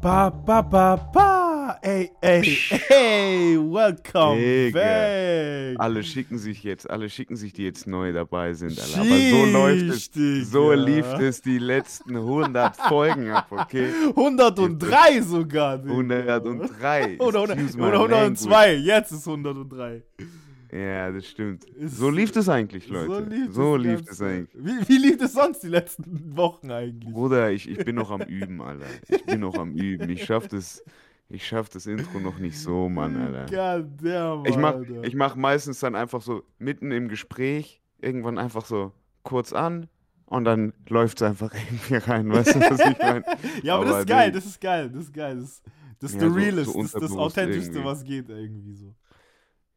Ba, ba, ba, ba. Ey, ey, hey, welcome Digga. back. Alle schicken sich jetzt, alle schicken sich, die jetzt neu dabei sind. Alter. Aber so läuft es. So lief es die letzten 100 Folgen ab, okay? 103 sogar. Digga. 103. Oder, 100, Excuse my oder 102. Jetzt ist 103. Ja, das stimmt. Ist- So lief es eigentlich, Leute. So lief, So das lief es eigentlich. Wie, wie lief es sonst die letzten Wochen eigentlich? Bruder, ich, ich bin noch am Üben, Alter. Ich bin noch am Üben. Ich schaff das, ich schaff das Intro noch nicht so, Mann, Alter. God damn, Ich mach, Alter. ich mach meistens dann einfach so mitten im Gespräch irgendwann einfach so kurz an und dann läuft es einfach irgendwie rein. Weißt du, was ich meine? ja, aber, das aber ist geil, das ist geil, das ist geil. Das, das ist Ja, the so- realest, so das ist das unterbewusst Authentischste, irgendwie. was geht irgendwie so.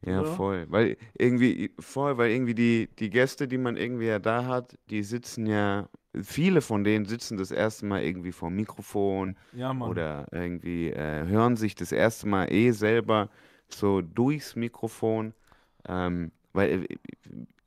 Ja, Oder? voll. Weil irgendwie, voll, weil irgendwie die, die Gäste, die man irgendwie ja da hat, die sitzen ja, viele von denen sitzen das erste Mal irgendwie vor dem Mikrofon Ja, Mann. oder irgendwie äh, hören sich das erste Mal eh selber so durchs Mikrofon. Ähm, weil, äh,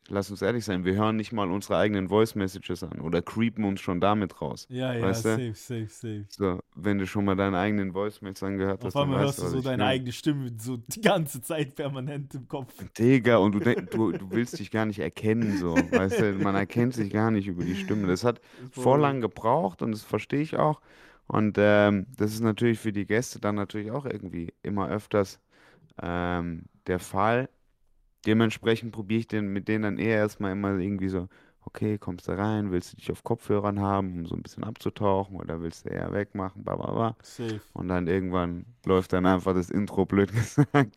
lass uns ehrlich sein, wir hören nicht mal unsere eigenen Voice Messages an oder creepen uns schon damit raus. ja, ja, safe, safe, safe. So, wenn du schon mal deine eigenen Voice Mails angehört hast, dann hörst du so deine meine. eigene Stimme so die ganze Zeit permanent im Kopf. Digga, und du, denk, du, du willst dich gar nicht erkennen, so. Weißt du, man erkennt sich gar nicht über die Stimme. Das hat voll lang gebraucht und das verstehe ich auch. Und ähm, das ist natürlich für die Gäste dann natürlich auch irgendwie immer öfters ähm, der Fall. Dementsprechend probiere ich den, mit denen dann eher erstmal immer irgendwie so, okay, kommst du rein, willst du dich auf Kopfhörern haben, um so ein bisschen abzutauchen oder willst du eher wegmachen, bla bla bla. Safe. Und dann irgendwann läuft dann einfach das Intro, blöd gesagt.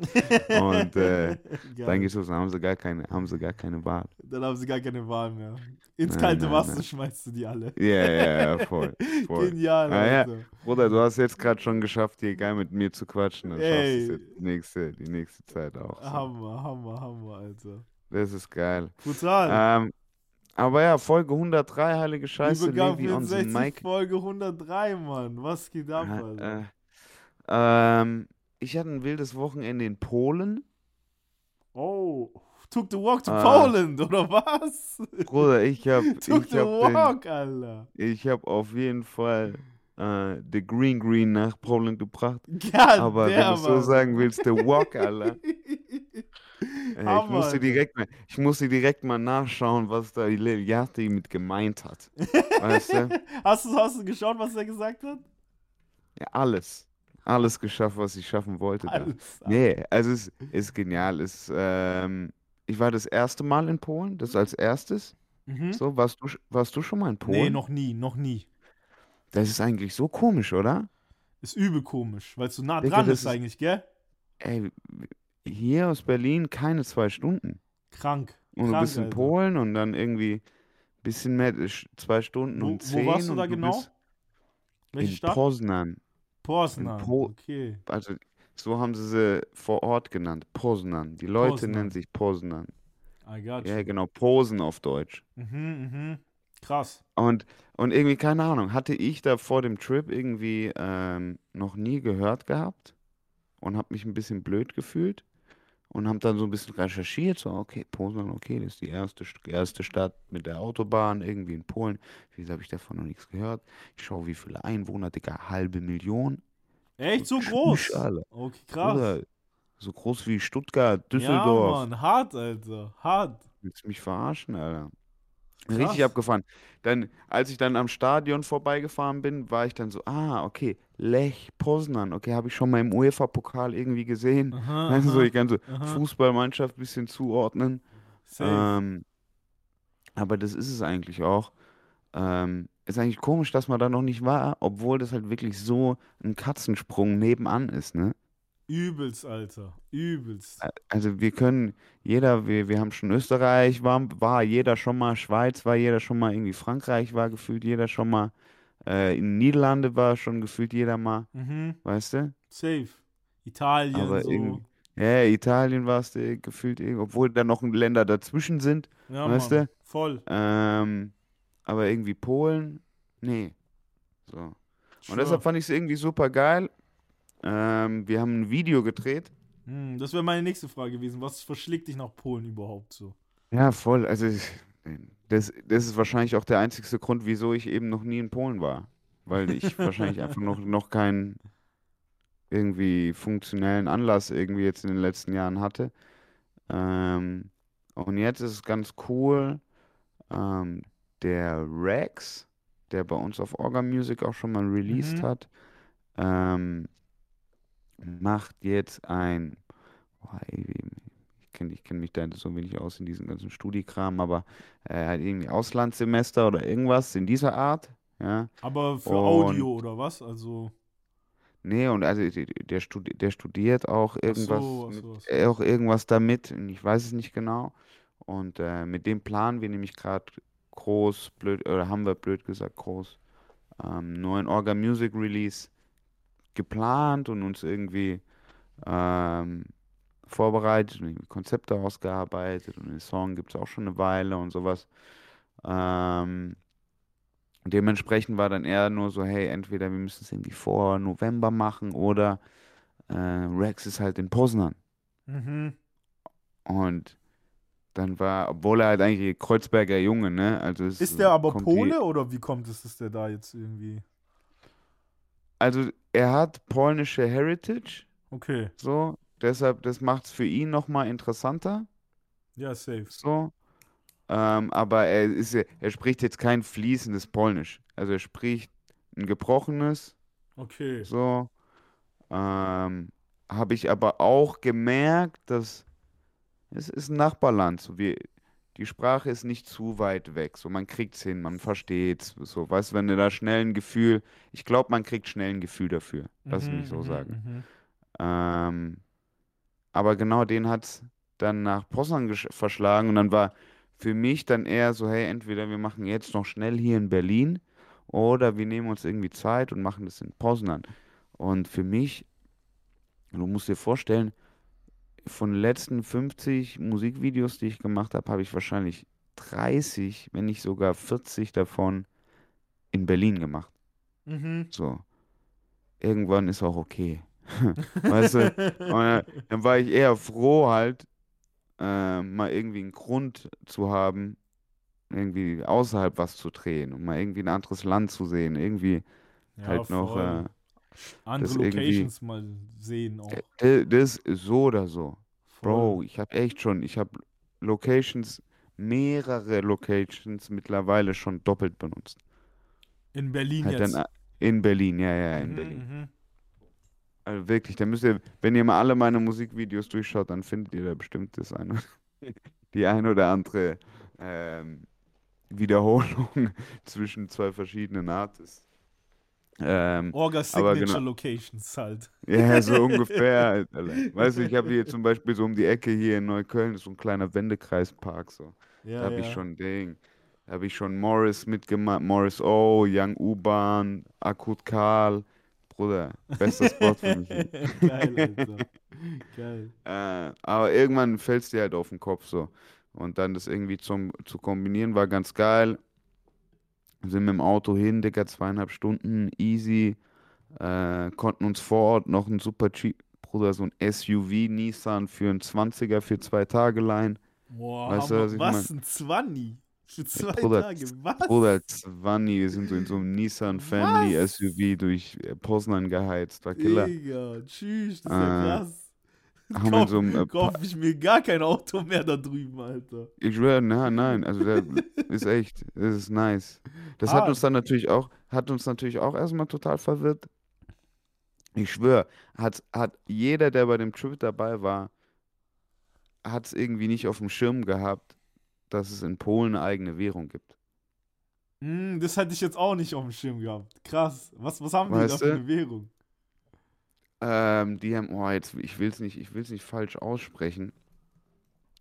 Und äh, dann geht's los, dann haben sie gar keine, haben sie gar keine Wahl. Dann haben sie gar keine Wahl mehr. Ins Nein, kalte nein, Wasser nein. schmeißt du die alle. Ja, ja, ja, voll. voll. Genial, Ah, ja. Alter. Bruder, du hast jetzt gerade schon geschafft, hier geil mit mir zu quatschen. Dann schaffst du Ey. es jetzt die nächste, die nächste Zeit auch. So. Hammer, Hammer, Hammer, Alter. Das ist geil. Brutal. Ähm, aber ja, Folge 103, heilige Scheiße, Übergang Levi 64, mic. Folge 103, Mann. Was geht ab, Alter? Äh, ähm, ich hatte ein wildes Wochenende in Polen. Oh, took the walk to Ah. Poland, oder was? Bruder, ich hab, took ich the hab, den, walk, Alter. ich hab auf jeden Fall äh, The Green Green nach Polen gebracht. God Aber wenn damn, du so sagen willst, The Walk, Alter. Ey, ich, musste direkt mal, ich musste direkt mal nachschauen, was da Yachty mit gemeint hat. Weißt du? Hast du, hast du geschaut, was er gesagt hat? Ja, alles. Alles geschafft, was ich schaffen wollte. Da. Alles. Nee, also es ist genial. Es, ähm, ich war das erste Mal in Polen, das als erstes. Mhm. So, warst du, warst du schon mal in Polen? Nee, noch nie, noch nie. Das ist eigentlich so komisch, oder? Ist übel komisch, weil es so nah Digga, dran ist ist- eigentlich, gell? Ey, hier aus Berlin keine zwei Stunden. Krank. Und du bist in. Polen und dann irgendwie bisschen mehr, äh, zwei Stunden Wo, und wo zehn. warst du da und genau? Welche in Stadt? Poznan. Poznan. Po- okay. Also so haben sie sie vor Ort genannt. Poznan. Die Leute Poznan. nennen sich Poznan. I got Ja, you. genau. Posen auf Deutsch. Mhm, mhm. Krass. Und, und irgendwie, keine Ahnung, hatte ich da vor dem Trip irgendwie ähm, noch nie gehört gehabt und habe mich ein bisschen blöd gefühlt und habe dann so ein bisschen recherchiert, so, okay, Poznan, okay, das ist die erste, St- erste Stadt mit der Autobahn irgendwie in Polen. Wieso habe ich davon noch nichts gehört? Ich schaue, wie viele Einwohner, Digga, halbe Million. Echt so groß? Okay, krass. Bruder, so groß wie Stuttgart, Ja, Düsseldorf. Mann, hart, Alter. Hart. Willst du mich verarschen, Alter? Krass. Richtig abgefahren. Dann, als ich dann am Stadion vorbeigefahren bin, war ich dann so, ah, okay, Lech Poznan, okay, habe ich schon mal im UEFA-Pokal irgendwie gesehen. Aha, Weißt du, so, aha, ich kann so aha. Fußballmannschaft ein bisschen zuordnen. Ähm, aber das ist es eigentlich auch. Ähm, ist eigentlich komisch, dass man da noch nicht war, obwohl das halt wirklich so ein Katzensprung nebenan ist, ne? Übelst, Alter. Übelst. Also wir können, jeder, wir, wir haben schon Österreich, war, war jeder schon mal, Schweiz war jeder schon mal, irgendwie Frankreich war gefühlt jeder schon mal, äh, in Niederlande war schon gefühlt jeder mal, Mhm. weißt du? Safe. Italien, Aber so. Ja, Italien war es gefühlt, irgendwie, obwohl da noch Länder dazwischen sind, Ja, weißt Mann. du? Voll. ähm, aber irgendwie Polen, nee. So. Und Sure. deshalb fand ich es irgendwie super geil. Ähm, wir haben ein Video gedreht. Hm, das wäre meine nächste Frage gewesen. Was verschlägt dich nach Polen überhaupt so? Ja, voll. Also das, das ist wahrscheinlich auch der einzigste Grund, wieso ich eben noch nie in Polen war. weil ich wahrscheinlich einfach noch, noch keinen irgendwie funktionellen Anlass irgendwie jetzt in den letzten Jahren hatte. Ähm, und jetzt ist es ganz cool. Ähm, der Rex, der bei uns auf Orga Music auch schon mal released Mhm. hat, ähm, macht jetzt ein, boah, ich kenne ich kenn mich da so wenig aus in diesem ganzen Studikram, aber er hat irgendwie Auslandssemester oder irgendwas in dieser Art, ja. Aber für Und Audio oder was? Also, nee, und also der, studi der studiert auch irgendwas so, so, ach äh, so. auch irgendwas damit, ich weiß es nicht genau. Und äh, mit dem planen wir nämlich gerade groß, blöd, oder haben wir blöd gesagt groß, ähm, neuen Orga Music Release geplant und uns irgendwie ähm, vorbereitet und Konzepte ausgearbeitet und den Song gibt es auch schon eine Weile und sowas. Ähm, dementsprechend war dann eher nur so, hey, entweder wir müssen es irgendwie vor November machen oder äh, Rex ist halt in Poznan. Mhm. Und dann war, obwohl er halt eigentlich Kreuzberger Junge, ne? Also Ist der aber Pole oder wie kommt es, dass der da jetzt irgendwie. Also er hat polnische Heritage, Okay, so, deshalb, das macht es für ihn nochmal interessanter, ja, safe. so. Ähm, aber er ist, er spricht jetzt kein fließendes Polnisch. Also er spricht ein gebrochenes, Okay. so. Ähm, habe ich aber auch gemerkt, dass es ist ein Nachbarland. So wie, die Sprache ist nicht zu weit weg. So, man kriegt's hin, man versteht's. So, weißt du, wenn du da schnell ein Gefühl, ich glaube, man kriegt schnell ein Gefühl dafür. Lass Mhm, mich so mhm, sagen. mhm. Ähm, aber genau den hat's dann nach gesch- verschlagen und dann war für mich dann eher so, hey, entweder wir machen jetzt noch schnell hier in Berlin oder wir nehmen uns irgendwie Zeit und machen das in Poznan. Und für mich, du musst dir vorstellen, von den letzten 50 Musikvideos, die ich gemacht habe, habe ich wahrscheinlich 30, wenn nicht sogar 40 davon in Berlin gemacht. Mhm. So, irgendwann ist auch okay. Weißt du? Dann, dann war ich eher froh halt, äh, mal irgendwie einen Grund zu haben, irgendwie außerhalb was zu drehen und mal irgendwie ein anderes Land zu sehen. Irgendwie Ja, halt noch, äh, Andere Locations mal sehen auch. äh, das ist so oder so. Voll. Bro, ich habe echt schon, ich habe Locations, mehrere Locations mittlerweile schon doppelt benutzt. In Berlin Halt jetzt. dann in Berlin, ja, ja, in Mhm, Berlin. mhm. Also wirklich, da müsst ihr, wenn ihr mal alle meine Musikvideos durchschaut, dann findet ihr da bestimmt das eine, die ein oder andere ähm, Wiederholung zwischen zwei verschiedenen Artists. Ähm, Orga aber Signature genau, Locations halt. ja, so ungefähr. halt. Weißt du, ich habe hier zum Beispiel so um die Ecke hier in Neukölln, ist so ein kleiner Wendekreispark, so. Da Ja, habe ich ja. schon Ding, da habe ich schon Morris mitgemacht, Morris O, Young U-Bahn, Akut Karl, Bruder, bester Spot für mich. Geil, Alter. Geil. Äh, aber irgendwann fällt es dir halt auf den Kopf so. Und dann das irgendwie zum, zu kombinieren war ganz geil. Sind mit dem Auto hin, Digga, zweieinhalb Stunden, easy. Äh, konnten uns vor Ort noch ein super cheap, Bruder, so ein SUV Nissan für einen 20er für zwei Tage leihen. Boah, Weißt du, was? Was, ein Zwanni? Für zwei Bruder, Tage, was? Bruder, 20, wir sind so in so einem Nissan Family Was? SUV durch äh, Poznan geheizt, war Killer. Digga, tschüss, das ist ja Äh, krass. Haben in Kauf, so einem, äh, Pa- kauf ich mir gar kein Auto mehr da drüben, Alter. Ich schwöre, nein, nein, also der ist echt, das ist nice. Das hat uns dann natürlich auch, hat uns natürlich auch erstmal total verwirrt. Ich schwöre, hat, hat jeder, der bei dem Trip dabei war, hat es irgendwie nicht auf dem Schirm gehabt, dass es in Polen eine eigene Währung gibt. Hm, das hatte ich jetzt auch nicht auf dem Schirm gehabt. Krass. Was, was haben die da Weißt für eine Währung? Ähm, die haben, oh, jetzt, ich will es nicht, ich will's nicht falsch aussprechen,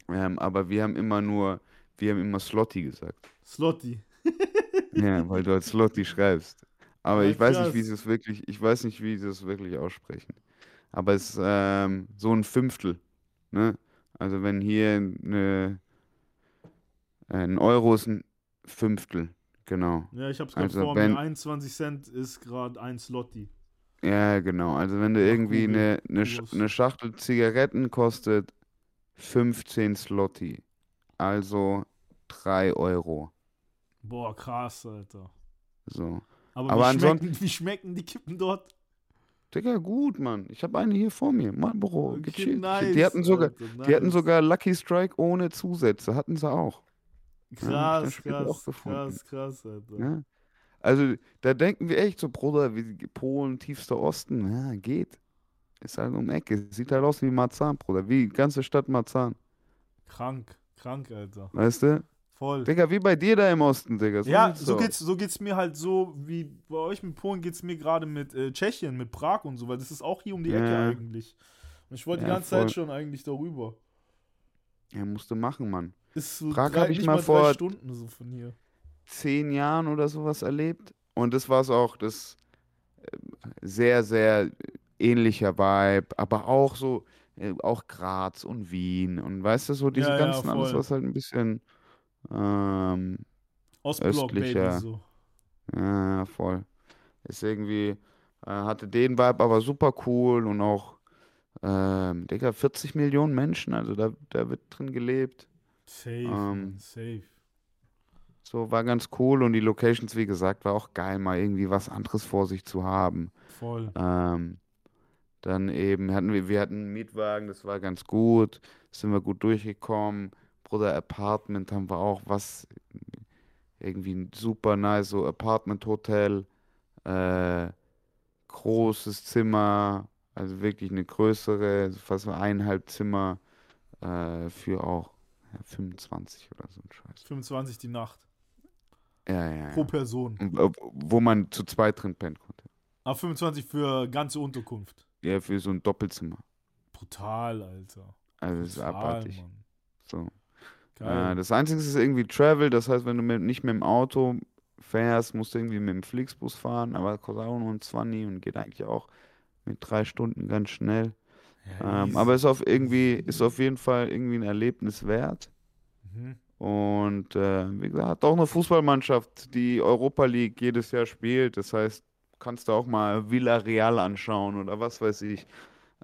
ähm, aber wir haben immer nur, wir haben immer Slotty gesagt. Slotty. Ja, weil du als Slotty schreibst. Aber Ja, ich weiß nicht, wie krass. sie es wirklich, ich weiß nicht, wie sie es wirklich aussprechen. Aber es ist ähm, so ein Fünftel, ne? Also wenn hier eine, äh, ein Euro ist ein Fünftel, genau. Ja, ich hab's gerade Also vor wenn, mir. 21 Cent ist gerade ein Slotty. Ja, genau. Also wenn du irgendwie eine, eine, Sch- eine Schachtel Zigaretten kostet 15 Slotty, also 3 Euro. Boah, krass, Alter. So. Aber, Aber wie, ansonsten- schmecken, wie schmecken die Kippen dort? Digga, gut, Mann. Ich habe eine hier vor mir. Marlboro, Okay, gechillt. nice, die hatten sogar, Alter, die hatten nice. sogar Lucky Strike ohne Zusätze. Hatten sie auch. Ja, Krass, später krass, krass, krass, Alter. Ja. Also, da denken wir echt so, Bruder, wie Polen, tiefster Osten. Ja, geht. Ist halt um die Ecke. Sieht halt aus wie Marzahn, Bruder. Wie ganze Stadt Marzahn. Krank, krank, Alter. Weißt du? Voll. Digga, wie bei dir da im Osten, Digga. ja, sieht's so aus. geht's, so geht's mir halt so, wie bei euch mit Polen geht's mir gerade mit äh, Tschechien, mit Prag und so, weil das ist auch hier um die Ecke Ja. eigentlich. Und ich wollte die Ja, ganze voll. Zeit schon eigentlich darüber. Ja, musst du machen, Mann. Ist so Prag drei, hab ich mal vor- Stunden so von hier. Zehn Jahren oder sowas erlebt. Und das war es auch, das äh, sehr, sehr ähnlicher Vibe, aber auch so, äh, auch Graz und Wien und weißt du, so diese Ja, ja, ganzen, alles, voll. was halt ein bisschen, ähm, Ostblock, Baby, östlicher. so. ja, voll. Ist irgendwie, äh, hatte den Vibe aber super cool und auch, ähm, Digga, 40 Millionen Menschen, also da, da wird drin gelebt. Safe, Ähm, safe. So, war ganz cool und die Locations, wie gesagt, war auch geil, mal irgendwie was anderes vor sich zu haben. Voll. Ähm, dann eben hatten wir, wir hatten einen Mietwagen, das war ganz gut, sind wir gut durchgekommen. Bruder Apartment haben wir auch was, irgendwie ein super nice, so Apartment-Hotel, äh, großes Zimmer, also wirklich eine größere, fast eineinhalb Zimmer, äh, für auch ja, 25 oder so ein Scheiß. 25 die Nacht. Ja, ja, Pro. Person. Wo wo man zu zweit drin pennen konnte. Aber 25 für ganze Unterkunft. Ja, für so ein Doppelzimmer. Brutal, Alter. Also das ist abartig. Mann. So. Äh, das Einzige ist irgendwie Travel, das heißt, wenn du mit, nicht mit dem Auto fährst, musst du irgendwie mit dem Flixbus fahren, aber kostet auch nur ein 20 und geht eigentlich auch mit drei Stunden ganz schnell. Ja, Ähm, aber ist auf irgendwie, ist auf jeden Fall irgendwie ein Erlebnis wert. Mhm. Und äh, wie gesagt, auch eine Fußballmannschaft, die Europa League jedes Jahr spielt. Das heißt, kannst du auch mal Villarreal anschauen oder was weiß ich.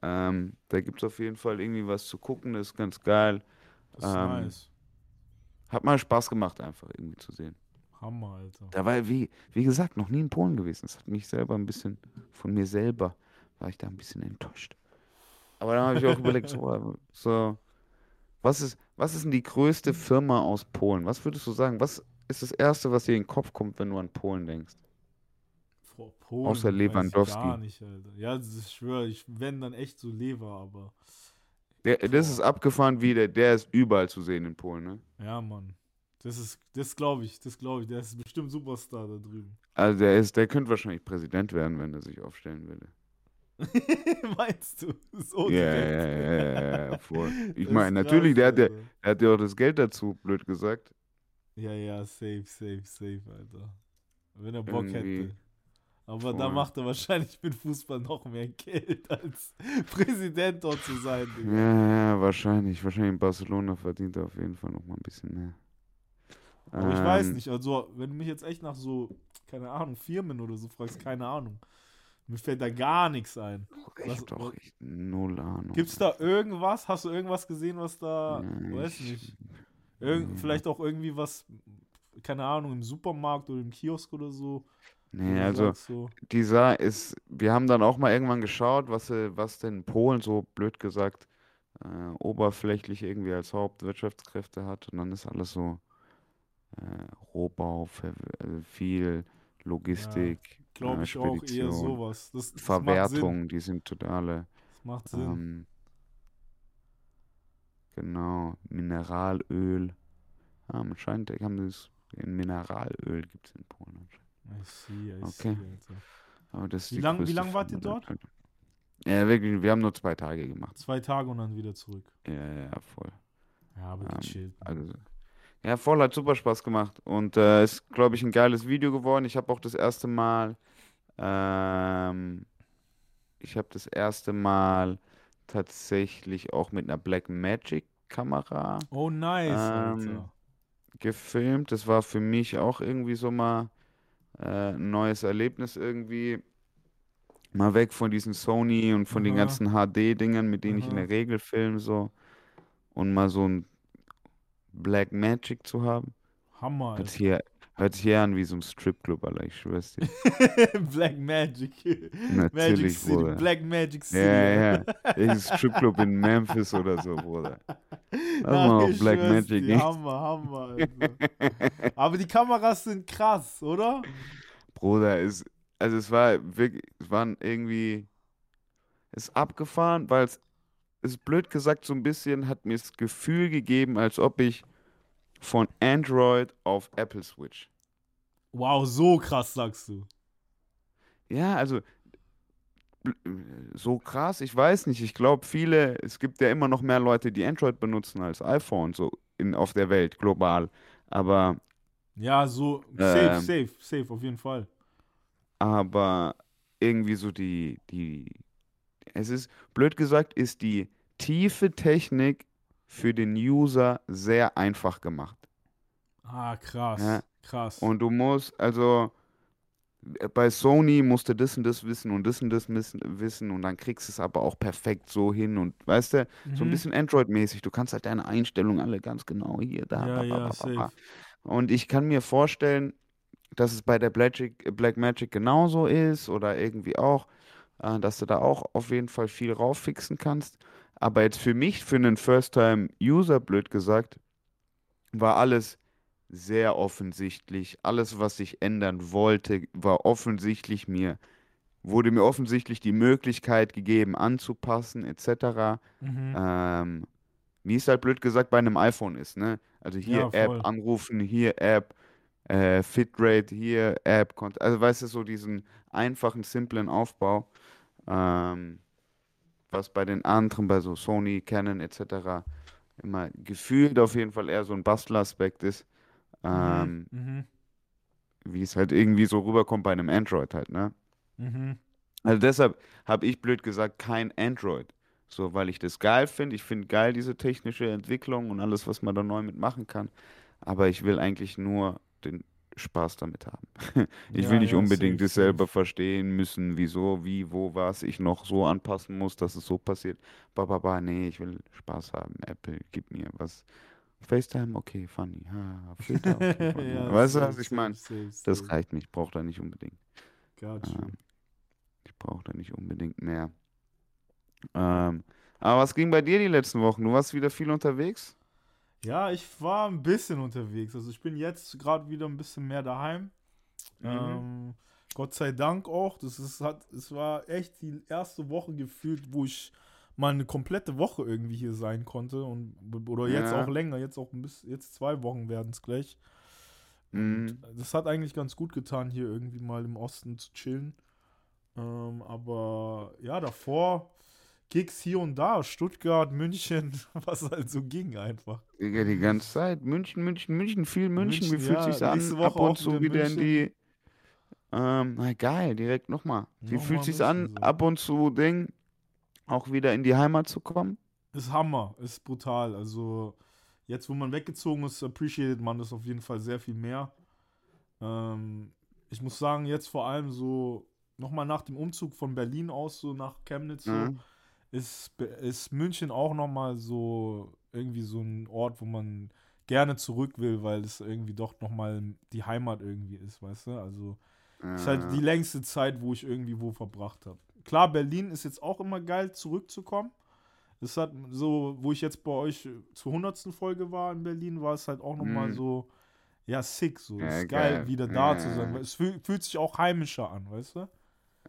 Ähm, da gibt es auf jeden Fall irgendwie was zu gucken, das ist ganz geil. Das ist ähm, nice. Hat mal Spaß gemacht, einfach irgendwie zu sehen. Hammer, Alter. Da war, wie, wie gesagt, noch nie in Polen gewesen. Das hat mich selber ein bisschen, von mir selber, war ich da ein bisschen enttäuscht. Aber dann habe ich auch überlegt, so, so was, ist, was ist denn die größte Firma aus Polen? Was würdest du sagen? Was ist das Erste, was dir in den Kopf kommt, wenn du an Polen denkst? Vor Polen Außer ich Lewandowski. Gar nicht, Alter. Ja, das ist schwör, ich wenn dann echt so Lever, aber Der, das ist abgefahren wie der, der ist überall zu sehen in Polen, ne? ja, Mann. Das ist, das glaube ich, das glaube ich. Der ist bestimmt Superstar da drüben. Also der ist, der könnte wahrscheinlich Präsident werden, wenn er sich aufstellen würde. Meinst du? So Ja, ja, ja, ja. Ich meine, natürlich, der hat ja, der hat ja auch das Geld dazu, blöd gesagt. Ja, ja, safe, safe, safe, Alter. Wenn er Bock Irgendwie hätte. Aber da voll. macht er wahrscheinlich mit Fußball noch mehr Geld, als Präsident dort zu sein, Digga. Ja, ja, wahrscheinlich. Wahrscheinlich in Barcelona verdient er auf jeden Fall noch mal ein bisschen mehr. Aber ich weiß Ähm, nicht, also wenn du mich jetzt echt nach so, keine Ahnung, Firmen oder so fragst, keine Ahnung. Mir fällt da gar nichts ein. Ich Was- hab doch echt null Ahnung. Gibt's da irgendwas? Hast du irgendwas gesehen, was da, Nein, weiß ich- nicht, Irgend, nee. vielleicht auch irgendwie was, keine Ahnung, im Supermarkt oder im Kiosk oder so. Nee, also so, die Sa ist, wir haben dann auch mal irgendwann geschaut, was, sie- was denn Polen so blöd gesagt äh, oberflächlich irgendwie als Hauptwirtschaftskräfte hat und dann ist alles so äh, Rohbau, also viel Logistik, glaube ich auch eher sowas. Das, das. Verwertung, die sind totale. Das macht Sinn. Ähm, genau, Mineralöl. Ah, anscheinend haben das in Mineralöl gibt es in Polen anscheinend. I see, I Okay. see. Aber das Wie die lang- wart ihr dort? Ja, wirklich, wir haben nur zwei Tage gemacht. Zwei Tage und dann wieder zurück. Ja, ja, voll. Ja, aber Ähm, gechillt. Mann. Also, ja, voll hat super Spaß gemacht und äh, ist, glaube ich, ein geiles Video geworden. Ich habe auch das erste Mal, ähm, ich habe das erste Mal tatsächlich auch mit einer Blackmagic Kamera Oh, nice, ähm, gefilmt. Das war für mich auch irgendwie so mal äh, ein neues Erlebnis irgendwie. Mal weg von diesen Sony und von den Aha. ganzen HD-Dingern, mit denen ich in Aha. der Regel filme, so. Und mal so ein Black Magic zu haben. Hammer, Hat Alter. hier, Hört sich eher an wie so ein Stripclub, Alter, ich schwör's dir. Black Magic. Magic Natürlich, City. Bruder. Black Magic City. Ja, ja, ja. Stripclub in Memphis oder so, Bruder. Ich Black Magic dir. Hammer, Hammer. Also. Aber die Kameras sind krass, oder? Bruder, es, also es war wirklich, es waren irgendwie, es ist abgefahren, weil es ist blöd gesagt, so ein bisschen hat mir das Gefühl gegeben, als ob ich von Android auf Apple switch. Wow, so krass sagst du. Ja, also bl- so krass, ich weiß nicht. Ich glaube, viele, es gibt ja immer noch mehr Leute, die Android benutzen als iPhone, so in, auf der Welt, global. Aber, Ja, so safe, Ähm. safe, safe, auf jeden Fall. aber irgendwie so die, die, es ist, blöd gesagt, ist die tiefe Technik für den User sehr einfach gemacht. Ah, krass, Ja. krass. Und du musst, also äh, bei Sony musst du das und das wissen und das und das wissen und dann kriegst du es aber auch perfekt so hin und weißt du, so ein Mhm. bisschen Android-mäßig. Du kannst halt deine Einstellungen alle ganz genau hier, da, Ja, ba, ba, ja, ba. Und ich kann mir vorstellen, dass es bei der Blackmagic, Blackmagic genauso ist oder irgendwie auch, äh, dass du da auch auf jeden Fall viel rauffixen kannst. Aber jetzt für mich, für einen First-Time-User, blöd gesagt, war alles sehr offensichtlich. Alles, was ich ändern wollte, war offensichtlich mir, wurde mir offensichtlich die Möglichkeit gegeben, anzupassen, etc. Mhm. Ähm, wie es halt blöd gesagt bei einem iPhone ist, ne? Also hier Ja, App anrufen, hier App, äh, Fitrate, hier App, also weißt du, so diesen einfachen, simplen Aufbau, ähm, was bei den anderen, bei so Sony, Canon etc. immer gefühlt auf jeden Fall eher so ein Bastelaspekt ist, ähm, Mhm. Mhm. wie es halt irgendwie so rüberkommt bei einem Android halt, ne? Mhm. Also deshalb habe ich blöd gesagt kein Android. So, weil ich das geil finde. Ich finde geil diese technische Entwicklung und alles, was man da neu mitmachen kann. Aber ich will eigentlich nur den Spaß damit haben. Ich Ja, will nicht ja, unbedingt safe, das selber safe. verstehen müssen, wieso, wie, wo, was ich noch so anpassen muss, dass es so passiert. Ba, ba, ba, nee, ich will Spaß haben. Apple, gib mir was. FaceTime, okay, funny. Ha, Filter, okay, funny. Ja, weißt du, safe, was ich safe, meine? safe, Das safe. reicht nicht. Ich brauche da nicht unbedingt. Got you. Ähm, ich brauche da nicht unbedingt mehr. Ähm, aber was ging bei dir die letzten Wochen? Du warst wieder viel unterwegs? Ja, ich war ein bisschen unterwegs. Also ich bin jetzt gerade wieder ein bisschen mehr daheim. Mhm. Ähm, Gott sei Dank auch. Das ist, hat, es war echt die erste Woche gefühlt, wo ich mal eine komplette Woche irgendwie hier sein konnte. Und, oder jetzt Ja. auch länger, jetzt auch ein bisschen, jetzt zwei Wochen werden es gleich. Mhm. Das hat eigentlich ganz gut getan, hier irgendwie mal im Osten zu chillen. Ähm, aber ja, davor Gigs hier und da, Stuttgart, München, was halt so ging einfach. Digga, die ganze Zeit. München, München, München, viel München. Wie München, fühlt ja, sich's an? nächste Woche Ab und zu wieder in die. Ähm, na geil, direkt nochmal. Wie Nochmal fühlt sich's an, so. ab und zu Ding, auch wieder in die Heimat zu kommen? Ist Hammer, ist brutal. Also jetzt, wo man weggezogen ist, appreciated man das auf jeden Fall sehr viel mehr. Ähm, ich muss sagen, jetzt vor allem so nochmal nach dem Umzug von Berlin aus so nach Chemnitz so, Mhm. Ist, ist München auch nochmal so irgendwie so ein Ort, wo man gerne zurück will, weil es irgendwie doch nochmal die Heimat irgendwie ist, weißt du? Also ist halt die längste Zeit, wo ich irgendwie wo verbracht habe. Klar, Berlin ist jetzt auch immer geil, zurückzukommen. Es hat so, wo ich jetzt bei euch zur 100. Folge war in Berlin, war es halt auch nochmal Mhm. so, ja, sick, so. Ja, ist geil, geil. wieder da zu Ja. sein. weil Es fühl, fühlt sich auch heimischer an, weißt du?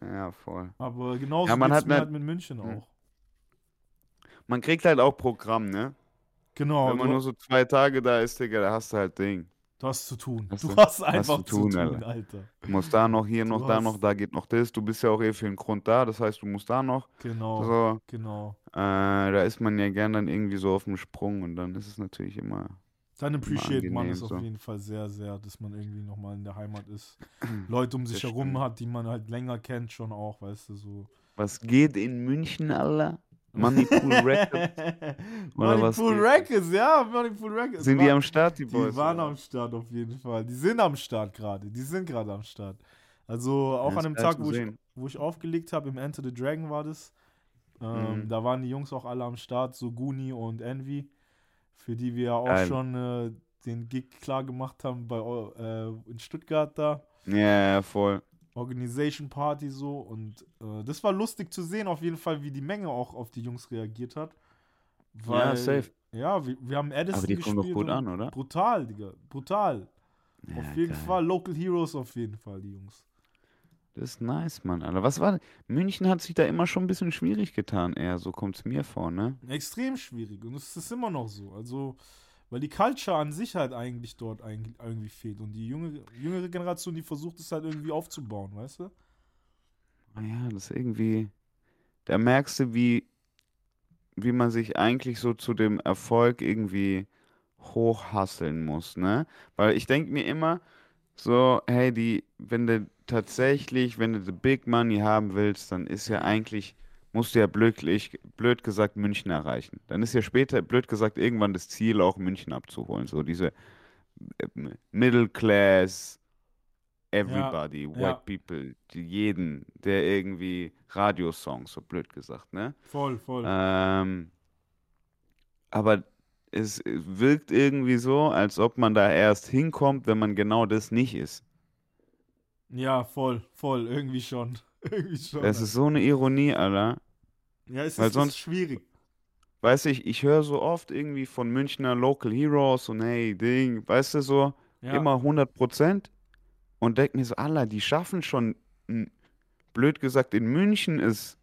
ja, voll. Aber genauso Ja, man hat mir halt mit München Mhm. auch. Man kriegt halt auch Programm, ne? Genau, Wenn man nur so zwei Tage da ist, Digga, da hast du halt Ding. du hast zu tun. Hast du du- hast hast einfach zu zu tun, tun, Alter. Alter. Du musst da noch, hier Du noch, da noch, hast- da geht noch das. Du bist ja auch eh für einen Grund da, das heißt, du musst da noch. Genau, So, genau. äh, da ist man ja gern dann irgendwie so auf dem Sprung und dann ist es natürlich immer. Dann appreciate man es auf so. jeden Fall sehr, sehr, dass man irgendwie nochmal in der Heimat ist. Leute um sich Das herum stimmt. hat, die man halt länger kennt, schon auch, weißt du, so. Was geht in München, Alter? Moneypool Records. Moneypool? Records, ja, Moneypool Records. Sind die War- am Start, die Die Boys? waren oder? am Start auf jeden Fall. Die sind am Start gerade. Die sind gerade am Start. Also auch Ja, an dem Tag, wo ich, wo ich aufgelegt habe, im Enter the Dragon war das. Ähm, Mhm. Da waren die Jungs auch alle am Start, so Guni und Envy, für die wir ja auch Geil. schon äh, den Gig klar gemacht haben bei äh, in Stuttgart da. Ja, voll. Organization Party so und äh, das war lustig zu sehen auf jeden Fall, wie die Menge auch auf die Jungs reagiert hat. Weil, ja, safe. Ja, wir, wir haben Addison Aber die kommen doch gut an, oder? Brutal, Digga. Brutal. Ja, auf jeden geil. Fall. Local Heroes auf jeden Fall, die Jungs. Das ist nice, Mann. Alter, was war. München hat sich da immer schon ein bisschen schwierig getan, eher. So kommt es mir vor, ne? Extrem schwierig. Und es ist immer noch so. Also, weil die Culture an sich halt eigentlich dort eigentlich irgendwie fehlt. Und die junge, jüngere Generation, die versucht es halt irgendwie aufzubauen, weißt du? Ja, das ist irgendwie. Da merkst du, wie, wie man sich eigentlich so zu dem Erfolg irgendwie hochhasseln muss, ne? Weil ich denke mir immer so, hey, die, wenn du tatsächlich, wenn du the big money haben willst, dann ist ja eigentlich, musst du ja blödlich, blöd gesagt München erreichen. Dann ist ja später, blöd gesagt, irgendwann das Ziel, auch München abzuholen. So diese äh, Middle Class, everybody, white ja. people, jeden, der irgendwie Radiosongs, so blöd gesagt, ne? Voll, voll. Ähm, aber es wirkt irgendwie so, als ob man da erst hinkommt, wenn man genau das nicht ist. ja, voll, voll. Irgendwie schon. irgendwie schon. Das ist so eine Ironie, Alter. Ja, es weil ist, sonst- ist schwierig. Weißt du, ich, ich höre so oft irgendwie von Münchner Local Heroes und hey, Ding, weißt du so, Ja. immer 100 Prozent und denk mir so, Allah, die schaffen schon, blöd gesagt, in München ist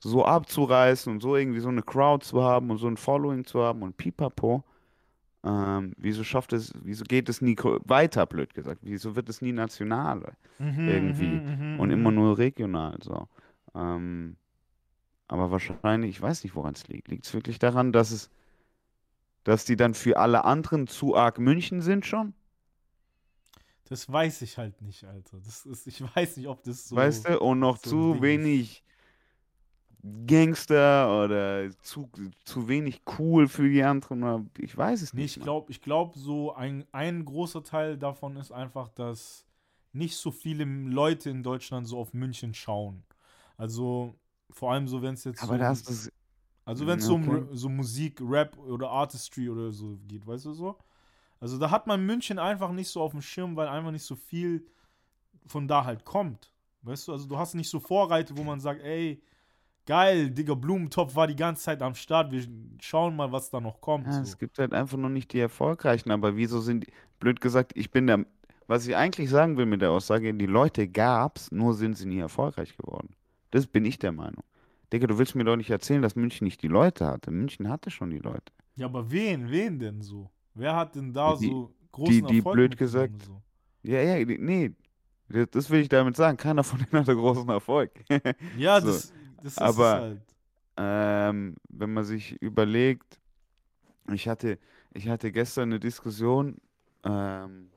so abzureißen und so irgendwie so eine Crowd zu haben und so ein Following zu haben und pipapo. Ähm, wieso schafft es, wieso geht es nie weiter, blöd gesagt? Wieso wird es nie national Mhm, irgendwie mhm, mhm, und immer mhm. nur regional so? Ähm, aber wahrscheinlich, ich weiß nicht, woran es liegt. Liegt es wirklich daran, dass es, dass die dann für alle anderen zu arg München sind schon? Das weiß ich halt nicht, Alter. Das ist, ich weiß nicht, ob das so. weißt du, und noch so zu ist. wenig Gangster oder zu, zu wenig cool für die anderen. Ich weiß es Nee, nicht. ich glaube, ich glaub, so ein, ein großer Teil davon ist einfach, dass nicht so viele Leute in Deutschland so auf München schauen. Also vor allem so, wenn es jetzt Aber so, da ist das. also wenn es Ja, so um okay. So Musik, Rap oder Artistry oder so geht, weißt du so? Also da hat man München einfach nicht so auf dem Schirm, weil einfach nicht so viel von da halt kommt. Weißt du, also du hast nicht so Vorreiter, wo man sagt, ey, geil, Digga, Blumentopf war die ganze Zeit am Start, wir schauen mal, was da noch kommt. Ja, so. es gibt halt einfach noch nicht die erfolgreichen. Aber wieso sind die, blöd gesagt, ich bin der. Was ich eigentlich sagen will mit der Aussage, die Leute gab's, nur sind sie nie erfolgreich geworden. Das bin ich der Meinung. Digga, du willst mir doch nicht erzählen, dass München nicht die Leute hatte. München hatte schon die Leute. Ja, aber wen, wen denn so? Wer hat denn da die- so großen die Erfolg blöd gesagt- So? Ja, ja, die- nee. Das das will ich damit sagen. Keiner von denen hatte großen Erfolg. Ja, So. das, das ist Aber- es halt. Ähm, wenn man sich überlegt, ich hatte, ich hatte gestern eine Diskussion ähm,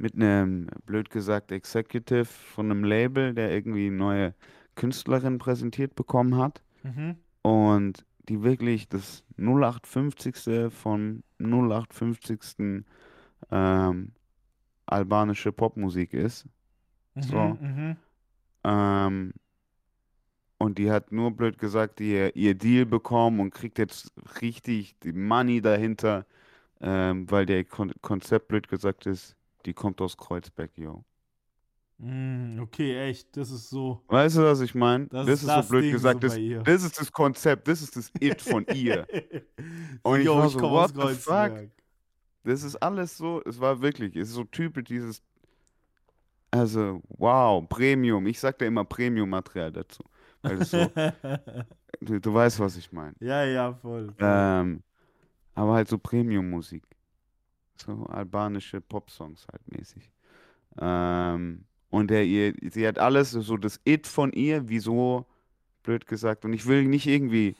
mit einem, blöd gesagt, Executive von einem Label, der irgendwie eine neue Künstlerin präsentiert bekommen hat Mhm. und die wirklich das 0850. vom 0850. Ähm, albanische Popmusik ist. Mhm, So. mhm. Ähm, und die hat nur blöd gesagt ihr, ihr Deal bekommen und kriegt jetzt richtig die Money dahinter, ähm, weil der Kon Konzept blöd gesagt ist, die kommt aus Kreuzberg, yo. Mm, okay, echt, das ist so. Weißt du, was ich meine? Das, Das, ist so blöd Ding gesagt, so das, das ist das Konzept, das ist das It von ihr. Und ich Yo, war ich so, what aus the fuck? Das ist alles so, es war wirklich, es ist so typisch dieses, also wow, Premium, ich sag da immer Premium-Material dazu. Das so, du, du weißt, was ich meine. ja, ja, voll. voll. Ähm, aber halt so Premium-Musik. So albanische Popsongs halt mäßig. Ähm, und der ihr, sie hat alles, so das It von ihr, wieso, blöd gesagt. Und ich will nicht irgendwie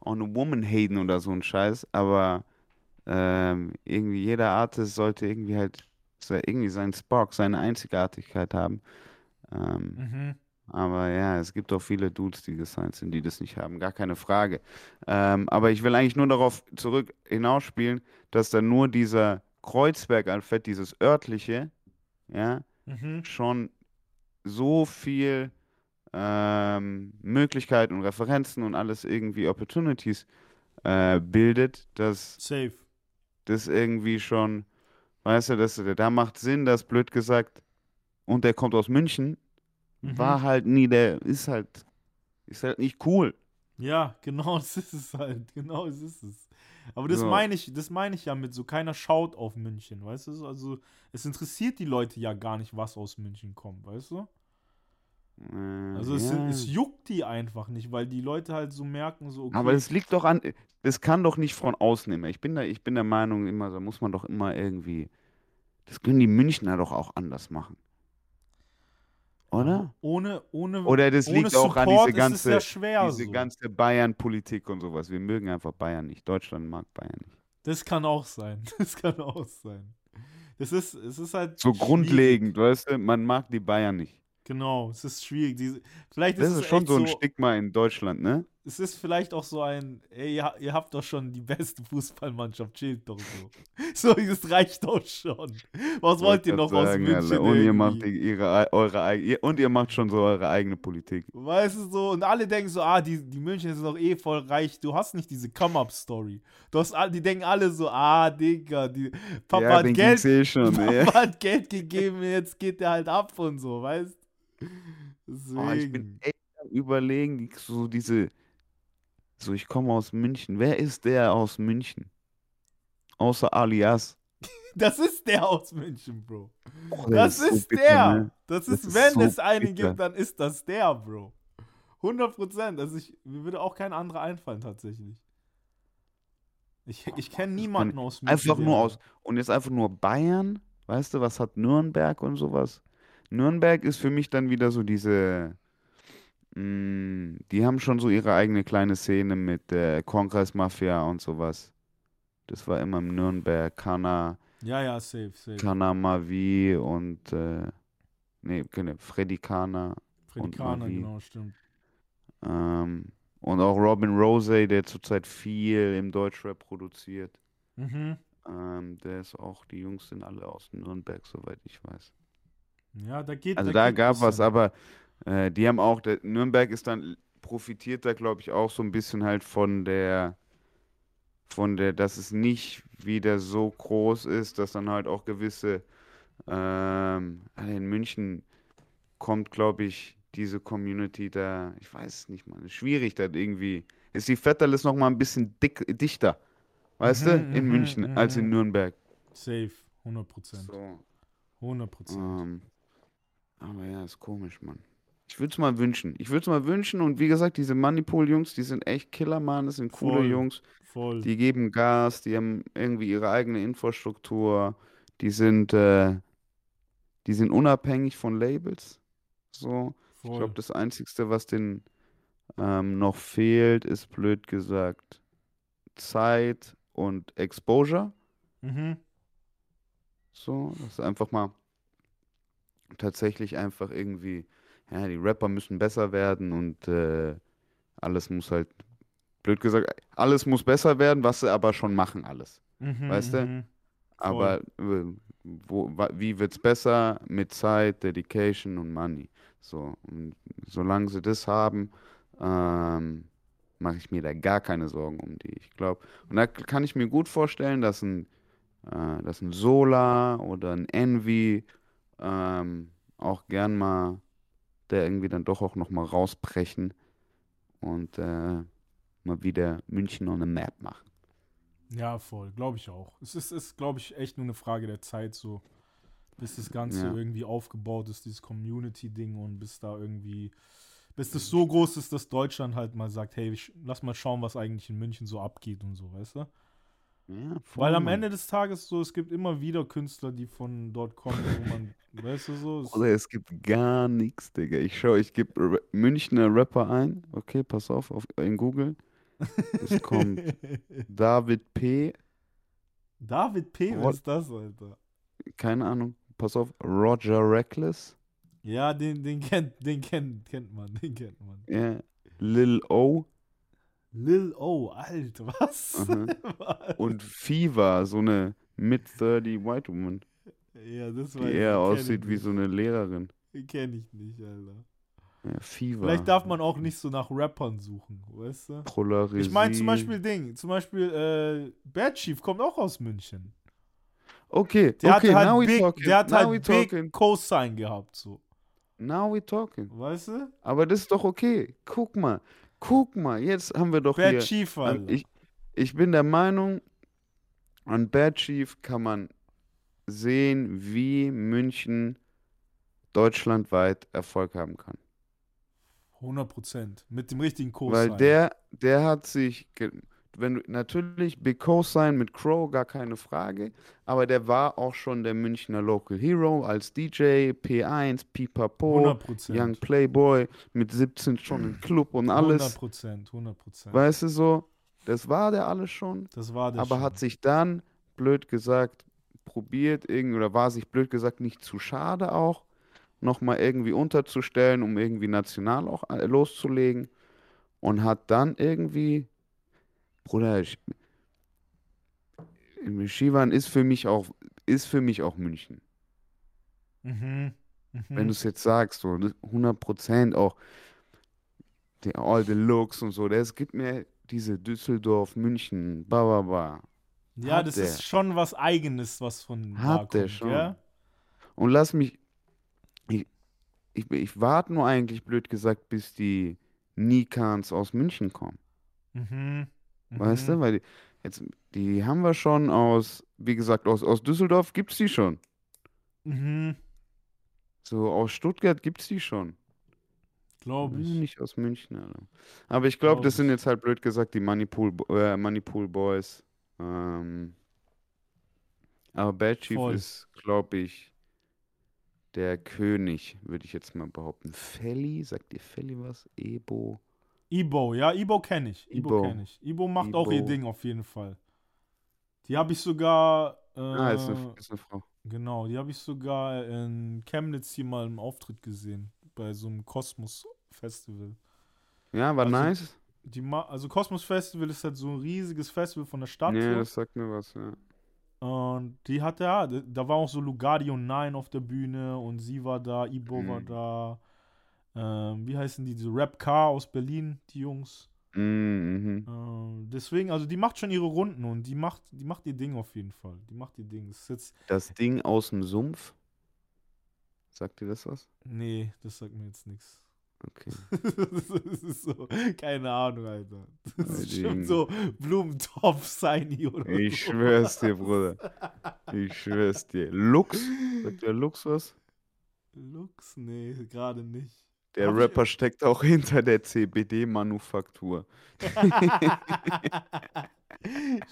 on a woman haten oder so ein Scheiß, aber ähm, irgendwie jeder Artist sollte irgendwie halt irgendwie seinen Spark, seine Einzigartigkeit haben. Ähm, Mhm. aber ja, es gibt auch viele Dudes, die gesigned sind, die das nicht haben, gar keine Frage. Ähm, aber ich will eigentlich nur darauf zurück hinausspielen, dass da nur dieser Kreuzberg-Alphabet, dieses örtliche, ja, Mhm. schon so viel ähm, Möglichkeiten und Referenzen und alles irgendwie Opportunities äh, bildet, dass, Safe. das irgendwie schon, weißt du, das, da macht Sinn, dass blöd gesagt, und der kommt aus München, Mhm. war halt nie, der ist halt, ist halt nicht cool. Ja, genau, das ist es halt. Genau, das ist es. Aber das So. meine ich, das meine ich ja mit so keiner schaut auf München, weißt du? Also es interessiert die Leute ja gar nicht, was aus München kommt, weißt du? Äh, Also es, ja. es juckt die einfach nicht, weil die Leute halt so merken, so okay, Aber das liegt doch an, das kann doch nicht von außen immer. Ich bin da, ich bin der Meinung, immer, da muss man doch immer irgendwie, das können die Münchner doch auch anders machen. Oder? ohne ohne Oder das ohne liegt auch an Support diese ist es ganze, sehr schwer diese so. ganze Bayern-Politik und sowas. Wir mögen einfach Bayern nicht. Deutschland mag Bayern nicht. Das kann auch sein. Das kann auch sein. Das ist, es ist halt So schwierig. grundlegend, weißt du, man mag die Bayern nicht. Genau, es ist schwierig. Diese, vielleicht Das ist ist es schon so ein Stigma in Deutschland, ne? Es ist vielleicht auch so ein, ey, ihr, ihr habt doch schon die beste Fußballmannschaft, chillt doch so. So, das reicht doch schon. Was wollt ihr noch Wollte aus sagen, München? Alter. Und ihr macht ihre, eure, ihr- und ihr macht schon so eure eigene Politik. Weißt du so, und alle denken so, ah, die, die München sind doch eh voll reich. Du hast nicht diese Come-Up-Story. Du die denken alle so, ah, Digga, die, Papa ja, hat Geld, eh schon, Papa ja. hat Geld gegeben, jetzt geht der halt ab und so, weißt Deswegen. Oh, ich bin echt am überlegen, so diese, so ich komme aus München. Wer ist der aus München? Außer Alias. das ist der aus München, Bro. Oh, Das so ist bitter, der. ne? Das Das ist, ist wenn so es einen bitter. gibt, dann ist das der, Bro. 100 Prozent. Also ich, mir würde auch kein anderer einfallen, tatsächlich. Ich, ich kenne niemanden aus München. Einfach nur aus, und jetzt einfach nur Bayern. Weißt du, was hat Nürnberg und sowas? Nürnberg ist für mich dann wieder so diese, mh, die haben schon so ihre eigene kleine Szene mit der Kongress Mafia und sowas. Das war immer im Nürnberg, Kana, Ja, ja, safe, safe. Kana Mavi und, äh, nee, keine, Freddy Kana. und Fredikaner, Marie. genau, stimmt. Ähm, und auch Robin Rose, der zurzeit viel im Deutschrap produziert. Mhm. Ähm, der ist auch, die Jungs sind alle aus Nürnberg, soweit ich weiß. Ja, da geht Also da da geht gab was, aber äh, die haben auch, der, Nürnberg ist dann, profitiert da, glaube ich, auch so ein bisschen halt von der, von der, dass es nicht wieder so groß ist, dass dann halt auch gewisse, ähm, in München kommt, glaube ich, diese Community da, ich weiß es nicht mal, ist schwierig da irgendwie, ist die Vetterl noch mal ein bisschen dick, dichter, weißt du, Mhm, in mhm, München als in mhm. Nürnberg. Safe, 100 Prozent. So. 100 Prozent. Ähm, aber ja, ist komisch, Mann. Ich würde es mal wünschen. Ich würde es mal wünschen und wie gesagt, diese Moneypool-Jungs, die sind echt Killer, Mann. Das sind coole Voll. Jungs. Voll. Die geben Gas, die haben irgendwie ihre eigene Infrastruktur. Die sind, äh, die sind unabhängig von Labels. So. Ich voll. glaube, das Einzige, was denen ähm, noch fehlt, ist blöd gesagt Zeit und Exposure. mhm. So, das ist einfach mal tatsächlich einfach irgendwie, ja, die Rapper müssen besser werden und äh, alles muss halt, blöd gesagt, alles muss besser werden, was sie aber schon machen, alles. Mhm, Weißt du? mhm. Aber äh, wo, wie wird's besser? Mit Zeit, Dedication und Money. So, und solange sie das haben, ähm, mache ich mir da gar keine Sorgen um die. Ich glaube, und da kann ich mir gut vorstellen, dass ein, äh, dass ein Solar oder ein Envy ähm, auch gern mal, der irgendwie dann doch auch noch mal rausbrechen und äh, mal wieder München on the Map machen. Ja, voll, glaube ich auch. Es ist, ist glaube ich, echt nur eine Frage der Zeit, so bis das Ganze Ja. irgendwie aufgebaut ist, dieses Community-Ding und bis da irgendwie, bis das so groß ist, dass Deutschland halt mal sagt, hey, lass mal schauen, was eigentlich in München so abgeht und so, weißt du? Ja, Weil am. Ende des Tages so, es gibt immer wieder Künstler, die von dort kommen, wo man, weißt du so, es, Oder es gibt gar nichts, Digga. Ich schau, ich gebe Ra- Münchner Rapper ein. Okay, pass auf, auf in Google. Es kommt David P. David P., was ist das, Alter? Keine Ahnung. Pass auf, Roger Reckless. Ja, den, den kennt, den kennt, kennt man, den kennt man. Ja. Lil O. Lil O, Alter, was? Was? Und Fever, so eine Mid-30 White Woman, Ja, das die weiß ich, eher aussieht wie nicht. so eine Lehrerin. Kenn ich nicht, Alter. Ja, Fever. Vielleicht darf man auch nicht so nach Rappern suchen, weißt du? Polarisieren. Ich meine zum Beispiel Ding, zum Beispiel äh, Bad Chief kommt auch aus München. Okay, Der okay, hat halt we Big, talking. der hat now halt Big. Cosign gehabt, so. Now we talking. Weißt du? Aber das ist doch okay. Guck mal. Guck mal. Jetzt haben wir doch Bad hier. Chief, Alter. ich, ich bin der Meinung, an Bad Chief kann man sehen, wie München deutschlandweit Erfolg haben kann. 100 Prozent. Mit dem richtigen Cosign. Weil der, der hat sich, wenn du, natürlich Big Co-Sign mit Crow, gar keine Frage, aber der war auch schon der Münchner Local Hero als DJ, P1, Pipapo, 100 Prozent. Young Playboy, mit 17 schon im Club und 100 alles. Prozent, 100 Prozent. Weißt du so, das war der alles schon, Das war der aber schon. hat sich dann, blöd gesagt, probiert, irgend, oder war sich blöd gesagt nicht zu schade auch, nochmal irgendwie unterzustellen, um irgendwie national auch äh, loszulegen und hat dann irgendwie, Bruder, Shivan ist für mich auch, ist für mich auch München. Mhm. Mhm. Wenn du es jetzt sagst, so das 100% auch die All the Looks und so, das gibt mir diese Düsseldorf, München, ba, ba, ba. ja, hat das der. ist schon was Eigenes, was von Hat der kommt, schon. gell? Und lass mich, ich, ich, ich warte nur eigentlich, blöd gesagt, bis die Nikans aus München kommen. Mhm. Weißt du? Mhm. Weil die, jetzt, die haben wir schon aus, wie gesagt, aus, aus Düsseldorf gibt es die schon. Mhm. So aus Stuttgart gibt es die schon. Glaube ich. Nicht aus München, Alter. Aber ich glaube, Glaub das sind jetzt halt blöd gesagt die Moneypool, äh, Moneypool Boys. Ähm, aber Bad Chief Voll. ist, glaube ich, der König, würde ich jetzt mal behaupten. Felly, sagt dir Felly was? Ebo. Ibo, ja, Ibo kenne ich. Ibo, kenne ich. Ibo macht auch ihr. Ding auf jeden Fall. Die habe ich sogar. Äh, Ah, ist eine, ist eine Frau. Genau, die habe ich sogar in Chemnitz hier mal im Auftritt gesehen. Bei so einem Kosmos-Festival. Ja, war Also, nice. Die ma also Kosmos Festival ist halt so ein riesiges Festival von der Stadt. Nee, so. das sagt mir was, ja. Und die hatte ja, da war auch so Lugardi und Nine auf der Bühne und sie war da, Ibo war Mhm. da. Ähm, wie heißen die? Diese Rap Car aus Berlin, die Jungs. Mhm, mhm. Ähm, deswegen, also die macht schon ihre Runden und die macht, die macht ihr Ding auf jeden Fall. Die macht ihr Ding. Das jetzt, Das Ding aus dem Sumpf. Sagt dir das was? nee, das sagt mir jetzt nichts. Okay. das ist so, keine Ahnung, Alter. Das ist Alter, Junge. so Blumentopf Seini oder Ich so. schwör's dir, Bruder. Ich schwör's dir. Lux? Sagt der Lux was? Lux? Nee, gerade nicht. Der Hab ich- Rapper steckt auch hinter der CBD-Manufaktur.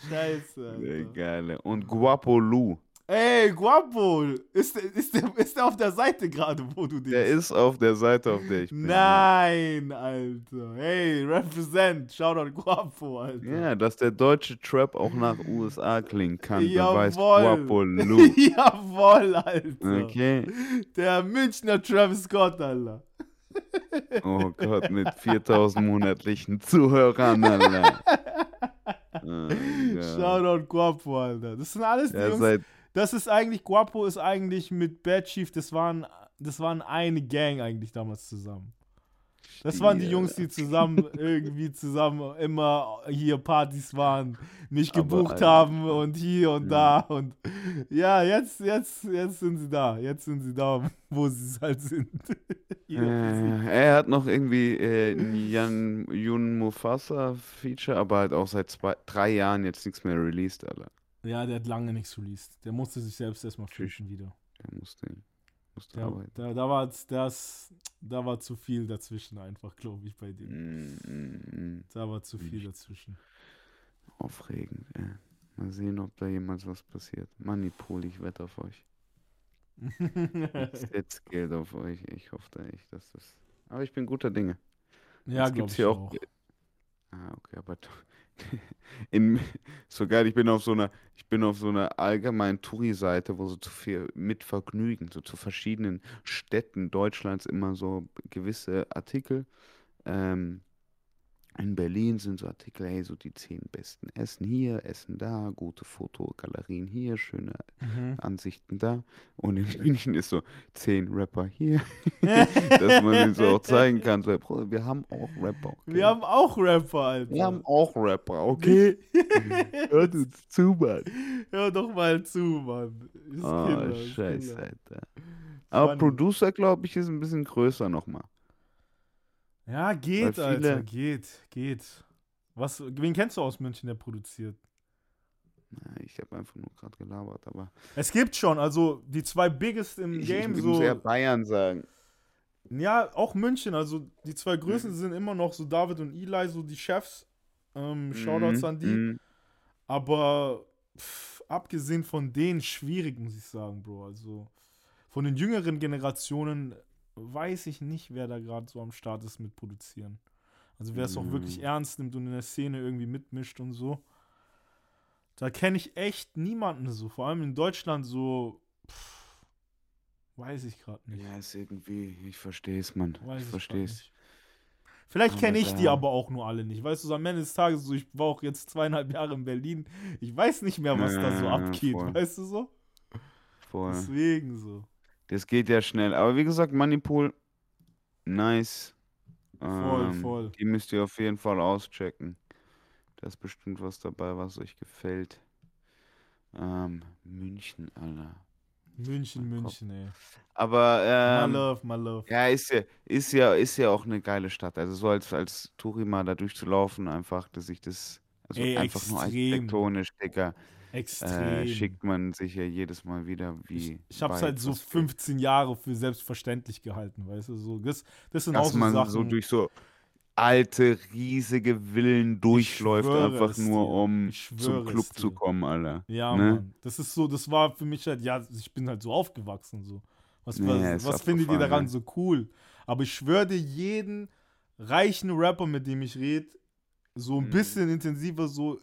Scheiße. Alter. Geile. Und Guapo Lu. Ey, Guapo! Ist, der- ist, der, ist der auf der Seite gerade, wo du den. Der ist auf der Seite, auf der ich bin. Nein, Alter. Hey, represent. Shoutout Guapo, Alter. Ja, dass der deutsche Trap auch nach USA klingen kann, beweist. Guapo Lu. Jawohl, Alter. Okay. Der Münchner Travis Scott, Alter. Oh Gott, mit 4000 monatlichen Zuhörern, Alter. Oh Gott. Shoutout Guapo, Alter. Das sind alles die Ja, Jungs. Das ist eigentlich, Guapo ist eigentlich mit Bad Chief, das waren, das waren eine Gang eigentlich damals zusammen. Das waren die. Jungs, die zusammen irgendwie zusammen immer hier Partys waren, mich Aber, gebucht Alter. haben und hier und Ja. da und ja, jetzt, jetzt, jetzt sind sie da. Jetzt sind sie da, wo sie halt sind. Äh, er hat noch irgendwie äh, Jan Yun Mufasa Feature, aber halt auch seit zwei, drei Jahren jetzt nichts mehr released, Alter. Ja, der hat lange nichts released. Der musste sich selbst erstmal finden wieder. Der musste, musste Der, arbeiten. da, da, war, das, da war zu viel dazwischen einfach, glaube ich, bei dem. Mm, mm, mm. Da war zu viel dazwischen. Aufregend, ey. Mal sehen, ob da jemals was passiert. Manipul, ich wette auf euch. Ich setze Geld auf euch. Ich hoffe da echt, dass das. Aber ich bin guter Dinge. ja, glaube gibt's ich hier auch. auch- Ah, okay, aber in, so geil, ich bin auf so einer, ich bin auf so einer allgemeinen Touri-Seite, wo so zu viel mit Vergnügen, so zu verschiedenen Städten Deutschlands immer so gewisse Artikel ähm, in Berlin sind so Artikel, hey, so die zehn besten Essen hier, Essen da, gute Fotogalerien hier, schöne Mhm. Ansichten da. Und in München ist so zehn Rapper hier, dass man den so auch zeigen kann. So, Bruder, wir haben auch Rapper. Okay? Wir haben auch Rapper, Alter. Wir haben auch Rapper, okay? Hört uns zu, Mann. Hör doch mal zu, Mann. Ist Oh, Killer, ist scheiße, Killer. Alter. Aber Funny. Producer, glaube ich, ist ein bisschen größer nochmal. Ja, geht, Alter, geht, geht. Was, wen kennst du aus München, der produziert? Ja, Ich habe einfach nur gerade gelabert, aber Es gibt schon, also die zwei Biggest im ich, Game, ich so. muss eher Bayern sagen. Ja, auch München, also die zwei Größen sind immer noch so David und Eli, so die Chefs. Ähm, Shoutouts Mhm, an die. mhm. Aber pff, abgesehen von denen, schwierig, muss ich sagen, Bro. Also von den jüngeren Generationen weiß ich nicht, wer da gerade so am Start ist mit Produzieren. Also wer es auch wirklich Mhm. ernst nimmt und in der Szene irgendwie mitmischt und so. Da kenne ich echt niemanden so. Vor allem in Deutschland so. Pff, weiß ich gerade nicht. Ja, ist irgendwie, ich verstehe es, Mann. Weiß ich verstehe es. Vielleicht kenne ich die aber auch nur alle nicht. Weißt du, so am Ende des Tages, so, ich war auch jetzt zweieinhalb Jahre in Berlin. Ich weiß nicht mehr, was da so Ja, abgeht. voll. Weißt du so? Voll. Deswegen so. Das geht ja schnell. Aber wie gesagt, Moneypool, nice. Voll, Ähm, voll. Die müsst ihr auf jeden Fall auschecken. Da ist bestimmt was dabei, was euch gefällt. Ähm, München, Alter. München, Mein Kopf. München, ey. Aber My ähm, love, my love. ja, ist ja, ist ja, ist ja auch eine geile Stadt. Also so als, als Touri mal da durchzulaufen, einfach, dass ich das, also Ey, einfach nur extrem. architektonisch, Digga, Extrem. äh, schickt man sich ja jedes Mal wieder wie ich ich hab's weit halt so was geht. 15 Jahre für selbstverständlich gehalten, weißt du? So, das, das sind auch dass so man Sachen. so durch so alte, riesige Villen durchläuft, einfach nur um zum Club zu kommen, Alter. Ja, ne? Mann. Das ist so, das war für mich halt, ja, ich bin halt so aufgewachsen, so. Was, Ja, was, was findet ihr daran so cool? Aber ich schwöre dir, jeden reichen Rapper, mit dem ich rede, so ein Mhm. bisschen intensiver, so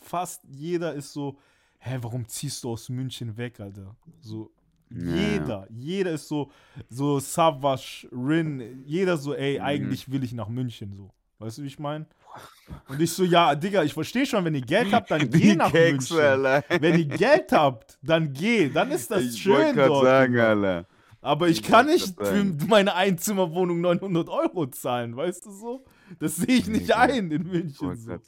fast jeder ist so, hä, warum ziehst du aus München weg, Alter? So, jeder, jeder ist so, so Savage, Rin, jeder so, ey, Mhm. eigentlich will ich nach München, so. Weißt du, wie ich meine? Und ich so, ja, Digga, ich verstehe schon, wenn ihr Geld habt, dann geh nach Kekse, München. Alter. Wenn ihr Geld habt, dann geh. Dann ist das ich schön wollte gerade dort. sagen. Alter. Aber ich ich kann nicht für meine Einzimmerwohnung 900 Euro zahlen, weißt du so? Das sehe ich nicht ein in München. So.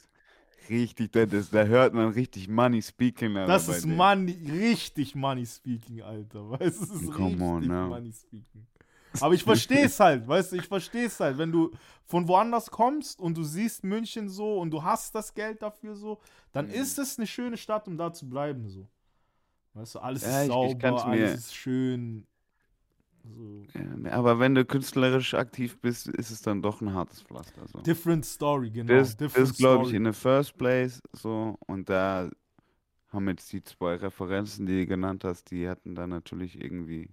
Richtig, da, das, da hört man richtig Money speaking, Alter. Das ist. Money, richtig Money Speaking, Alter. Weißt du, das ist Come richtig on. Money Speaking. Aber ich verstehe es halt, weißt du, ich verstehe es halt. Wenn du von woanders kommst und du siehst München so und du hast das Geld dafür so, dann Mhm. ist es eine schöne Stadt, um da zu bleiben so. Weißt du, alles Ja, ist sauber, alles ist schön. So. Ja, aber wenn du künstlerisch aktiv bist, ist es dann doch ein hartes Pflaster. So. Different Story, genau. Das, different das glaube ich in the first place so und da haben jetzt die zwei Referenzen, die du genannt hast, die hatten dann natürlich irgendwie,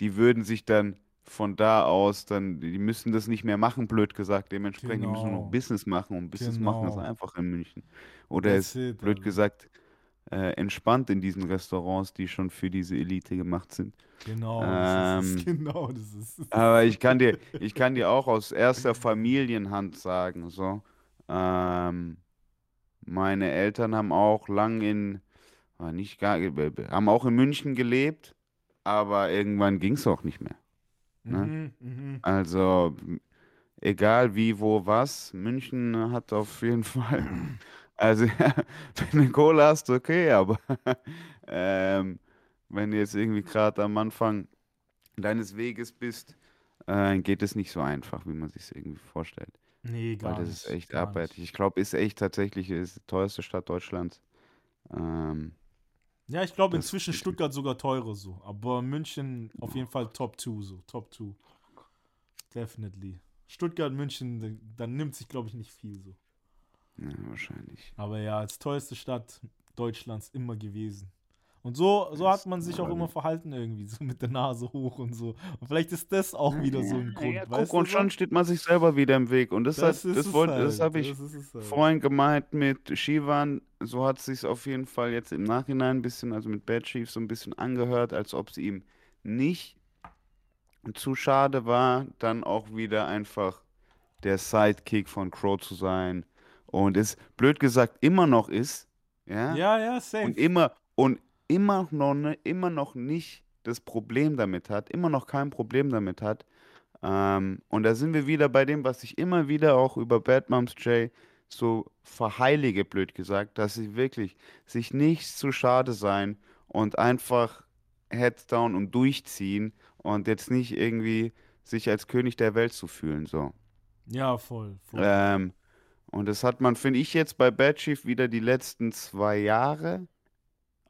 die würden sich dann von da aus dann, die müssen das nicht mehr machen, blöd gesagt, dementsprechend die müssen Genau. noch Business machen und Business machen ist Genau. einfach in München. Oder That's ist it, blöd Alter. gesagt äh, entspannt in diesen Restaurants, die schon für diese Elite gemacht sind. Genau, das ist. Ähm, Genau, das ist es. Aber ich kann dir, ich kann dir auch aus erster Familienhand sagen, so, ähm, meine Eltern haben auch lang in, ah, nicht gar, haben auch in München gelebt, aber irgendwann ging es auch nicht mehr. ne? Mhm, mhm. Also, egal wie, wo, was, München hat auf jeden Fall, also, wenn du Kohle hast, okay, aber ähm, wenn du jetzt irgendwie gerade am Anfang deines Weges bist, äh, geht es nicht so einfach, wie man sich es irgendwie vorstellt. Nee, Weil gar das nicht. ist echt nicht. Ich glaube, ist echt tatsächlich ist die teuerste Stadt Deutschlands. Ähm, Ja, ich glaube Das inzwischen ist- Stuttgart sogar teurer so. Aber München auf jeden Fall Top 2 so. Top 2. Definitely. Stuttgart, München, da, da nimmt sich, glaube ich, nicht viel so. Ja, wahrscheinlich. Aber ja, als teuerste Stadt Deutschlands immer gewesen. Und so, so hat man sich auch immer verhalten irgendwie, so mit der Nase hoch und so. Und vielleicht ist das auch wieder so ein Grund, Ja, guck, weißt du? und schon steht man sich selber wieder im Weg. Und das, das hat, das, wollte, halt. das habe ich das halt. vorhin gemeint mit Shivan. So hat es sich auf jeden Fall jetzt im Nachhinein ein bisschen, also mit Bad Chief, so ein bisschen angehört, als ob es ihm nicht zu schade war, dann auch wieder einfach der Sidekick von Crow zu sein und es blöd gesagt immer noch ist, ja, Ja, ja, safe. und immer und immer noch ne, immer noch nicht das Problem damit hat, immer noch kein Problem damit hat. Ähm, und da sind wir wieder bei dem, was ich immer wieder auch über Bad Moms J so verheilige, blöd gesagt, dass sie wirklich sich nicht zu schade sein und einfach Heads down und durchziehen und jetzt nicht irgendwie sich als König der Welt zu fühlen, so. Ja, voll, voll. Ähm, und das hat man, finde ich, jetzt bei Bad Chief wieder die letzten zwei Jahre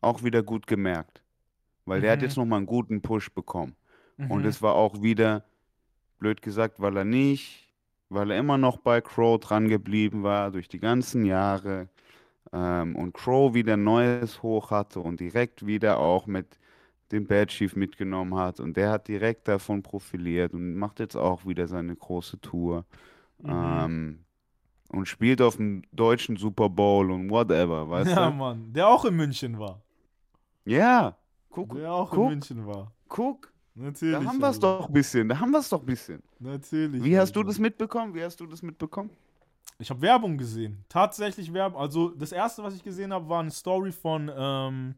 auch wieder gut gemerkt. Weil der hat Mhm. jetzt nochmal einen guten Push bekommen. Und Mhm. es war auch wieder, blöd gesagt, weil er nicht, weil er immer noch bei Crow dran geblieben war durch die ganzen Jahre. Ähm, und Crow wieder neues Hoch hatte und direkt wieder auch mit dem Bad Chief mitgenommen hat. Und der hat direkt davon profiliert und macht jetzt auch wieder seine große Tour. Mhm. Ähm, und spielt auf dem deutschen Super Bowl und whatever, weißt Ja, du? Mann. Der auch in München war. Ja, guck, Der auch in guck, München war. guck, Natürlich. da haben wir es doch ein bisschen, da haben wir es doch ein bisschen. Natürlich. Wie hast du Alter. das mitbekommen? Wie hast du das mitbekommen? Ich habe Werbung gesehen. Tatsächlich Werbung. Also das erste, was ich gesehen habe, war eine Story von ähm,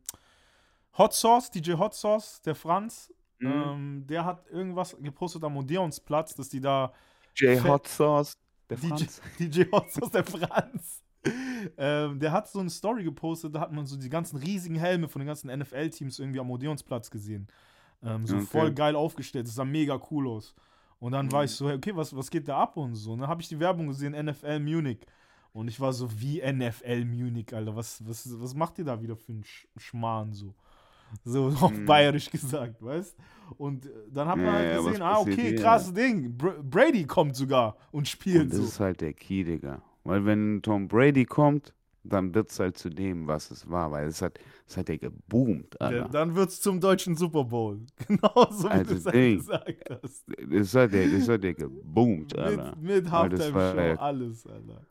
Hot Sauce, DJ Hot Sauce, der Franz. Mhm. Ähm, der hat irgendwas gepostet am Odeonsplatz, dass die da J Hot Sauce, der DJ, Franz. DJ Hot Sauce, der Franz. ähm, der hat so eine Story gepostet, da hat man so die ganzen riesigen Helme von den ganzen NFL-Teams irgendwie am Odeonsplatz gesehen. Ähm, so Okay. voll geil aufgestellt. Das sah mega cool aus. Und dann war Mhm. ich so, hey, okay, was, was geht da ab und so. Und dann habe ich die Werbung gesehen, NFL Munich. Und ich war so, wie NFL Munich, Alter. Was, was, was macht ihr da wieder für einen Sch Schmarrn so? So auf Mhm. bayerisch gesagt, weißt? Und äh, dann hat man Ja, halt ja, gesehen, ah, passiert okay, krasses Ding. Br Brady kommt sogar und spielt Und das so. ist halt der Key, Digga. Weil wenn Tom Brady kommt, dann wird es halt zu dem, was es war. Weil es hat, es hat ja geboomt, Ja, Alter. dann wird's zum deutschen Super Bowl. Genau so, wie Also, du es halt gesagt hast. Das hat ja, das hat ja geboomt, Alter. Mit, mit Halftime-Show, ja- alles, Alter.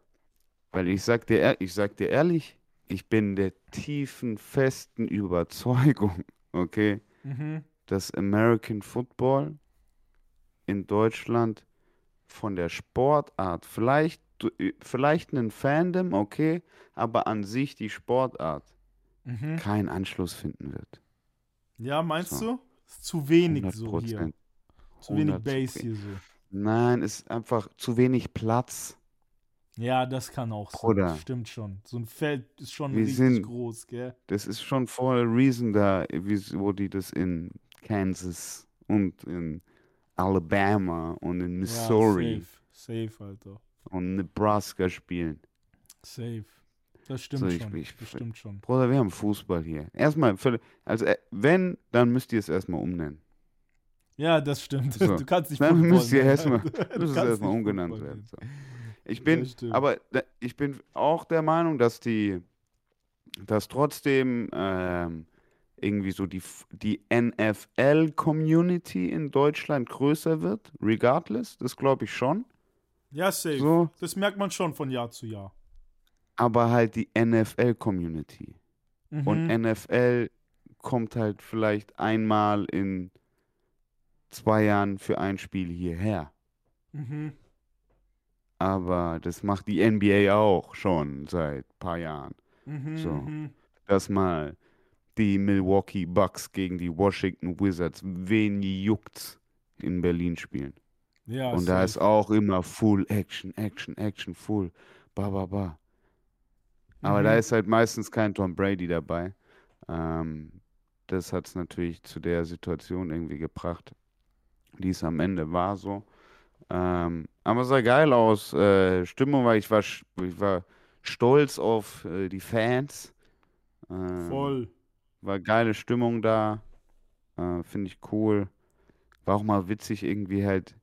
Weil ich sag dir, ich sag dir ehrlich, ich bin der tiefen, festen Überzeugung, okay, Mhm. dass American Football in Deutschland von der Sportart, vielleicht, vielleicht ein Fandom, okay, aber an sich die Sportart Mhm. keinen Anschluss finden wird. Ja, meinst So. du? Ist zu wenig 100 so hier. Zu wenig 100 zu Bass we- hier so. Nein, es ist einfach zu wenig Platz. Ja, das kann auch sein. Bruder. Das stimmt schon. So ein Feld ist schon Wir richtig sind- groß, gell? Das ist schon voll Reason da, wieso die das in Kansas und in Alabama und in Missouri Ja, safe. Safe, Alter. und Nebraska spielen. Safe. Das stimmt So, ich- schon. ich- das stimmt schon. Bruder, wir haben Fußball hier. Erstmal, also äh, wenn, dann müsst ihr es erstmal umnennen. Ja, das stimmt. So. Du kannst nicht Dann müsst ihr erstmal, müsst es erstmal umgenannt werden. So. Ich bin, stimmt. aber ich bin auch der Meinung, dass die, dass trotzdem ähm, irgendwie so die, die NFL-Community in Deutschland größer wird, regardless, das glaube ich schon. Ja, safe. So, Das merkt man schon von Jahr zu Jahr. aber halt die NFL-Community. Und Mhm. NFL kommt halt vielleicht einmal in zwei Jahren für ein Spiel hierher. Mhm. Aber das macht die NBA auch schon seit ein paar Jahren. Mhm. So. mhm. Dass mal die Milwaukee Bucks gegen die Washington Wizards, wen juckt's, in Berlin spielen. Ja, Und da ist auch immer Full Action, Action, Action, Full, ba, ba, ba. Aber da Mhm. ist halt meistens kein Tom Brady dabei. Ähm, das hat es natürlich zu der Situation irgendwie gebracht, die es am Ende war so. Ähm, aber es sah geil aus. Äh, Stimmung war, ich war, ich war stolz auf äh, die Fans. Ähm, Voll. war geile Stimmung da. Äh, Finde ich cool. War auch mal witzig, irgendwie halt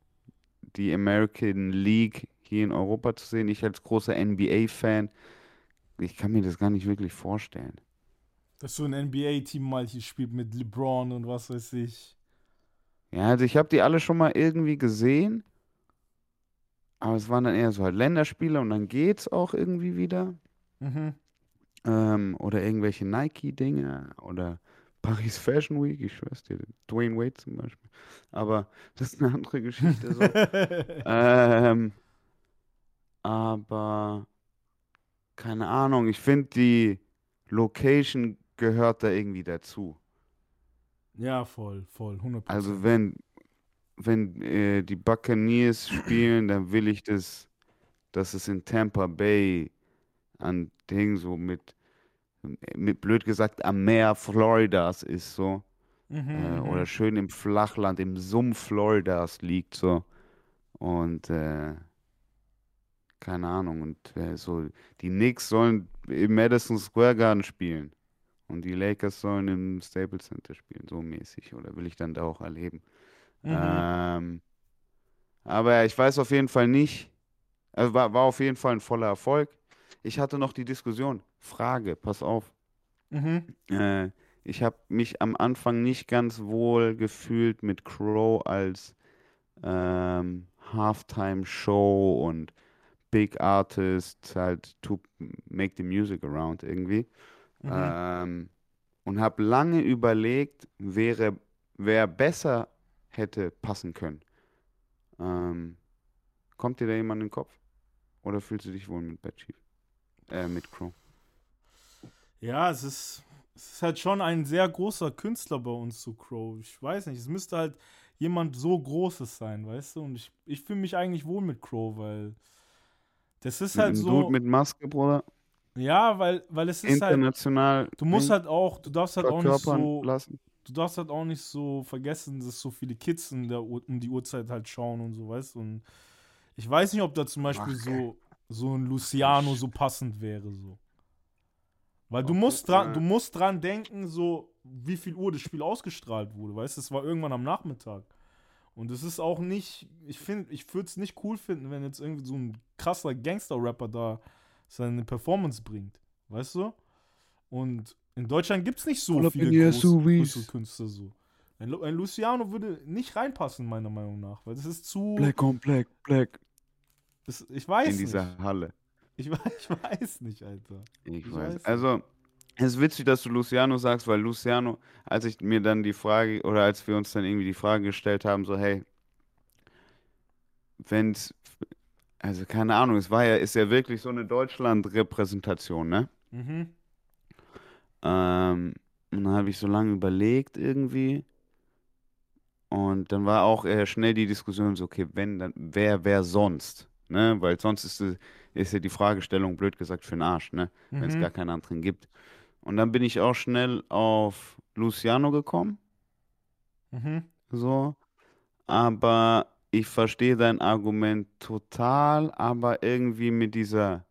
die American League hier in Europa zu sehen. Ich als großer NBA-Fan, ich kann mir das gar nicht wirklich vorstellen. Dass so ein NBA-Team mal hier spielt mit LeBron und was weiß ich. Ja, also ich habe die alle schon mal irgendwie gesehen. Aber es waren dann eher so halt Länderspiele und dann geht's auch irgendwie wieder. Mhm. Ähm, oder irgendwelche Nike-Dinge oder Paris Fashion Week, ich schwör's dir, Dwayne Wade zum Beispiel. Aber das ist eine andere Geschichte. So. ähm, aber keine Ahnung, ich finde die Location gehört da irgendwie dazu. Ja, voll, voll, 100%. Also wenn, wenn äh, die Buccaneers spielen, dann will ich das, dass es in Tampa Bay an Ding so mit, mit blöd gesagt am Meer Floridas ist so. Mhm, Äh, mhm. oder schön im Flachland, im Sumpf Floridas liegt so. Und äh, keine Ahnung. Und äh, so, die Knicks sollen im Madison Square Garden spielen. Und die Lakers sollen im Staples Center spielen, so mäßig. Oder will ich dann da auch erleben? Mhm. Ähm, aber ich weiß auf jeden Fall nicht. Also war, war auf jeden Fall ein voller Erfolg. Ich hatte noch die Diskussion. Frage, pass auf. Mhm. Äh, ich habe mich am Anfang nicht ganz wohl gefühlt mit Crow als ähm, Halftime-Show und Big Artist halt to make the music around irgendwie. Mhm. Ähm, und habe lange überlegt, wäre, wer besser hätte passen können. Ähm, kommt dir da jemand in den Kopf? Oder fühlst du dich wohl mit Bad Chief? Äh, mit Crow? Ja, es ist, es ist halt schon ein sehr großer Künstler bei uns, so Crow. Ich weiß nicht, es müsste halt jemand so Großes sein, weißt du? Und ich, ich fühle mich eigentlich wohl mit Crow, weil das ist halt so. Dude mit Maske, Bruder? Ja, weil, weil es ist halt. international Du musst halt auch, du darfst halt auch nicht so. lassen. Du darfst halt auch nicht so vergessen, dass so viele Kids in der, Uhr- um die Uhrzeit halt schauen und so, weißt du? Und ich weiß nicht, ob da zum Beispiel Ach, so, so ein Luciano so passend wäre, so. Weil du musst dran, ja. du musst dran denken, so wie viel Uhr das Spiel ausgestrahlt wurde, weißt du? Es war irgendwann am Nachmittag. Und es ist auch nicht, ich finde, ich würde es nicht cool finden, wenn jetzt irgendwie so ein krasser Gangster-Rapper da seine Performance bringt, weißt du? Und in Deutschland gibt es nicht so viele große, Künstler so. Ein, Lu- ein Luciano würde nicht reinpassen, meiner Meinung nach, weil das ist zu. Black on Black, Black. Das, ich weiß in dieser nicht. Halle. Ich, ich weiß nicht, Alter. Ich, Ich weiß. weiß nicht. Also, es ist witzig, dass du Luciano sagst, weil Luciano, als ich mir dann die Frage, oder als wir uns dann irgendwie die Frage gestellt haben, so, hey, wenn's, also keine Ahnung, es war ja, ist ja wirklich so eine Deutschland-Repräsentation, ne? Mhm. Ähm, und dann habe ich so lange überlegt irgendwie. Und dann war auch äh, schnell die Diskussion so, okay, wenn, dann wer, wer sonst? Ne? Weil sonst ist, ist ja die Fragestellung, blöd gesagt, für den Arsch, ne? Wenn es Mhm. gar keinen anderen gibt. Und dann bin ich auch schnell auf Luciano gekommen, Mhm. so. Aber ich verstehe dein Argument total, aber irgendwie mit dieser,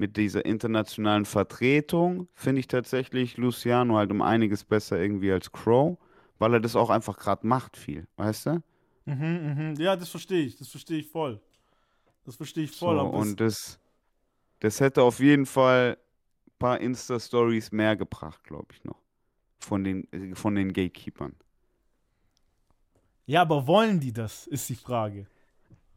mit dieser internationalen Vertretung finde ich tatsächlich Luciano halt um einiges besser irgendwie als Crow, weil er das auch einfach gerade macht viel, weißt du? Mhm, mhm. Ja, das verstehe ich. Das verstehe ich voll. Das verstehe ich voll. So, und das, das hätte auf jeden Fall ein paar Insta-Stories mehr gebracht, glaube ich noch. Von den, äh, von den Gatekeepern. ja, aber wollen die das, ist die Frage.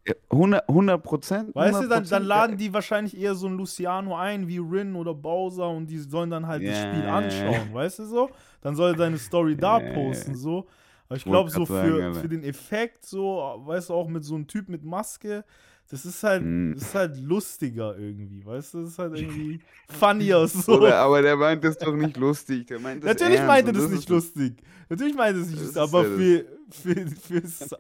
Ja, 100 100 Prozent. Weißt du, dann, dann laden die wahrscheinlich eher so einen Luciano ein wie Rin oder Bowser und die sollen dann halt das Ja, Spiel anschauen, weißt du so? Dann soll er seine Story da posten, so. Aber ich glaube, so sagen, für, Alter. für den Effekt, so, weißt du, auch mit so einem Typ mit Maske, das ist halt, Mm. das ist halt lustiger irgendwie, weißt du? Das ist halt irgendwie funnier so. Oder, aber der meint das doch nicht lustig. Der meint das Natürlich ernst meinte das ist nicht lustig. Natürlich meinte es nicht Das lustig, ist aber für, für, fürs,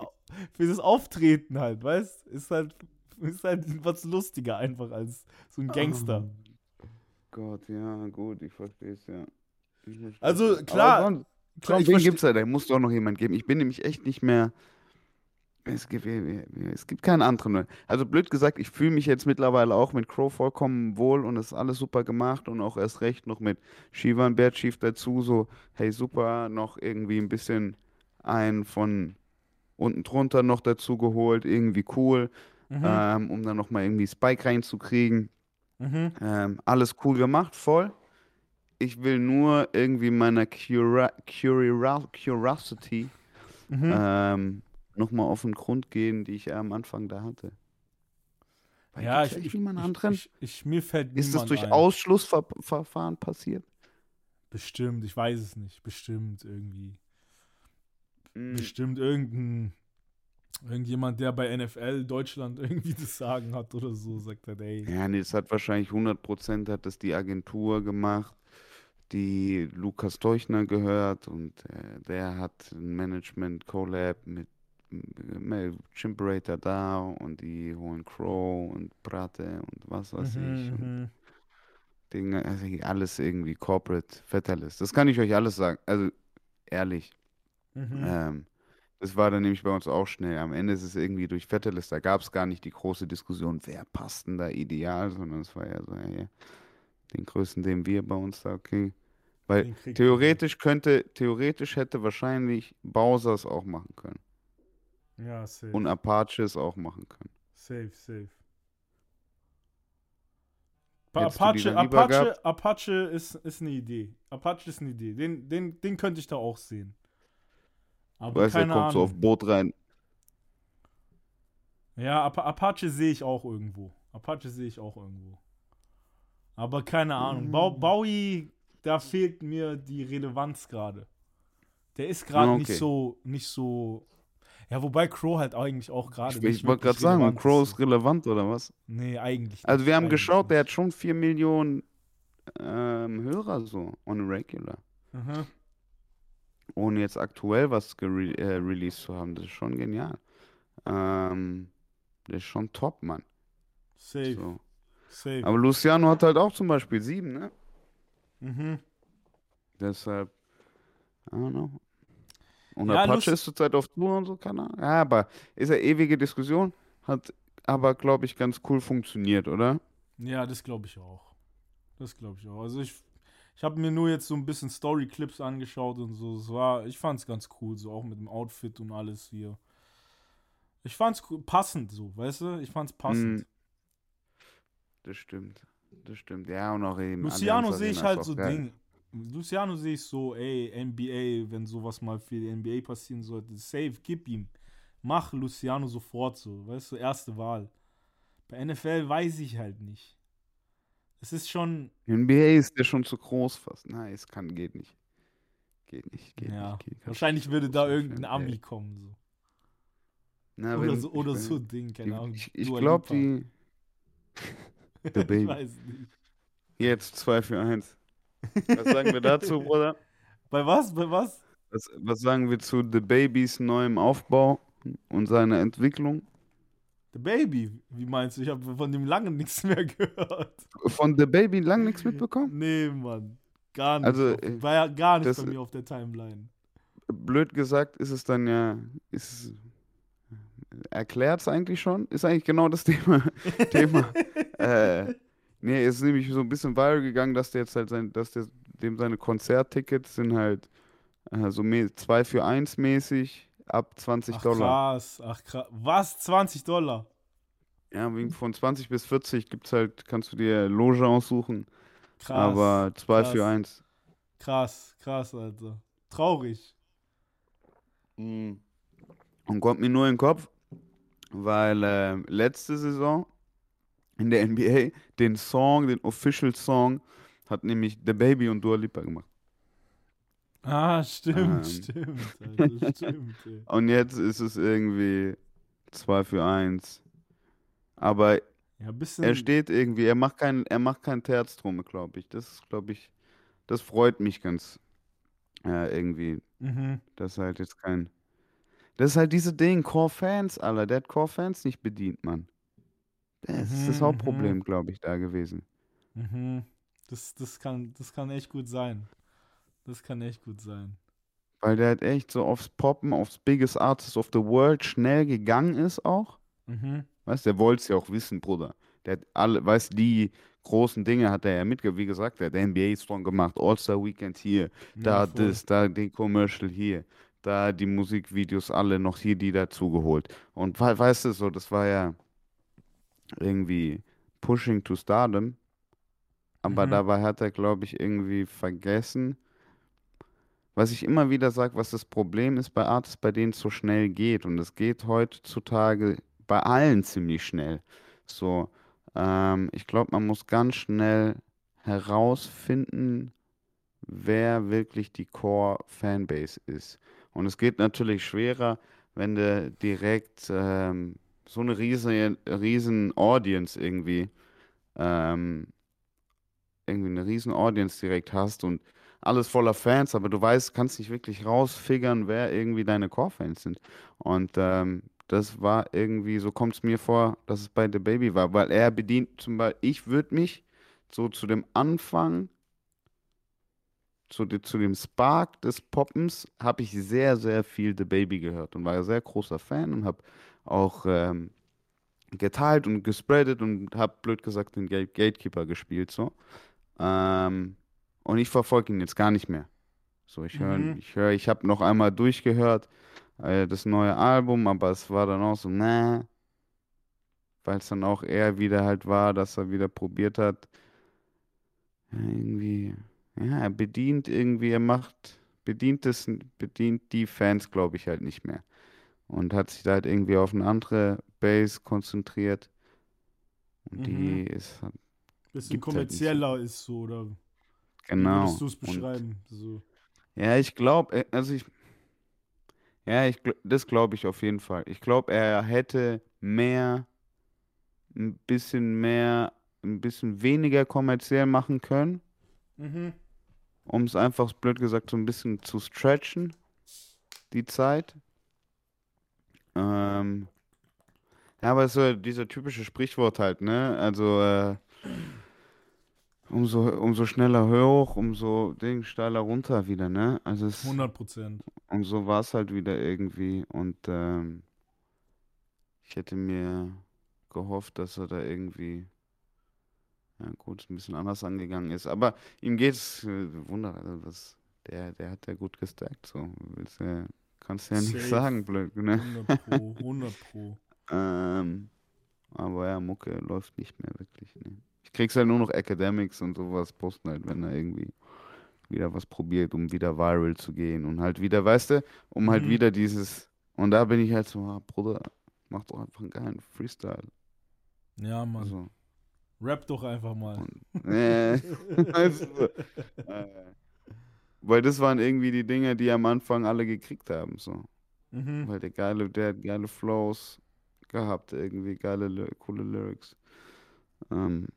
für das Auftreten halt, weißt ist halt, ist halt was lustiger einfach als so ein Gangster. Oh Gott, ja, gut, ich verstehe es, ja. Versteh's. Also, klar, Klar, Komm, ich wen gibt's da? Da muss doch noch jemand geben. Ich bin nämlich echt nicht mehr. Es gibt, es gibt keinen anderen. Also blöd gesagt, ich fühle mich jetzt mittlerweile auch mit Crow vollkommen wohl und es ist alles super gemacht und auch erst recht noch mit Shivan Bert Chief dazu. So, hey, super, noch irgendwie ein bisschen einen von unten drunter noch dazu geholt, irgendwie cool, Mhm. ähm, um dann nochmal irgendwie Spike reinzukriegen. Mhm. Ähm, alles cool gemacht, voll. Ich will nur irgendwie meiner Cura Curiosity Mhm. ähm, nochmal auf den Grund gehen, die ich ja am Anfang da hatte. Weil ja, ich, ich, niemand ich, anderen? ich, ich, mir fällt Ist das durch ein. Ausschlussverfahren passiert? Bestimmt, ich weiß es nicht. Bestimmt irgendwie. Mm, Bestimmt irgendein Irgendjemand, der bei NFL Deutschland irgendwie das Sagen hat oder so, sagt er, ey. Ja, nee, das hat wahrscheinlich 100% hat das die Agentur gemacht, die Lukas Teuchner gehört und äh, der hat ein Management Collab mit Chimperator da und die holen Crow und Prate und was weiß Mhm, ich. Und mhm. Dinge, also alles irgendwie Corporate Fetterlist. Das kann ich euch alles sagen. Also ehrlich. Mhm. Ähm, das war dann nämlich bei uns auch schnell. Am Ende ist es irgendwie durch Fetterlist. Da gab es gar nicht die große Diskussion, wer passt denn da ideal, sondern es war ja so, hey, den größten, den wir bei uns da, okay. Weil theoretisch könnte, theoretisch hätte wahrscheinlich Bowser es auch machen können. Ja, safe. Und Apache es auch machen können. Safe, safe. Hättest Apache, Apache, gehabt? Apache ist, ist eine Idee. Apache ist eine Idee. Den, den, den könnte ich da auch sehen. Aber Weißt du, er keine kommt so Ahnung. auf Boot rein. Ja, Apa Apache sehe ich auch irgendwo. Apache sehe ich auch irgendwo. Aber keine Ahnung. Bau Mm. Bowie, da fehlt mir die Relevanz gerade. Der ist gerade Ja, nicht okay. so, nicht so. Ja, wobei Crow halt eigentlich auch gerade. Ich, ich wollte gerade sagen, Crow ist. ist relevant oder was? Nee, eigentlich Also nicht, wir haben eigentlich geschaut, der nicht. hat schon 4 Millionen ähm, Hörer so on a regular. Mhm. Ohne jetzt aktuell was gere äh, released zu haben. Das ist schon genial. Ähm, der ist schon top, Mann. Safe, So. safe. Aber Luciano hat halt auch zum Beispiel sieben, ne? Mhm. Deshalb, I don't know. Und Ja, Apache Luc- ist zurzeit auf Tour und so, keine Ahnung. Ja, aber ist ja ewige Diskussion. Hat aber, glaube ich, ganz cool funktioniert, oder? Ja, das glaube ich auch. Das glaube ich auch. Also ich, ich habe mir nur jetzt so ein bisschen Story-Clips angeschaut und so. Es war, ich fand es ganz cool, so auch mit dem Outfit und alles hier. Ich fand's cool, passend so, weißt du? Ich fand's passend. Mm, Das stimmt. Das stimmt. Ja, und auch eben. Luciano sehe ich halt so. Ding. Luciano sehe ich so, ey, NBA, wenn sowas mal für die NBA passieren sollte, safe, gib ihm. Mach Luciano sofort so, weißt du, erste Wahl. Bei NFL weiß ich halt nicht. Es ist schon, NBA ist der schon zu groß fast. Nein, es kann, geht nicht. Geht nicht, geht ja, nicht. Geht, wahrscheinlich würde da irgendein. Ami kommen, so. Na, oder wenn- so, oder so wenn- Ding, keine Ahnung. Ich, ich glaube, die. The Baby. ich weiß nicht. Jetzt 2 für 1. Was sagen wir dazu, Bruder? Bei was? Bei was? Was, was sagen wir zu The Babys neuem Aufbau und seiner Entwicklung? The Baby. Wie meinst du? Ich habe von dem lange nichts mehr gehört. Von The Baby lang nichts mitbekommen? Nee, Mann. Gar nicht. Also, auf, war ja gar nicht das- bei mir auf der Timeline. Blöd gesagt ist es dann ja, ist erklärt es eigentlich schon? Ist eigentlich genau das Thema. Thema. äh, nee, es ist nämlich so ein bisschen viral gegangen, dass der jetzt halt sein, dass der, dem seine Konzerttickets sind halt äh, so 2 für 1 mäßig ab 20 Ach Dollar. krass, ach krass. Was? 20 Dollar? Ja, wegen von 20 bis 40 gibt's halt, kannst du dir Loge aussuchen, Krass. aber 2 krass. für 1. Krass, krass, Alter. Traurig. Und kommt mir nur in den Kopf, weil äh, letzte Saison in der NBA den Song, den Official Song, hat nämlich The Baby und Dua Lipa gemacht. Ah, stimmt, Ähm. stimmt, stimmt. Und jetzt ist es irgendwie 2 für 1. Aber Ja, er steht irgendwie, er macht kein, er macht kein Terz drum, glaube ich. Das ist, glaube ich, das freut mich ganz äh, irgendwie, Mhm. dass halt jetzt kein. Das ist halt diese Ding, Core-Fans, Alter. Der hat Core-Fans nicht bedient, Mann. Das ist das Mhm, Hauptproblem, glaube ich, da gewesen. Mhm. Das, das, kann, das kann echt gut sein. Das kann echt gut sein. Weil der halt echt so aufs Poppen, aufs Biggest Artist of the World schnell gegangen ist auch. Mhm. Weißt du, der wollte es ja auch wissen, Bruder. Der hat alle, weißt du, die großen Dinge hat er ja mitgemacht. Wie gesagt, der hat NBA-Song gemacht, All-Star Weekend hier, da Ja, voll. das, da den Commercial hier, da die Musikvideos alle noch hier die dazu geholt. Und we- weißt du, so, das war ja irgendwie Pushing to Stardom. Aber Mhm. dabei hat er, glaube ich, irgendwie vergessen, was ich immer wieder sage, was das Problem ist bei Artists, bei denen es so schnell geht. Und es geht heutzutage bei allen ziemlich schnell. So, ähm, ich glaube, man muss ganz schnell herausfinden, wer wirklich die Core-Fanbase ist. Und es geht natürlich schwerer, wenn du direkt ähm, so eine riesen, riesen Audience irgendwie, ähm, irgendwie eine riesen Audience direkt hast und alles voller Fans, aber du weißt, kannst nicht wirklich rausfigern, wer irgendwie deine Core-Fans sind. Und ähm, das war irgendwie, so kommt es mir vor, dass es bei The Baby war, weil er bedient zum Beispiel, ich würde mich so zu dem Anfang, zu, zu dem Spark des Poppens, habe ich sehr, sehr viel The Baby gehört und war ein sehr großer Fan und habe auch ähm, geteilt und gespreadet und habe blöd gesagt den Gatekeeper gespielt so. Ähm, und ich verfolge ihn jetzt gar nicht mehr. So, ich höre, mhm. ich höre, ich habe noch einmal durchgehört äh, das neue Album, aber es war dann auch so, ne, weil es dann auch eher wieder halt war, dass er wieder probiert hat, ja, irgendwie, ja, er bedient irgendwie, er macht, bedient das, bedient die Fans, glaube ich, halt nicht mehr. Und hat sich da halt irgendwie auf eine andere Base konzentriert. Und mhm. die ist halt. Bisschen kommerzieller halt so. ist so, oder? Genau. Wie würdest du es beschreiben? So. Ja, ich glaube, äh, also ich, ja, ich, das glaube ich auf jeden Fall. Ich glaube, er hätte mehr, ein bisschen mehr, ein bisschen weniger kommerziell machen können, Mhm. um es einfach, blöd gesagt, so ein bisschen zu stretchen, die Zeit. Ähm, ja, aber es ist so dieser typische Sprichwort halt, ne? Also, äh, umso, umso schneller hoch, umso Ding, steiler runter wieder, ne? Also es, 100 Prozent. und so war es halt wieder irgendwie. Und ähm, ich hätte mir gehofft, dass er da irgendwie, ja gut, ein bisschen anders angegangen ist. Aber ihm geht's, äh, Wunder, also das, der, der hat ja gut gestackt, so. Willst, äh, kannst ja nichts Safe. sagen, blöd, ne? 100 Pro, 100 Pro. Ähm, aber ja, Mucke läuft nicht mehr wirklich, ne? Ich krieg's halt nur noch Academics und sowas posten halt, wenn er irgendwie wieder was probiert, um wieder viral zu gehen und halt wieder, weißt du, um halt Mhm. wieder dieses, und da bin ich halt so, ah, Bruder, mach doch einfach einen geilen Freestyle. Ja, Mann. Also, Rap doch einfach mal. und, äh, weißt du, äh, weil das waren irgendwie die Dinge, die am Anfang alle gekriegt haben, so. Mhm. Weil der geile, der hat geile Flows gehabt, irgendwie geile, coole Lyrics. Ähm,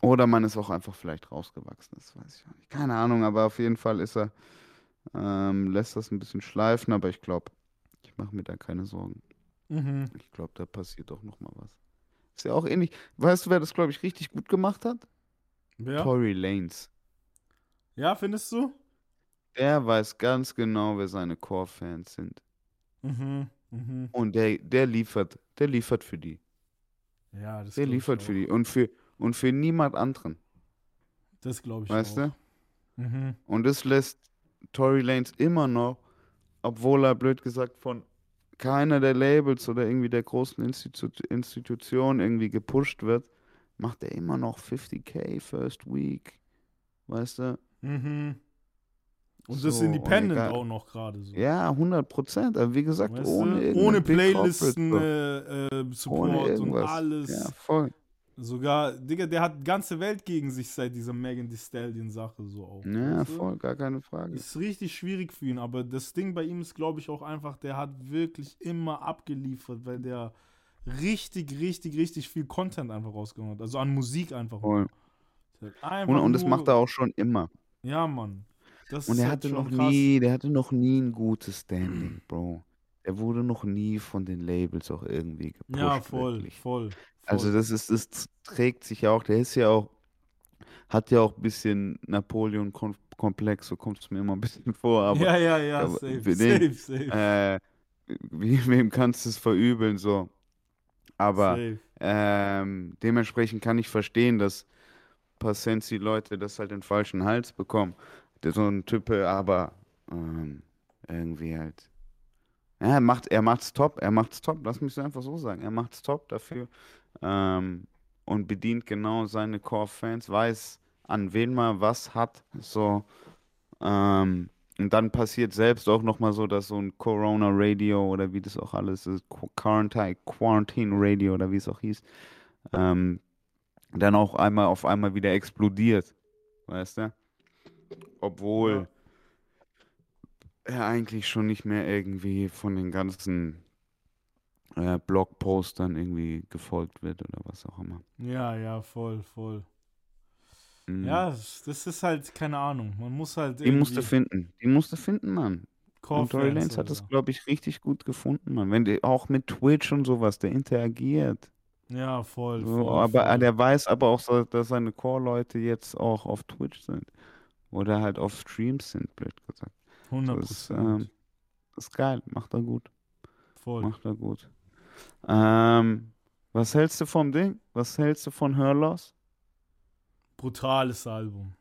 oder man ist auch einfach vielleicht rausgewachsen, das weiß ich auch nicht. Keine Ahnung, aber auf jeden Fall ist er, ähm, lässt das ein bisschen schleifen, aber ich glaube, ich mache mir da keine Sorgen. Mhm. Ich glaube, da passiert doch noch mal was. Ist ja auch ähnlich. Weißt du, wer das, glaube ich, richtig gut gemacht hat? Wer? Tory Lanez. Ja, findest du? Der weiß ganz genau, wer seine Core-Fans sind. Mhm. Mhm. Und der, der liefert, der liefert für die. Ja, das Der liefert für die. Und für, und für niemand anderen. Das glaube ich Weißt auch. du? Mhm. Und das lässt Tory Lanez immer noch, obwohl er blöd gesagt von keiner der Labels oder irgendwie der großen Institu Institutionen irgendwie gepusht wird, macht er immer noch 50k First Week. Weißt du? Mhm. Und So, das und Independent egal- auch noch gerade so. Ja, 100 Prozent. Aber wie gesagt, Weißt ohne Ohne Playlisten, äh, äh, so. Support ohne und alles. Ja, voll. Sogar, Digga, der hat die ganze Welt gegen sich seit dieser Megan Thee Stallion-Sache so auch. Ja, weißt du? voll, gar keine Frage. Ist richtig schwierig für ihn, aber das Ding bei ihm ist, glaube ich, auch einfach, der hat wirklich immer abgeliefert, weil der richtig, richtig, richtig viel Content einfach rausgehauen hat. Also an Musik einfach. Voll. Einfach Und, und das macht er auch schon immer. Ja, Mann. Das Und er halt hatte noch krass. nie, der hatte noch nie ein gutes Standing, Bro. Er wurde noch nie von den Labels auch irgendwie gepusht, Ja, voll, voll, voll. Also das ist, das trägt sich ja auch, der ist ja auch, hat ja auch ein bisschen Napoleon-Komplex, so kommt es mir immer ein bisschen vor, aber ja, ja, ja, aber safe, für safe, den, safe, äh, wem kannst du es verübeln, so. Aber ähm, dementsprechend kann ich verstehen, dass paar Sensi-Leute das halt den falschen Hals bekommen. Der so ein Type, aber ähm, irgendwie halt. Ja, er macht, er macht's top, er macht's top, lass mich es einfach so sagen. Er macht's top dafür ähm, und bedient genau seine Core-Fans, weiß, an wen man was hat. So, ähm, und dann passiert selbst auch nochmal so, dass so ein Corona-Radio oder wie das auch alles ist, Qu- Quarantine, Quarantine Radio oder wie es auch hieß, ähm, dann auch einmal auf einmal wieder explodiert. Weißt du? Obwohl er eigentlich schon nicht mehr irgendwie von den ganzen äh, Blogpostern irgendwie gefolgt wird oder was auch immer. Ja, ja, voll, voll. Mhm. Ja, das ist halt, keine Ahnung. Man muss halt Die musst du irgendwie finden. Die musst du finden, Mann. Und Tory Lanez hat das, glaube ich, richtig gut gefunden, Mann. Wenn die, auch mit Twitch und sowas, der interagiert. Ja, voll, So, voll, aber voll. der weiß aber auch, dass seine Core-Leute jetzt auch auf Twitch sind. Oder halt auf Streams sind, blöd gesagt. 100 Das ist, ähm, ist geil. Macht er gut. Voll. Macht er gut. Ähm, was hältst du vom Ding? Was hältst du von Hörlos? Brutales Album.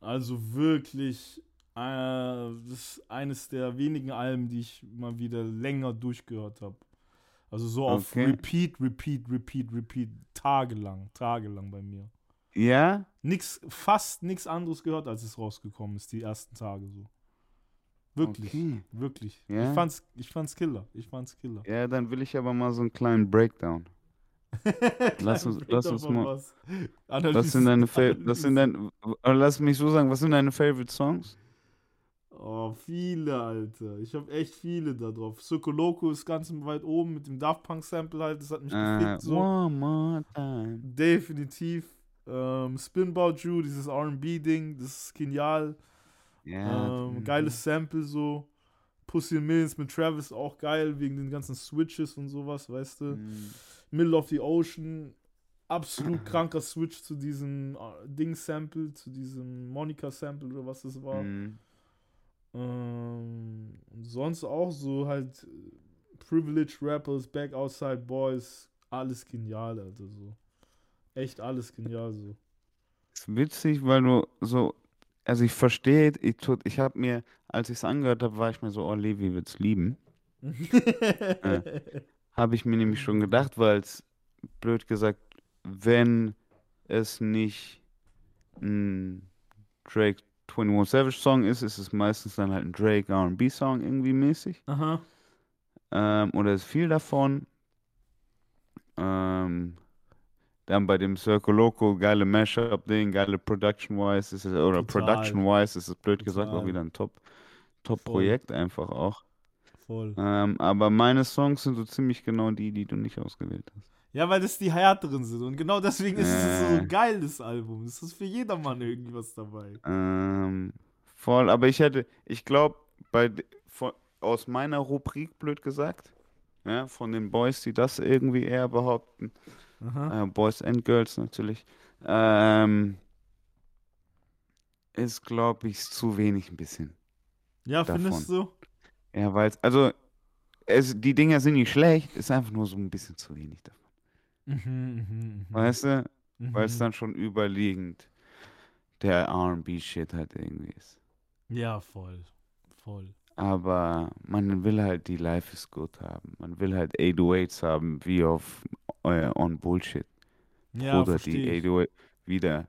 Also wirklich, äh, das ist eines der wenigen Alben, die ich mal wieder länger durchgehört habe. Also so auf Okay. Repeat, Repeat, Repeat, Repeat, tagelang, tagelang bei mir. Ja? Nix, fast nichts anderes gehört, als es rausgekommen ist, die ersten Tage so. Wirklich, Okay. wirklich. Ja? Ich fand's, ich fand's Killer. Ich fand's Killer. Ja, dann will ich aber mal so einen kleinen Breakdown. Lass uns- lass uns mal- was? Sind deine was sind dein, lass mich so sagen, was sind deine Favorite Songs? Oh, viele, Alter. Ich habe echt viele da drauf. Loco ist ganz weit oben mit dem Daft Punk Sample halt. Das hat mich Äh, gefickt so. One more time. Definitiv. Ähm, Spin About You, dieses R&B-Ding, das ist genial. Ja. ähm, mhm. geiles Sample so. Pussy and Millions mit Travis auch geil, wegen den ganzen Switches und sowas, weißt du. Mhm. Middle of the Ocean, absolut kranker Switch zu diesem äh, Ding-Sample, zu diesem Monica-Sample oder was das war. Mhm. Ähm, und sonst auch so halt äh, Privileged Rappers, Back Outside Boys, alles genial, Alter, so. Echt alles genial, so. Ist witzig, weil du so, also ich verstehe, ich, tut- ich habe mir, als ich es angehört habe, war ich mir so, oh, Levi wird's lieben. Habe ich mir nämlich schon gedacht, weil es, blöd gesagt, wenn es nicht ein Drake 21 Savage Song ist, ist es meistens dann halt ein Drake R&B Song irgendwie mäßig. Aha. Ähm, oder ist viel davon. Ähm, dann bei dem Circle Loco, geile Mashup-Ding, geile Production-wise, ist es, oder. Production-wise ist es blöd gesagt auch wieder ein Top, Top-Projekt einfach auch. Voll. Ähm, aber meine Songs sind so ziemlich genau die, die du nicht ausgewählt hast. Ja, weil das die härteren sind. Und genau deswegen ist es so Äh. ein geiles Album. Es ist für jedermann irgendwie was dabei. Ähm, voll, aber ich hätte, ich glaube, bei von, aus meiner Rubrik, blöd gesagt, ja, von den Boys, die das irgendwie eher behaupten. Äh, Boys and Girls natürlich, ähm, ist, glaube ich, zu wenig ein bisschen. Ja, davon. findest du? Ja, weil es, also, es, die Dinger sind nicht schlecht, ist einfach nur so ein bisschen zu wenig davon. Mhm, mhm, mhm. Weißt du? Weil es dann schon überliegend der RB-Shit halt irgendwie ist. Ja, voll. Voll. Aber man will halt die Life is Good haben. Man will halt 808s haben, wie auf äh, On Bullshit. Ja, Oder die ich. 808 wieder.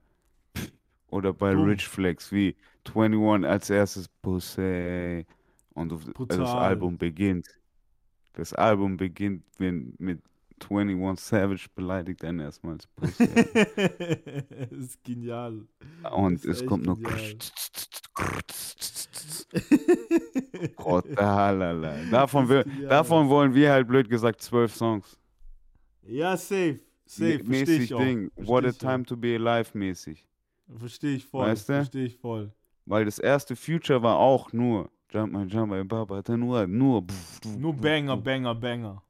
Oder bei Dumm. Rich Flex, wie 21 als erstes Pussy. Und das Brutal. Album beginnt. Das Album beginnt wenn, mit 21 Savage beleidigt einen erstmal als Pussy. ist genial. Und ist es kommt genial. Rotalala. Davon, Das genial. davon wollen wir halt blöd gesagt zwölf Songs. Ja, safe. Safe. Verstehe mäßig ich auch. Ding. Versteh What a time to be alive mäßig. Verstehe ich voll. Weißt du? Verstehe ich voll. Weil das erste Future war auch nur Jump My Jump My Baba. Nur, nur, Nur Banger, Banger, Banger.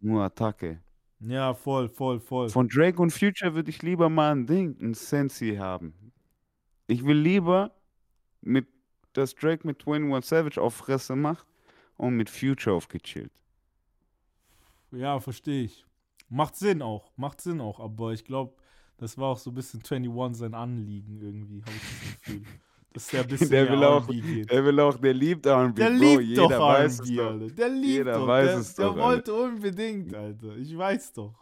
nur Attacke. Ja, voll, voll, voll. Von Drake und Future würde ich lieber mal ein Ding, ein Sensi haben. Ich will lieber mit, dass Drake mit 21 Savage auf Fresse macht und mit Future auf gechillt. Ja, verstehe ich. Macht Sinn auch. Macht Sinn auch. Aber ich glaube, das war auch so ein bisschen 21 sein Anliegen irgendwie, habe ich das Gefühl. Dass der ein bisschen Der will auch- geht. Er will auch, der liebt R&B. Der Bro, liebt jeder doch weiß es R&B, doch. Alter. Der liebt Jeder doch. weiß der, es der doch, wollte unbedingt, Alter. Ich weiß doch.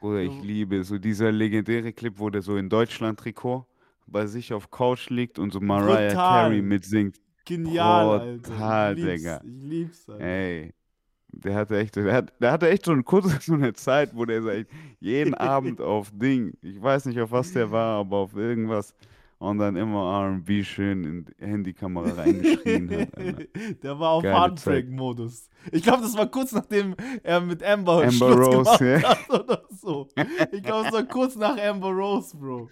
Bruder, ich liebe so dieser legendäre Clip, wo der so in Deutschland-Trikot bei sich auf Couch liegt und so Mariah Brutal. Carey mitsingt. Genial, Brutal, Alter. Ich lieb's, Digga. Ich lieb's, Alter. Ey, der hatte echt, der, hat, der hatte echt so eine kurze so eine Zeit, wo der echt jeden Abend auf Ding, ich weiß nicht auf was der war, aber auf irgendwas, und dann immer R&B schön in die Handykamera reingeschrien hat. Alter. Der war auf Heartbreak-Modus. Ich glaube, das war kurz nachdem er mit Amber, Amber Schluss Rose, gemacht ja. hat oder so. Ich glaube, es war kurz nach Amber Rose, Bro.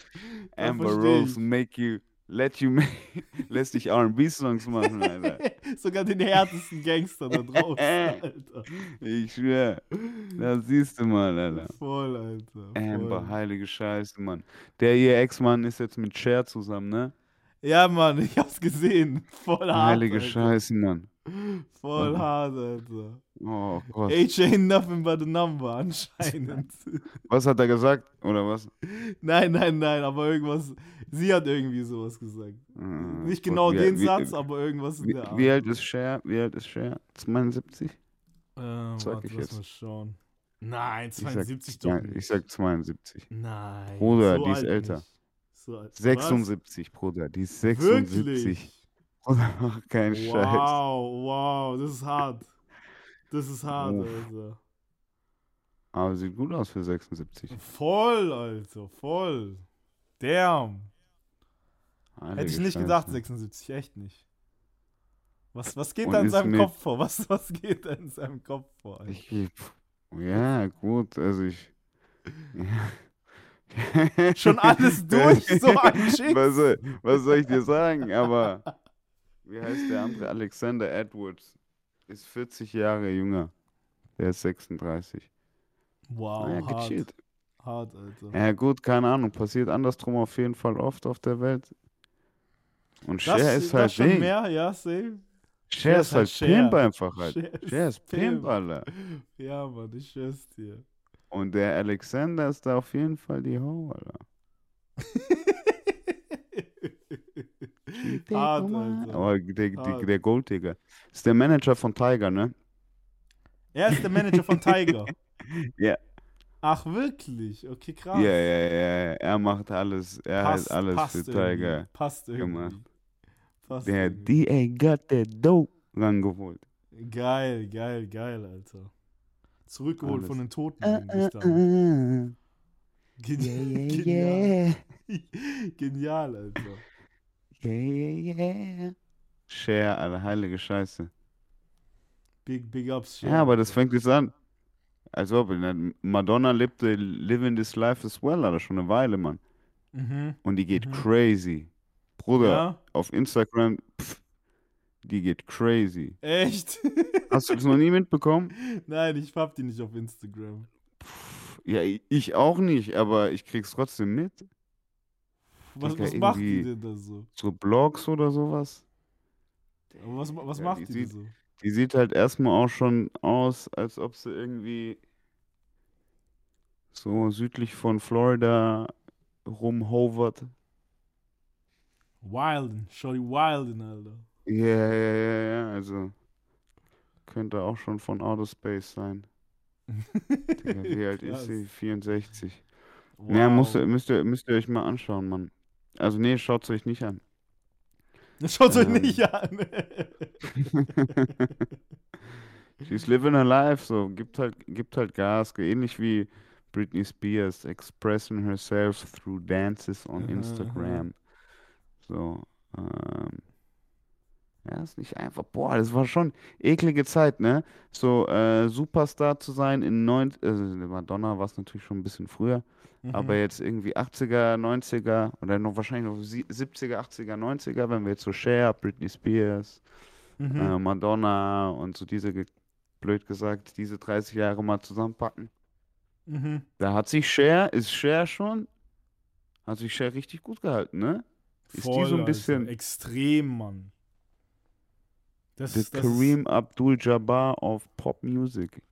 Amber Rose make you, let you make, lässt dich R&B-Songs machen, Alter. Sogar den härtesten Gangster da draußen, Alter. Ich schwör, da siehst du mal, Alter. Voll, Alter. Amber, Voll. heilige Scheiße, Mann. Der ihr Ex-Mann ist jetzt mit Cher zusammen, ne? Ja, Mann, ich hab's gesehen. Voll hart. Heilige Alter. Scheiße, Mann. Voll hart, Alter. Oh Gott. Age ain't nothing but a number, anscheinend. Was hat er gesagt? Oder was? nein, nein, nein, aber irgendwas. Sie hat irgendwie sowas gesagt. Äh, Nicht Gott, genau wie- den wie, Satz, aber irgendwas in Wie, der Art. wie alt ist Cher? Wie alt ist Cher? 72? Ähm, warte, ich lass jetzt? mal schauen. Nein, Ich sag, 72 doch ja, nicht. ich sag 72. Nein. Bruder, so die ist älter. So alt. 76, Bruder. Die ist Was? 76. Wirklich? Bruder, mach keinen Scheiß. Wow, wow, das ist hart. Das ist hart, Uff. Alter. Aber sieht gut aus für 76. Voll, Alter, voll. Damn. Heilige Hätte ich nicht Scheiße. gedacht, 76, echt nicht. Was, was geht Und da in seinem Kopf vor? Was, was geht da in seinem Kopf vor? Alter? Ich, ja, gut, also ich. Ja. Schon alles durch, so ein was, soll, was soll ich dir sagen? Aber wie heißt der andere? Alexander Edwards ist 40 Jahre jünger. Der ist 36. Wow, naja, hart, gechillt. hart, Alter. Ja, gut, keine Ahnung. Passiert andersrum auf jeden Fall oft auf der Welt. Und Cher ist halt das schon Ding. mehr, ja, same. Cher ist halt Cher. Pimp einfach halt. Cher ist Cher ist Pimp, Pimp. Alter. Ja, Mann, ich schwör's dir. Und der Alexander ist da auf jeden Fall die Ho, Alter. hart, Alter. Aber der, der, der Golddigger. Ist der Manager von Tiger, ne? Er ist der Manager von Tiger. Ja. Ach, wirklich? Okay, krass. Ja, ja, ja, ja. Er macht alles. Er passt, hat alles passt für irgendwie. Tiger. Passt irgendwie. gemacht. Passt Der irgendwie. DA got that dope rangeholt. Geil, geil, geil, Alter. Zurückgeholt Alles. von den Toten. Äh, dann. äh. Genial, Yeah, genial. yeah, Genial, Alter. Yeah, yeah, yeah. Cher, Alter, heilige Scheiße. Big, big ups. Ja, aber das fängt jetzt an. Als ob, ne, Madonna lebte Living This Life as well, Alter, schon eine Weile, Mann. Mhm. Und die geht Mhm. crazy. Bruder, Ja, auf Instagram, pff, die geht crazy. echt? Hast du das noch nie mitbekommen? Nein, ich hab die nicht auf Instagram. Pff, Ja, ich auch nicht, aber ich krieg's trotzdem mit. Was, was macht die denn da so? So Blogs oder sowas. Aber was, was Ja, macht die die, sieht- so? Die sieht halt erstmal auch schon aus, als ob sie irgendwie so südlich von Florida rumhovert. Wilden, Shorty Wilden, Alter. Ja, ja, ja, ja, also könnte auch schon von Outer Space sein. Digga, wie alt ist sie? 64. Wow. Ja, musst, ihr- müsst, ihr, müsst ihr euch mal anschauen, Mann. Also nee, schaut's euch nicht an. Schaut euch Ähm. nicht an. She's living her life, so, gibt halt, gibt halt Gas, ähnlich wie Britney Spears, expressing herself through dances on Instagram. So, ähm, ja, ist nicht einfach, boah, das war schon eklige Zeit, ne? So, äh, Superstar zu sein in neun, also Madonna war es natürlich schon ein bisschen früher, aber Mhm. jetzt irgendwie 80er, 90er oder noch wahrscheinlich noch sie- 70er, 80er, 90er, wenn wir jetzt so Cher, Britney Spears, Mhm. äh, Madonna und so diese, blöd gesagt, diese 30 Jahre mal zusammenpacken. Mhm. Da hat sich Cher, ist Cher schon, hat sich Cher richtig gut gehalten, ne? Ist die Voll, so ein Alter. bisschen- Extrem, Mann. Das, The ist- das, Kareem Abdul-Jabbar of Pop Music.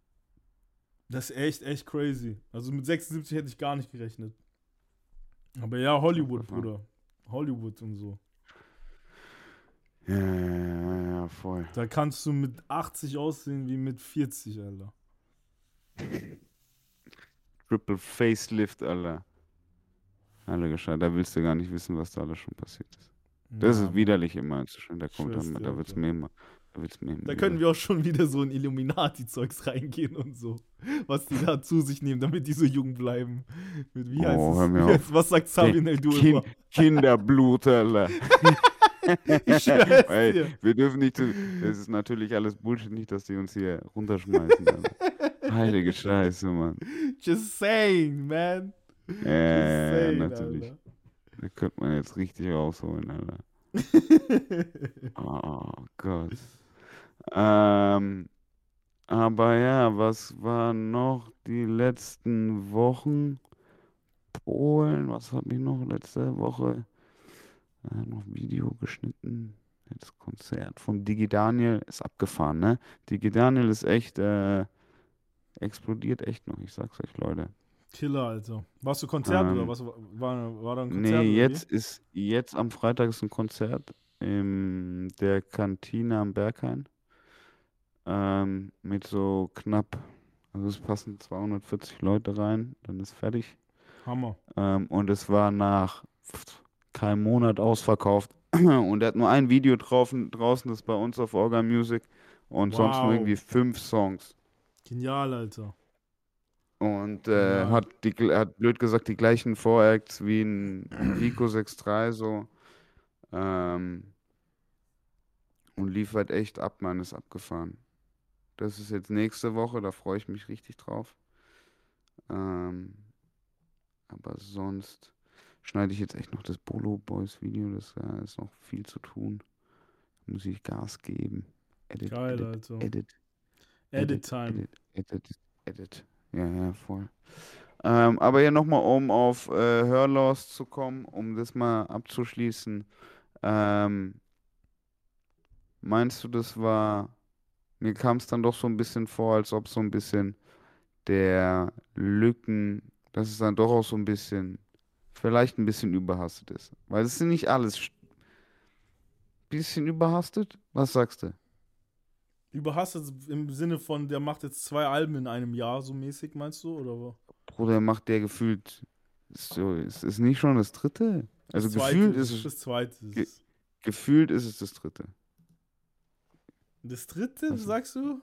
das ist echt, echt crazy. Also mit 76 hätte ich gar nicht gerechnet. Aber ja, Hollywood. Bruder. Hollywood und so. Ja, ja, ja, ja, voll. Da kannst du mit 80 aussehen wie mit 40, Alter. Triple Facelift, Alter. Alle gescheit, da willst du gar nicht wissen, was da alles schon passiert ist. Das ist widerlich immer inzwischen. Da kommt dann, da wird's mir immer, da wird's mir. Da können wir auch schon wieder so in Illuminati-Zeugs reingehen und so. Was die da zu sich nehmen, damit die so jung bleiben. Mit wie heißt Oh, es? Wie heißt- Was sagt Sabine El Kind, immer? Kinderblut, Alter. Ich Ey, wir dürfen nicht zu. Das ist natürlich alles Bullshit, nicht, dass die uns hier runterschmeißen. Heilige Scheiße, Mann. Just saying, man. Ja, saying, natürlich. Alter. Da könnte man jetzt richtig rausholen, Alter. Oh Gott. Ähm, aber ja, was war noch die letzten Wochen? Polen, was habe ich noch letzte Woche? Äh, noch Video geschnitten. Jetzt Konzert vom Digi Daniel ist abgefahren, ne? Digi Daniel ist echt, äh, explodiert echt noch, ich sag's euch, Leute. Killer, Alter. Warst du Konzert Ähm, oder was? War, war, da ein Konzert? Nee, jetzt ist, jetzt am Freitag ist ein Konzert in der Kantine am Berghain. Ähm, mit so knapp, also es passen 240 Leute rein, dann ist fertig. Wie? Hammer. Ähm, und es war nach keinem Monat ausverkauft. Und er hat nur ein Video drauf, draußen, das ist bei uns auf Orga Music. Und sonst nur Wow. irgendwie fünf Songs. Genial, Alter. Und äh, Ja. hat, die, hat blöd gesagt die gleichen Voracts wie ein Vico 6.3 so. Ähm, und liefert echt ab, man ist abgefahren. Das ist jetzt nächste Woche, da freue ich mich richtig drauf. Ähm, aber sonst schneide ich jetzt echt noch das Bolo Boys Video, das äh, ist noch viel zu tun. Muss ich Gas geben. Edit, Geil, edit, Alter. edit. Edit Time. Edit, edit, edit. Ja, ja, voll. Ähm, aber ja, nochmal, um auf äh, Hörloss zu kommen, um das mal abzuschließen. Ähm, meinst du, das war. Mir kam es dann doch so ein bisschen vor, als ob so ein bisschen der Lücken, dass es dann doch auch so ein bisschen, vielleicht ein bisschen überhastet ist. Weil es sind nicht alles. Bisschen überhastet? Was sagst du? Überhastet im Sinne von, der macht jetzt zwei Alben in einem Jahr, so mäßig, meinst du? Oder? Bruder, macht der gefühlt. Ist so, ist es nicht schon das dritte? Also Das zweite, gefühlt ist es, Das zweite. Ge- ist- gefühlt ist es das dritte. Das dritte, Was- sagst du?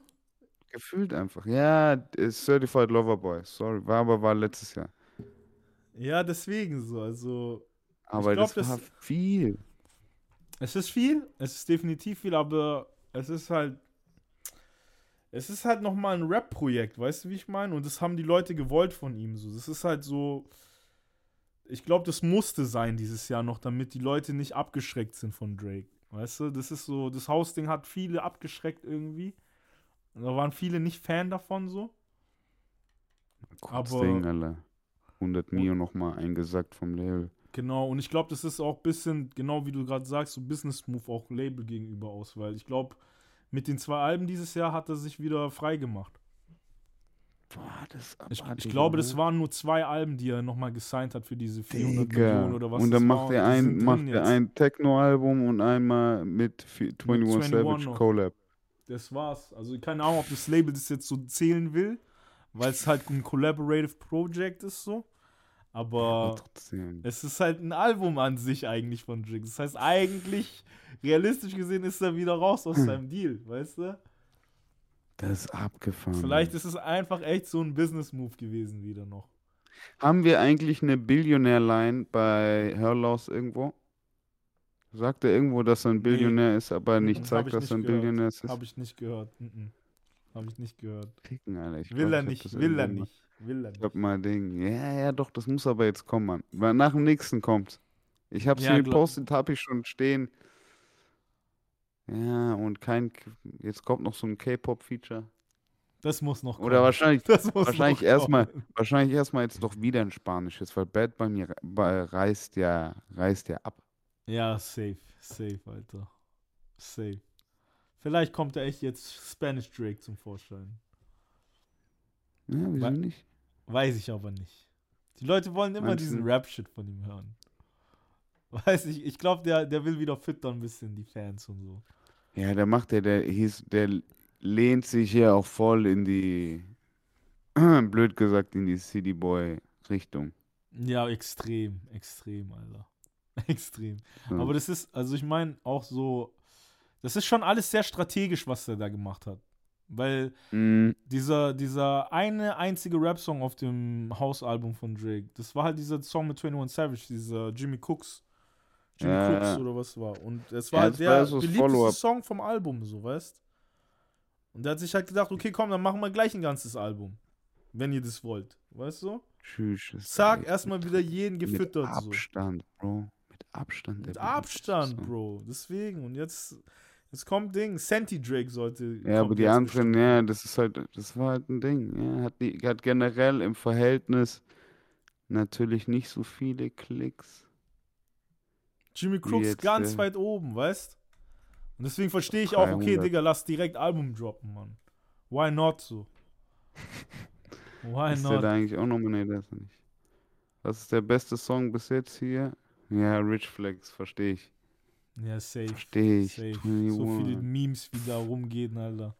Gefühlt einfach. Ja, ist Certified Lover Boy. Sorry, war aber war letztes Jahr. Ja, deswegen so. Also, Aber glaub, das war das- viel. es ist viel, es ist definitiv viel, aber es ist halt. Es ist halt nochmal ein Rap-Projekt, weißt du, wie ich meine? Und das haben die Leute gewollt von ihm. So. Das ist halt so. Ich glaube, das musste sein dieses Jahr noch, damit die Leute nicht abgeschreckt sind von Drake. Weißt du, das ist so, das Hausding hat viele abgeschreckt irgendwie. Und Da waren viele nicht Fan davon so. Kurz Aber- Ding, Alter. 100 Mio nochmal eingesackt vom Label. Genau, und ich glaube, das ist auch ein bisschen, genau wie du gerade sagst, so Business-Move auch Label gegenüber aus, weil ich glaube, mit den zwei Alben dieses Jahr hat er sich wieder frei gemacht. Boah, das ist Ich, ich glaube, das Alter. waren nur zwei Alben, die er nochmal gesigned hat für diese 400 Digga. Millionen oder was Und dann macht und er ein, macht er ein Techno-Album und einmal mit vi- 21 21 Savage noch. Collab. Das war's. Also keine Ahnung, ob das Label das jetzt so zählen will, weil es halt ein Collaborative Project ist so. Aber es ist halt ein Album an sich eigentlich von Drake. Das heißt, eigentlich, realistisch gesehen, ist er wieder raus aus seinem Deal, weißt du? Das ist abgefahren. Vielleicht ist es einfach echt so ein Business-Move gewesen wieder noch. Haben wir eigentlich eine Billionär-Line bei Hörlaus irgendwo? Sagt er irgendwo, dass er ein Nee. Billionär ist, aber Mhm, nicht zeigt, ich dass nicht er ein gehört. Billionär ist? Habe ich nicht gehört. Mhm. Habe ich nicht gehört. Ficken, Alter. Will glaub, er nicht, will er nicht, will er Ich hab nicht. mal Ding. Ja, ja, doch, das muss aber jetzt kommen, Mann. Weil nach dem nächsten kommt. Ich hab's Ja, hier gepostet, hab ich schon stehen. Ja, und kein. Jetzt kommt noch so ein K-Pop-Feature. Das muss noch kommen. Oder wahrscheinlich, wahrscheinlich erstmal, wahrscheinlich erstmal jetzt doch wieder ein spanisches, weil Bad bei mir bei, reißt ja, reißt ja ab. Ja, safe, safe, Alter. Safe. Vielleicht kommt da echt jetzt Spanish Drake zum Vorschein. Ja, wieso nicht? Weiß ich aber nicht. Die Leute wollen immer Meinst diesen? Rap-Shit von ihm hören. Weiß ich, ich glaube, der, der will wieder füttern ein bisschen die Fans und so. Ja, der macht ja, der hieß, der lehnt sich ja auch voll in die, blöd gesagt, in die City Boy Richtung. Ja, extrem, extrem, Alter. Extrem. So. Aber das ist, also ich meine, auch so, das ist schon alles sehr strategisch, was er da gemacht hat. Weil Mm, dieser, dieser eine einzige Rap-Song auf dem House-Album von Drake, das war halt dieser Song mit 21 Savage, dieser Jimmy Cooks. Jimmy Ja, Cooks ja. oder was war. Und es Ja, war halt das war der so beliebteste. Song vom Album, so, weißt Und der hat sich halt gedacht, okay, komm, dann machen wir gleich ein ganzes Album. Wenn ihr das wollt. Weißt du? tschüss. Zack, erstmal wieder jeden Mit gefüttert, so. Abstand, Bro. Mit Abstand. Mit Abstand. Bro. Deswegen. Und jetzt, jetzt kommt Ding. Santi Drake sollte. Ja, aber die anderen, bestimmt. ja, das ist halt, das war halt ein Ding. Ja, hat, die, hat generell im Verhältnis natürlich nicht so viele Klicks. Jimmy Crooks ganz äh, weit oben, weißt Und deswegen verstehe ich auch, okay, 300. Digga, lass direkt Album droppen, Mann. Why not so? Why Ist der not? da eigentlich auch nominiert? Ist er nicht. Was ist der beste Song bis jetzt hier? Ja, Rich Flex, verstehe ich. Ja, safe. Verstehe ich. Safe. 21. So viele Memes, wie da rumgehen, Alter.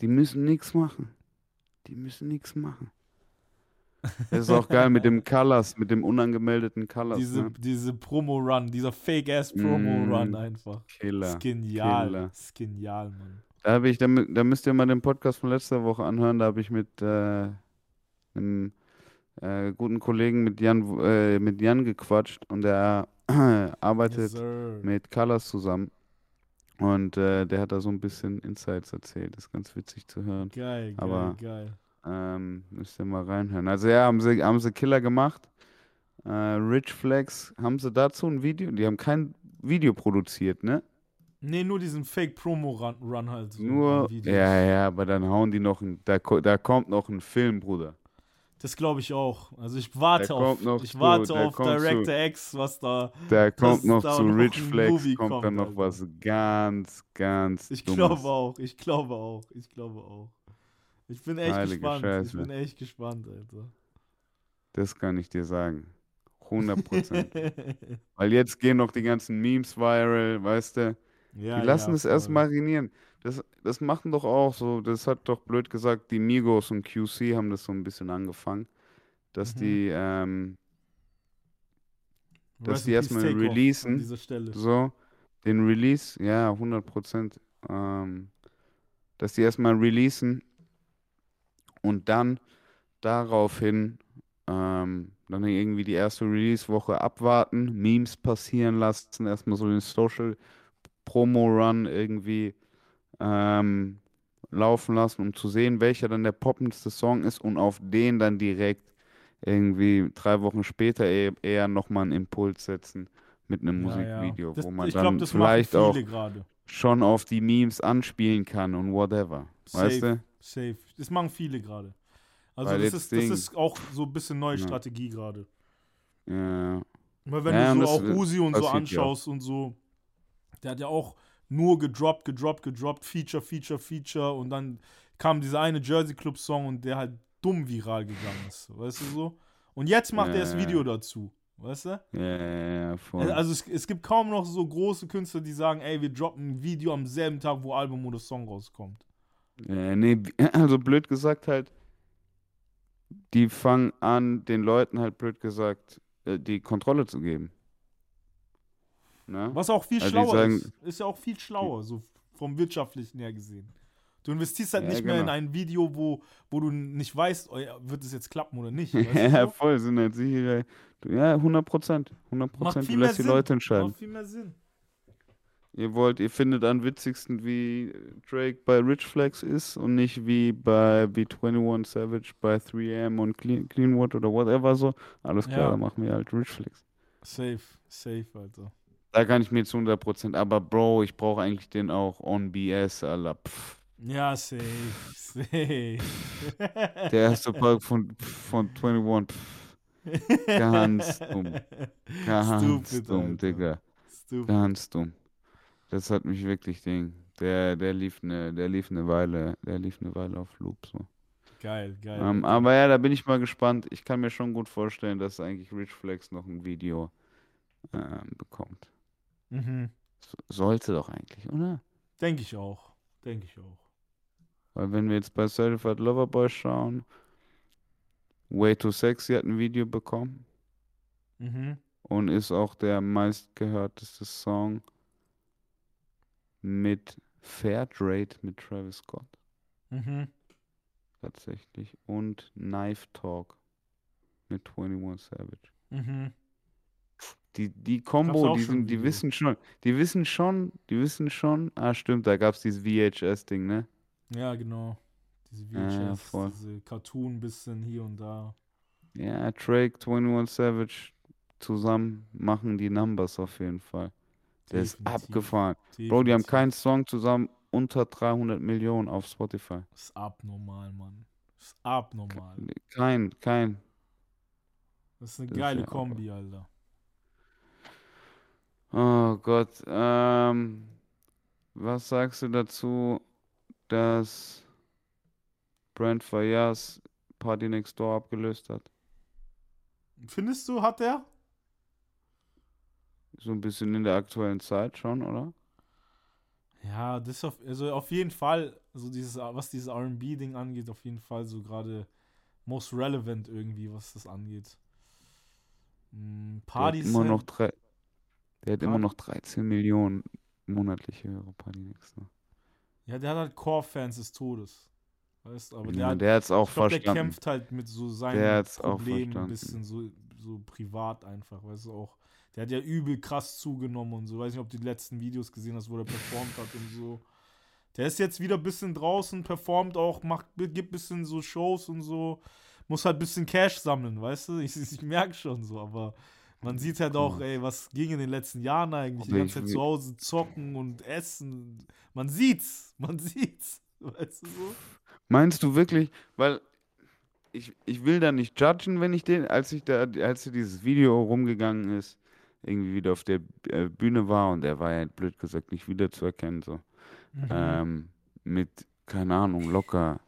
Die müssen nichts machen. Die müssen nichts machen. Das ist auch geil mit dem Colors, mit dem unangemeldeten Colors. Diese, ne? diese Promo-Run, dieser Fake-Ass-Promo-Run Mm, einfach. Killer. ist genial. Killer. Ist genial, Mann. Da habe ich, da, da müsst ihr mal den Podcast von letzter Woche anhören. Da habe ich mit äh, einem äh, guten Kollegen mit Jan, äh, mit Jan gequatscht und der arbeitet Yes, mit Colors zusammen. Und äh, der hat da so ein bisschen Insights erzählt. Das ist ganz witzig zu hören. Geil, geil, aber- geil. Ähm, müsst ihr mal reinhören. Also ja, haben sie, haben sie Killer gemacht. Äh, Rich Flex, haben sie dazu ein Video? Die haben kein Video produziert, ne? Nee, nur diesen Fake-Promo-Run Run halt. so Nur, ja, ja, aber dann hauen die noch ein, da, da kommt noch ein Film, Bruder. Das glaube ich auch. Also ich warte Der auf, ich zu, warte der auf kommt zu. Director X, was da. Da kommt noch zu Rich Flex, Movie kommt, kommt, dann noch Alter. was ganz, ganz Ich glaube auch, ich glaube auch, ich glaube auch. Ich bin echt Heilige gespannt. Scheiße. Ich bin echt gespannt, Alter. Das kann ich dir sagen. 100 Prozent. Weil jetzt gehen noch die ganzen Memes viral, weißt du? ja, Die lassen ja, es erst voll. marinieren. Das, das machen doch auch so, das hat doch blöd gesagt, die Migos und QC haben das so ein bisschen angefangen, dass Mhm. die ähm, dass die erstmal releasen. An dieser Stelle. so den Release, ja, 100 Prozent, ähm, dass die erstmal releasen und dann daraufhin ähm, dann irgendwie die erste Release-Woche abwarten, Memes passieren lassen, erstmal so den Social Promo-Run irgendwie ähm, laufen lassen, um zu sehen, welcher dann der poppendste Song ist und auf den dann direkt irgendwie drei Wochen später eher, eher nochmal einen Impuls setzen mit einem Ja, ja. Musikvideo, Das, wo man dann glaube, das vielleicht auch gerade. schon auf die Memes anspielen kann und whatever. Weißt Safe, du? safe. Das machen viele gerade. Also Weil das ist, das ist auch so ein bisschen neue Ja. Strategie gerade. Ja. Weil wenn Ja, du so auch Uzi und so ja anschaust und so, der hat ja auch nur gedroppt, gedroppt, gedroppt, Feature, Feature, Feature und dann kam dieser eine Jersey Club Song und der halt dumm viral gegangen ist, weißt du so? Und jetzt macht er das Ja, Video ja. dazu, weißt du? Ja, ja, ja, voll. Also es, es gibt kaum noch so große Künstler, die sagen, ey, wir droppen ein Video am selben Tag, wo Album oder Song rauskommt. Ja, nee, also blöd gesagt halt, die fangen an, den Leuten halt blöd gesagt, äh, die Kontrolle zu geben. Ne? Was auch viel Also schlauer sagen- ist. Ist ja auch viel schlauer, so vom wirtschaftlichen her gesehen. Du investierst halt Ja, nicht mehr in genau. ein Video, wo, wo du nicht weißt, oh ja, wird es jetzt klappen oder nicht. Ja, voll, sind halt sichere. Ja, 100 Prozent. 100 Macht Prozent. Du lässt die Sinn. Leute entscheiden. Macht viel mehr Sinn. Ihr wollt, ihr findet am witzigsten, wie Drake bei Rich Flex ist und nicht wie bei wie 21 Savage bei 3M und Clean, Cleanwood oder whatever so. Alles klar, Ja. dann machen wir halt Rich Flex. Safe, safe, Alter. Da kann ich mir zu 100%, aber Bro, ich brauche eigentlich den auch on BS, Alter. Pff. Ja, safe, safe. Der erste Park von, von 21, pff. Ganz dumm. Ganz Stupid, dumm, Alter. Digga. Stupid. Ganz dumm. Das hat mich wirklich Ding. Der, der lief eine, der lief eine Weile, der lief eine Weile auf Loop so. Geil, geil. Ähm, aber ja, da bin ich mal gespannt. Ich kann mir schon gut vorstellen, dass eigentlich Rich Flex noch ein Video ähm, bekommt. Mhm. So- Sollte doch eigentlich, oder? Denke ich auch. Denke ich auch. Weil wenn wir jetzt bei Certified Lover Boy schauen, Way Too Sexy hat ein Video bekommen Mhm. und ist auch der meistgehörteste Song mit Fairtrade mit Travis Scott. Mhm. tatsächlich. Und Knife Talk mit 21 Savage. Mhm. Die, die Combo, die sind, die wissen schon, die wissen schon, die wissen schon, ah stimmt, da gab es dieses VHS-Ding, ne? Ja, genau. Diese Ja, ja, VHS, voll. diese Cartoon bisschen hier und da. Ja, Drake, 21 Savage zusammen machen die Numbers auf jeden Fall. Der ist Definitiv. abgefahren. Bro, die haben Definitiv. keinen Song zusammen unter 300 Millionen auf Spotify. Ist abnormal, Mann. Ist abnormal. Kein, kein. Das ist eine Das ist geile ja auch- Kombi, Alter. Oh Gott. Ähm, was sagst du dazu, dass Brent Fayaz Party Next Door abgelöst hat? Findest du, hat er? So ein bisschen in der aktuellen Zeit schon, oder? Ja, das auf, also auf jeden Fall, so dieses, was dieses RB-Ding angeht, auf jeden Fall so gerade most relevant irgendwie, was das angeht. Hat Partys immer noch drei, der hat immer Party- noch 13 Millionen monatliche Hörer Party Next Door. Ja, der hat halt Core-Fans des Todes. Weißt du, aber der Ja, hat, der hat's auch ich glaub, der verstanden. kämpft halt mit so seinen Der auch Problemen ein bisschen so, so privat einfach, weißt du auch. Der hat ja übel krass zugenommen und so. Weiß nicht, ob du die letzten Videos gesehen hast, wo der performt hat und so. Der ist jetzt wieder ein bisschen draußen, performt auch, macht, gibt ein bisschen so Shows und so. Muss halt ein bisschen Cash sammeln, weißt du? Ich, ich merke schon so, aber man sieht halt auch, ey, was ging in den letzten Jahren eigentlich? Die ganze Zeit zu Hause zocken und essen. Man sieht's, man sieht's. Weißt du so? Meinst du wirklich, weil ich, ich will da nicht judgen, wenn ich den, als ich da, als dieses Video rumgegangen ist, irgendwie wieder auf der äh, Bühne war und er war ja blöd gesagt nicht wiederzuerkennen, so. Mhm. Ähm, mit, keine Ahnung, locker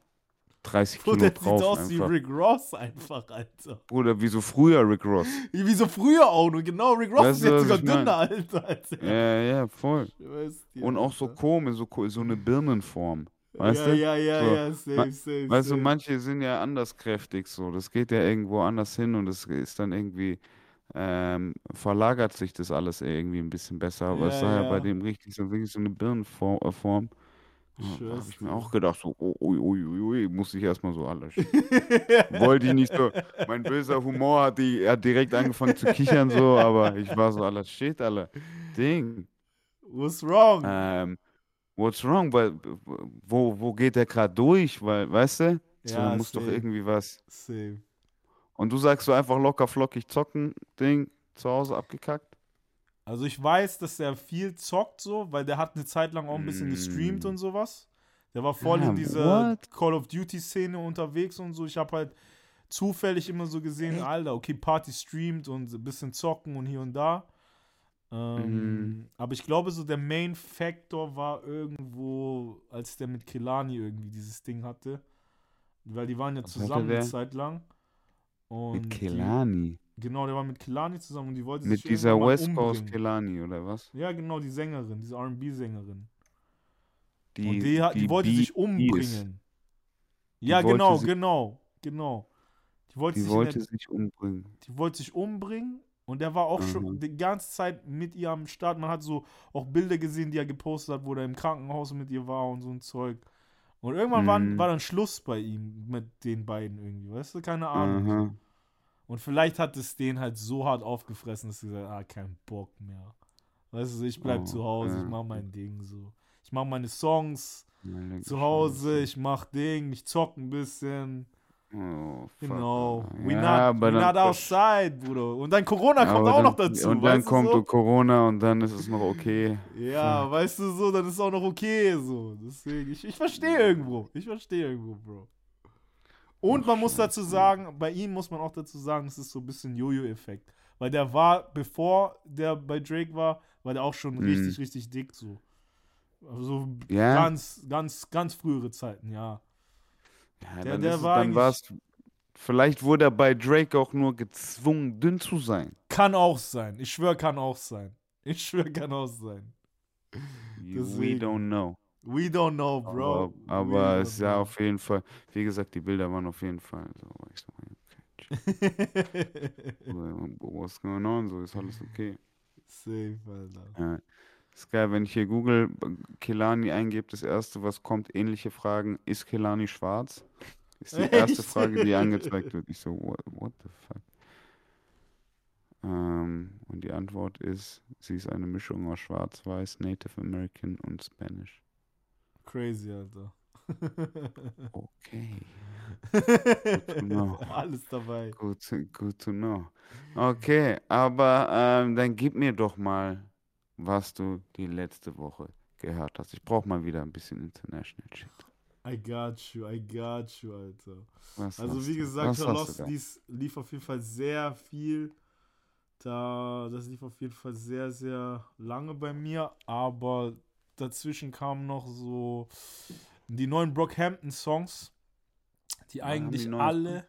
30 Bro, Kilo der sieht drauf aus wie einfach. Rick Ross einfach, Alter. Bruder, wie so früher Rick Ross. Wie so früher auch nur, genau. Rick Ross Weißt ist du, jetzt sogar dünner, Alter. Als er. Ja, ja, voll. Dir, Und auch so Alter. komisch, so, so eine Birnenform. Weißt ja, du? Ja, ja, So, ja, safe, safe, Weißt du, safe. manche sind ja anders kräftig so. Das geht ja irgendwo anders hin und es ist dann irgendwie, ähm, verlagert sich das alles irgendwie ein bisschen besser. Aber es Ja, sah ja ja. bei dem richtig so, wirklich so eine Birnenform. Ja, habe ich mir auch gedacht, so, oh, ui, ui, ui, muss ich erstmal so alles. Wollte ich nicht so. Mein böser Humor hat, die, hat direkt angefangen zu kichern, so, aber ich war so, alles shit, alle. Ding. What's wrong? Ähm, what's wrong? Weil, wo, wo geht der gerade durch? Weil, weißt du? So, Ja, muss doch irgendwie was. Safe. Und du sagst so einfach locker flockig zocken, Ding, zu Hause abgekackt? Also ich weiß, dass er viel zockt so, weil der hat eine Zeit lang auch ein bisschen gestreamt Mm. und sowas. Der war voll in dieser what? Call of Duty Szene unterwegs und so. Ich habe halt zufällig immer so gesehen, Alter, okay, Party streamt und ein bisschen zocken und hier und da. Ähm, Mhm. Aber ich glaube, so der Main Factor war irgendwo, als der mit Kelani irgendwie dieses Ding hatte. Weil die waren ja zusammen eine? Zeit lang. Und Mit Kelani. Genau, der war mit Kelani zusammen und die wollte Mit sich dieser irgendwann mal West Coast. Kelani, oder was? Ja, genau, die Sängerin, diese RB-Sängerin. Die, Und die, hat, die, wollte sich umbringen. Ja, genau, genau, genau. Die wollte, Die sich wollte der, sich umbringen. die wollte sich umbringen und der war auch schon Mhm. die ganze Zeit mit ihr am Start. Man hat so auch Bilder gesehen, die er gepostet hat, wo er im Krankenhaus mit ihr war und so ein Zeug. Und irgendwann war, Mhm. war dann Schluss bei ihm mit den beiden irgendwie, weißt du? Keine Ahnung. Aha. Und vielleicht hat es den halt so hart aufgefressen, dass sie gesagt ah, kein Bock mehr. Weißt du, ich bleib Oh, zu Hause, ja. ich mach mein Ding so. Ich mach meine Songs Meine zu Hause, ich mach Ding, ich zock ein bisschen. Oh, fuck, Genau. We ja, not, we not outside, Bruder. Und dann Corona kommt auch dann, noch dazu. Und dann kommt so? Corona und dann ist es noch okay. Ja, weißt du so, dann ist auch noch okay so. Deswegen, ich, ich verstehe irgendwo. Ich verstehe irgendwo, Bro. Und man muss dazu sagen, bei ihm muss man auch dazu sagen, es ist so ein bisschen Jojo-Effekt. Weil der war, bevor der bei Drake war, war der auch schon Mhm. richtig, richtig dick so. Also Ja. ganz, ganz, ganz frühere Zeiten, ja. Ja, Der- dann der ist es, war dann eigentlich- war's, vielleicht wurde er bei Drake auch nur gezwungen, dünn zu sein. Kann auch sein. Ich schwöre, kann auch sein. Ich schwöre, kann auch sein. We Deswegen. don't know. We don't know, Bro. Aber, aber es ja know. auf jeden Fall, wie gesagt, die Bilder waren auf jeden Fall so. Ich so, okay, what's going on? So ist alles okay. Safe, Alter. Ja. Ist geil, wenn ich hier Google Kelani eingebe, das erste, was kommt, ähnliche Fragen. Ist Kelani schwarz? Ist die erste? Frage, die angezeigt wird. Ich so, what, what the fuck? Ähm, und die Antwort ist, sie ist eine Mischung aus Schwarz-Weiß, Native American und Spanish. Crazy, Alter. Okay. Alles dabei. Good to, good to know. Okay, aber ähm, dann gib mir doch mal, was du die letzte Woche gehört hast. Ich brauche mal wieder ein bisschen International Shit. I got you, I got you, Alter. Was Also wie gesagt, da? lief, lief auf jeden Fall sehr viel. Da, das lief auf jeden Fall sehr, sehr lange bei mir. Aber dazwischen kamen noch so die neuen Brockhampton-Songs, die die eigentlich neuen alle,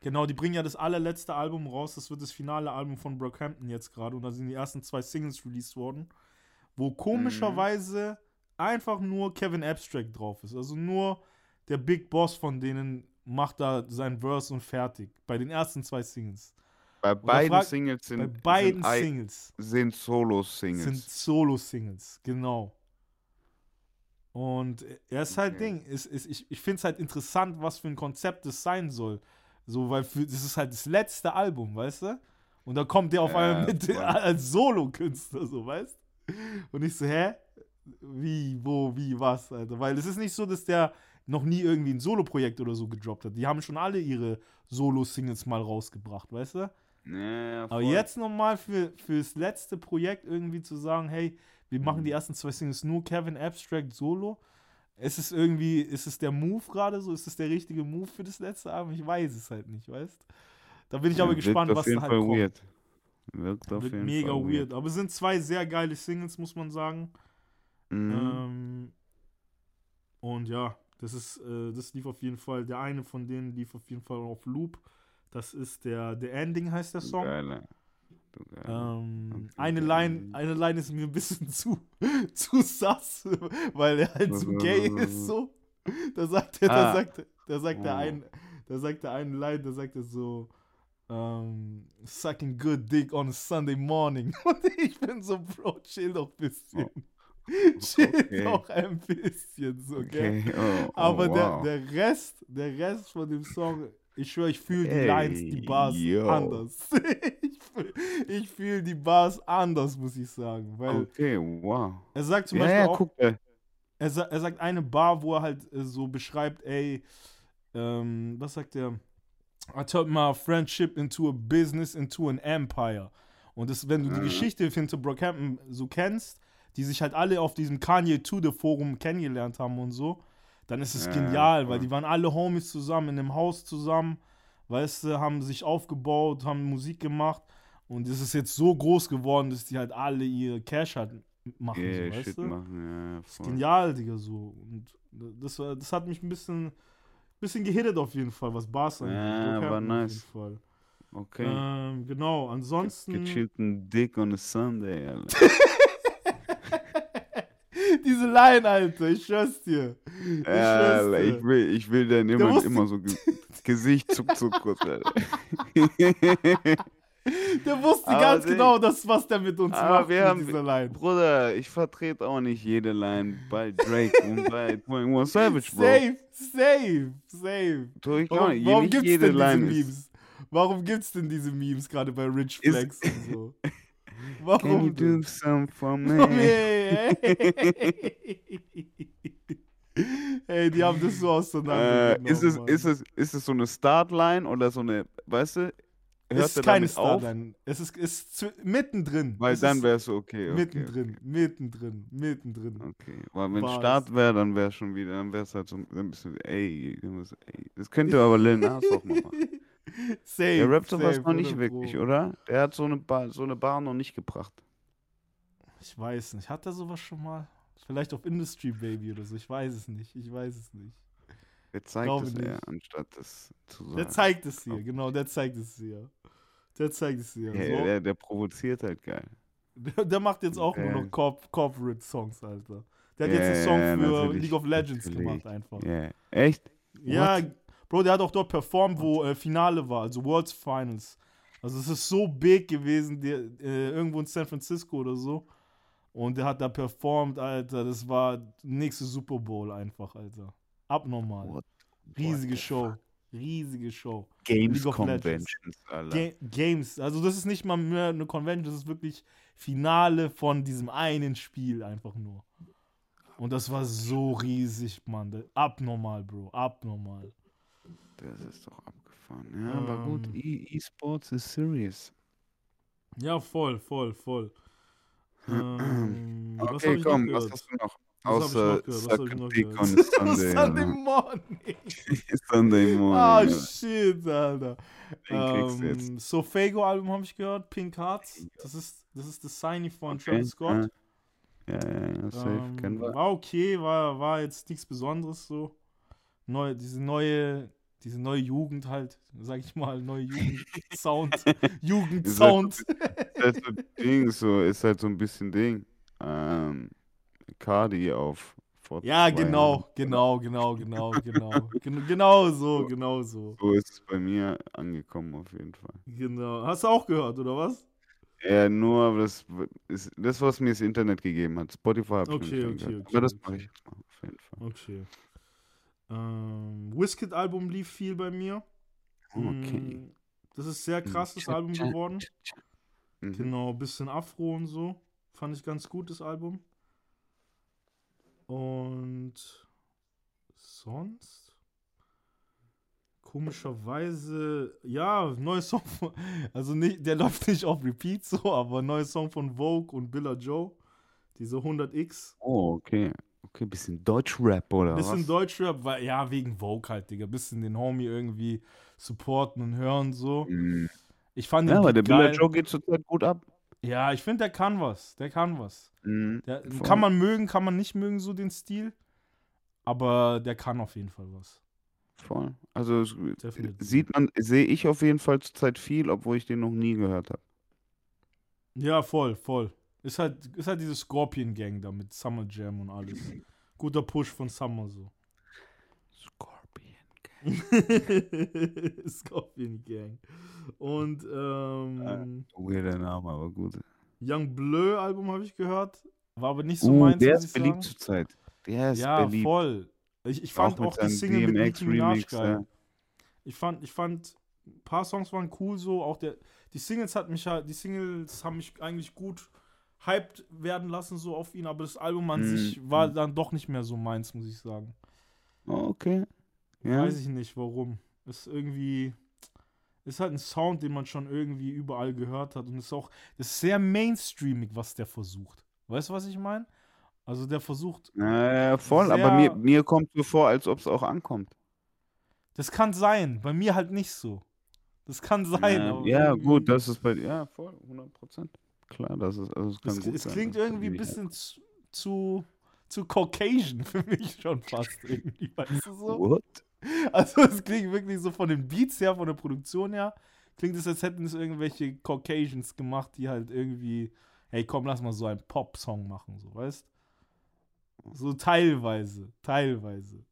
genau, die bringen ja das allerletzte Album raus. Das wird das finale Album von Brockhampton jetzt gerade. Und da sind die ersten zwei Singles released worden, wo komischerweise einfach nur Kevin Abstract drauf ist. Also nur der Big Boss von denen macht da sein Verse und fertig. Bei den ersten zwei Singles. Bei beiden frag- Singles Bei sind, beiden sind, Singles sind Solo-Singles. sind Solo-Singles, genau. Und er ist halt Okay. Ding. Ist, ist, ich ich finde es halt interessant, was für ein Konzept das sein soll. So, weil für, das ist halt das letzte Album, weißt du? Und da kommt der auf Ja, einmal mit voll. als Solo-Künstler, so, weißt Und ich so, hä? Wie, wo, wie, was, Alter? Weil es ist nicht so, dass der noch nie irgendwie ein Solo-Projekt oder so gedroppt hat. Die haben schon alle ihre Solo-Singles mal rausgebracht, weißt du? Ja, Aber voll. jetzt nochmal für, fürs letzte Projekt irgendwie zu sagen, hey, wir machen Mhm. die ersten zwei Singles nur Kevin Abstract Solo. Ist es irgendwie, ist es der Move gerade so? Ist es der richtige Move für das letzte Album? Ich weiß es halt nicht, weißt Da bin ich Ja, aber wirkt gespannt, was da halt Fall kommt. weird. Wirkt auf Wird jeden mega Fall weird. Aber es sind zwei sehr geile Singles, muss man sagen. Mhm. Ähm, und ja, das ist, äh, das lief auf jeden Fall, der eine von denen lief auf jeden Fall auf Loop. Das ist der, The Ending heißt der Song. Geiler. Ähm, Okay, eine okay. Line, eine Line ist mir ein bisschen zu, zu sass, weil er halt was, gay ist so. Da sagt er, da Ah. sagt, da sagt der Oh. ein, da sagt der eine Line, da sagt er so, ähm, sucking good dick on a Sunday morning. Und ich bin so, Bro, chill doch ein bisschen. chill Oh. Okay. doch ein bisschen, so, gell? Okay, oh, oh, Aber wow. der, der Rest, der Rest von dem Song, ich schwöre, ich fühle die Ey, Lines, die Bars yo. anders. ich fühle fühl die Bars anders, muss ich sagen. Weil Okay, wow. er sagt zum Ja, Beispiel ja, auch, guck, äh, er, er sagt eine Bar, wo er halt äh, so beschreibt, ey, ähm, was sagt er? I turned my friendship into a business, into an empire. Und das, wenn du die Mhm. Geschichte hinter Brockhampton so kennst, die sich halt alle auf diesem Kanye Tudor Forum kennengelernt haben und so, dann ist es Ja, genial, weil voll. die waren alle Homies zusammen in einem Haus zusammen, weißt du, haben sich aufgebaut, haben Musik gemacht und es ist jetzt so groß geworden, dass die halt alle ihr Cash halt machen, yeah, so, weißt Shit du? machen, ja, Das ist voll. genial, Digga, so. Und das, das hat mich ein bisschen, bisschen gehittet auf jeden Fall, was Bars angeht. Ja, Brockhampton war Auf nice. jeden Fall. Okay. Ähm, genau, ansonsten, Gechillten Dick on a Sunday, Alter. diese Line, Alter, ich schwör's dir. Ich schwör's Alter, ich dir. will, ich will dann immer, immer so Ge Gesicht zuck, zuck, kurz, Alter. Der wusste Aber ganz Ding- genau, das, was der mit uns Aber macht wir haben- dieser Line. Bruder, ich vertrete auch nicht jede Line bei Drake und bei 21 Savage, Bro. Safe, safe, safe. Tu ich Warum, nicht. warum nicht gibt's jede denn diese Line ist. Memes? Warum gibt's denn diese Memes gerade bei Rich Ist- Flex und so? Can you Warum do something for me? hey. hey, die haben das so Äh, auseinandergenommen. ist, es, Mann. ist, es, ist es so eine Startline oder so eine, weißt du, hört ist er keine? Starline. Es ist, ist mittendrin. Weil es dann ist wäre es okay, okay. mittendrin, mittendrin, mittendrin. Okay, weil wenn Bars. Start wäre, dann wäre schon wieder, dann wäre es halt so ein bisschen, ey, ey. das könnte aber Lil Nas auch mal machen. Safe. Der rappt sowas safe, noch nicht 100 wirklich, Pro. oder? Der hat so eine, Bar, so eine Bar noch nicht gebracht. Ich weiß nicht. Hat er sowas schon mal? Vielleicht auf Industry Baby oder so. Ich weiß es nicht. Ich weiß es nicht. Der zeigt Glaube es eher, anstatt das zu sagen. Der zeigt es hier, glaub genau, der zeigt es hier. Der zeigt es hier. Ja, so. der, der provoziert halt geil. Der, der macht jetzt auch nur Ja. noch Corp Corporate Songs, Alter. Der hat Ja, jetzt einen Song für League of Legends natürlich. gemacht einfach. Ja, echt? Ja, What? Bro, der hat auch dort performt, wo äh, Finale war, also Worlds Finals. Also es ist so big gewesen, der, äh, irgendwo in San Francisco oder so. Und der hat da performt, Alter. Das war nächste Super Bowl einfach, Alter. Abnormal. What, Riesige what Show. Riesige Show. Games. Conventions, Alter. Ga Games. Also das ist nicht mal mehr eine Convention, das ist wirklich Finale von diesem einen Spiel einfach nur. Und das war so riesig, Mann. Abnormal, Bro. Abnormal. Das ist doch abgefahren. Ja, aber gut, Ähm. E- E-Sports ist serious. Ja, voll, voll, voll. Ähm, Okay, komm, was hast du noch? Was Außer noch gehört? Was hab Suck ich a noch Dick on Sunday. Sunday morning. Sunday morning. Ah, shit, Alter. Den kriegst du jetzt. Ähm, Sofago-Album habe ich gehört, Pink Hearts. Das ist, das ist das Signy von Okay, Travis Scott. Ja, ja, ja, safe. Kennen Ähm, wir. war okay, war, war jetzt nichts Besonderes so. Neu, diese neue, diese neue Jugend halt, sag ich mal, neue Jugend-Sound. Jugend-Sound. Ist halt so Ding, so, ist halt so ein bisschen Ding. Ähm, Cardi auf vor Ja, genau, genau, genau, genau, genau. Gen genau so, genau so. So ist es bei mir angekommen, auf jeden Fall. Genau. Hast du auch gehört, oder was? Ja, nur, aber das ist das, was mir das Internet gegeben hat. Spotify habe ich Okay, okay, okay, Aber das mache ich jetzt mal, auf jeden Fall. Okay. Ähm, Wizkid-Album lief viel bei mir. Okay. Mm, Das ist sehr krasses Tja, Album geworden. Mhm. Genau, bisschen Afro und so. Fand ich ganz gut, das Album. Und sonst? Komischerweise, ja, neuer Song von, also nicht, der läuft nicht auf Repeat so, aber neuer Song von Vogue und Billa Joe. Diese 100x. Oh, okay. Okay, bisschen Deutschrap oder Bisschen was? Deutschrap, weil, ja, wegen Vogue halt, Digga. Bisschen den Homie irgendwie supporten und hören so. Mhm. Ich fand Ja, aber der Beat Billa geil. Joe geht zurzeit gut ab. Ja, ich finde, der kann was. Der kann was. Mhm. Der, kann man mögen, kann man nicht mögen, so den Stil. Aber der kann auf jeden Fall was. Voll. Also Definitiv. sieht man, sehe ich auf jeden Fall zurzeit viel, obwohl ich den noch nie gehört habe. Ja, voll, voll. Ist halt, ist halt diese Scorpion Gang da mit Summer Jam und alles. Guter Push von Summer so. Scorpion. Scorpion Gang. Und ähm, Weirder Name, aber gut. Young Bleu Album habe ich gehört. War aber nicht so Uh, meins, der ist beliebt sagen. zurzeit. Der ist Ja, beliebt. voll. Ich, ich Auch fand mit auch, die Single mit DMX Nicki Minaj geil. ja. Ich fand, ich fand, ein paar Songs waren cool so, auch der, die Singles hat mich halt, die Singles haben mich eigentlich gut hyped werden lassen so auf ihn, aber das Album an Mhm. sich war dann doch nicht mehr so meins, muss ich sagen. Oh, okay. Ja. Weiß ich nicht warum. Ist irgendwie, ist halt ein Sound, den man schon irgendwie überall gehört hat und ist auch, ist sehr mainstreamig, was der versucht. Weißt du, was ich meine? Also der versucht, Naja, voll, aber mir, mir kommt so vor, als ob es auch ankommt. das kann sein, bei mir halt nicht so. Das kann sein. Ja, aber ja, gut, das ist bei dir. Ja, voll, 100 Prozent. Klar, das ist, also es kann Es, gut es sein, klingt dass irgendwie ein bisschen zu, zu, zu Caucasian für mich schon fast irgendwie, weißt du so? What? Also es klingt wirklich so von den Beats her, von der Produktion her, klingt es, als hätten es irgendwelche Caucasians gemacht, die halt irgendwie, hey komm, lass mal so einen Pop-Song machen, so, weißt? So teilweise, teilweise.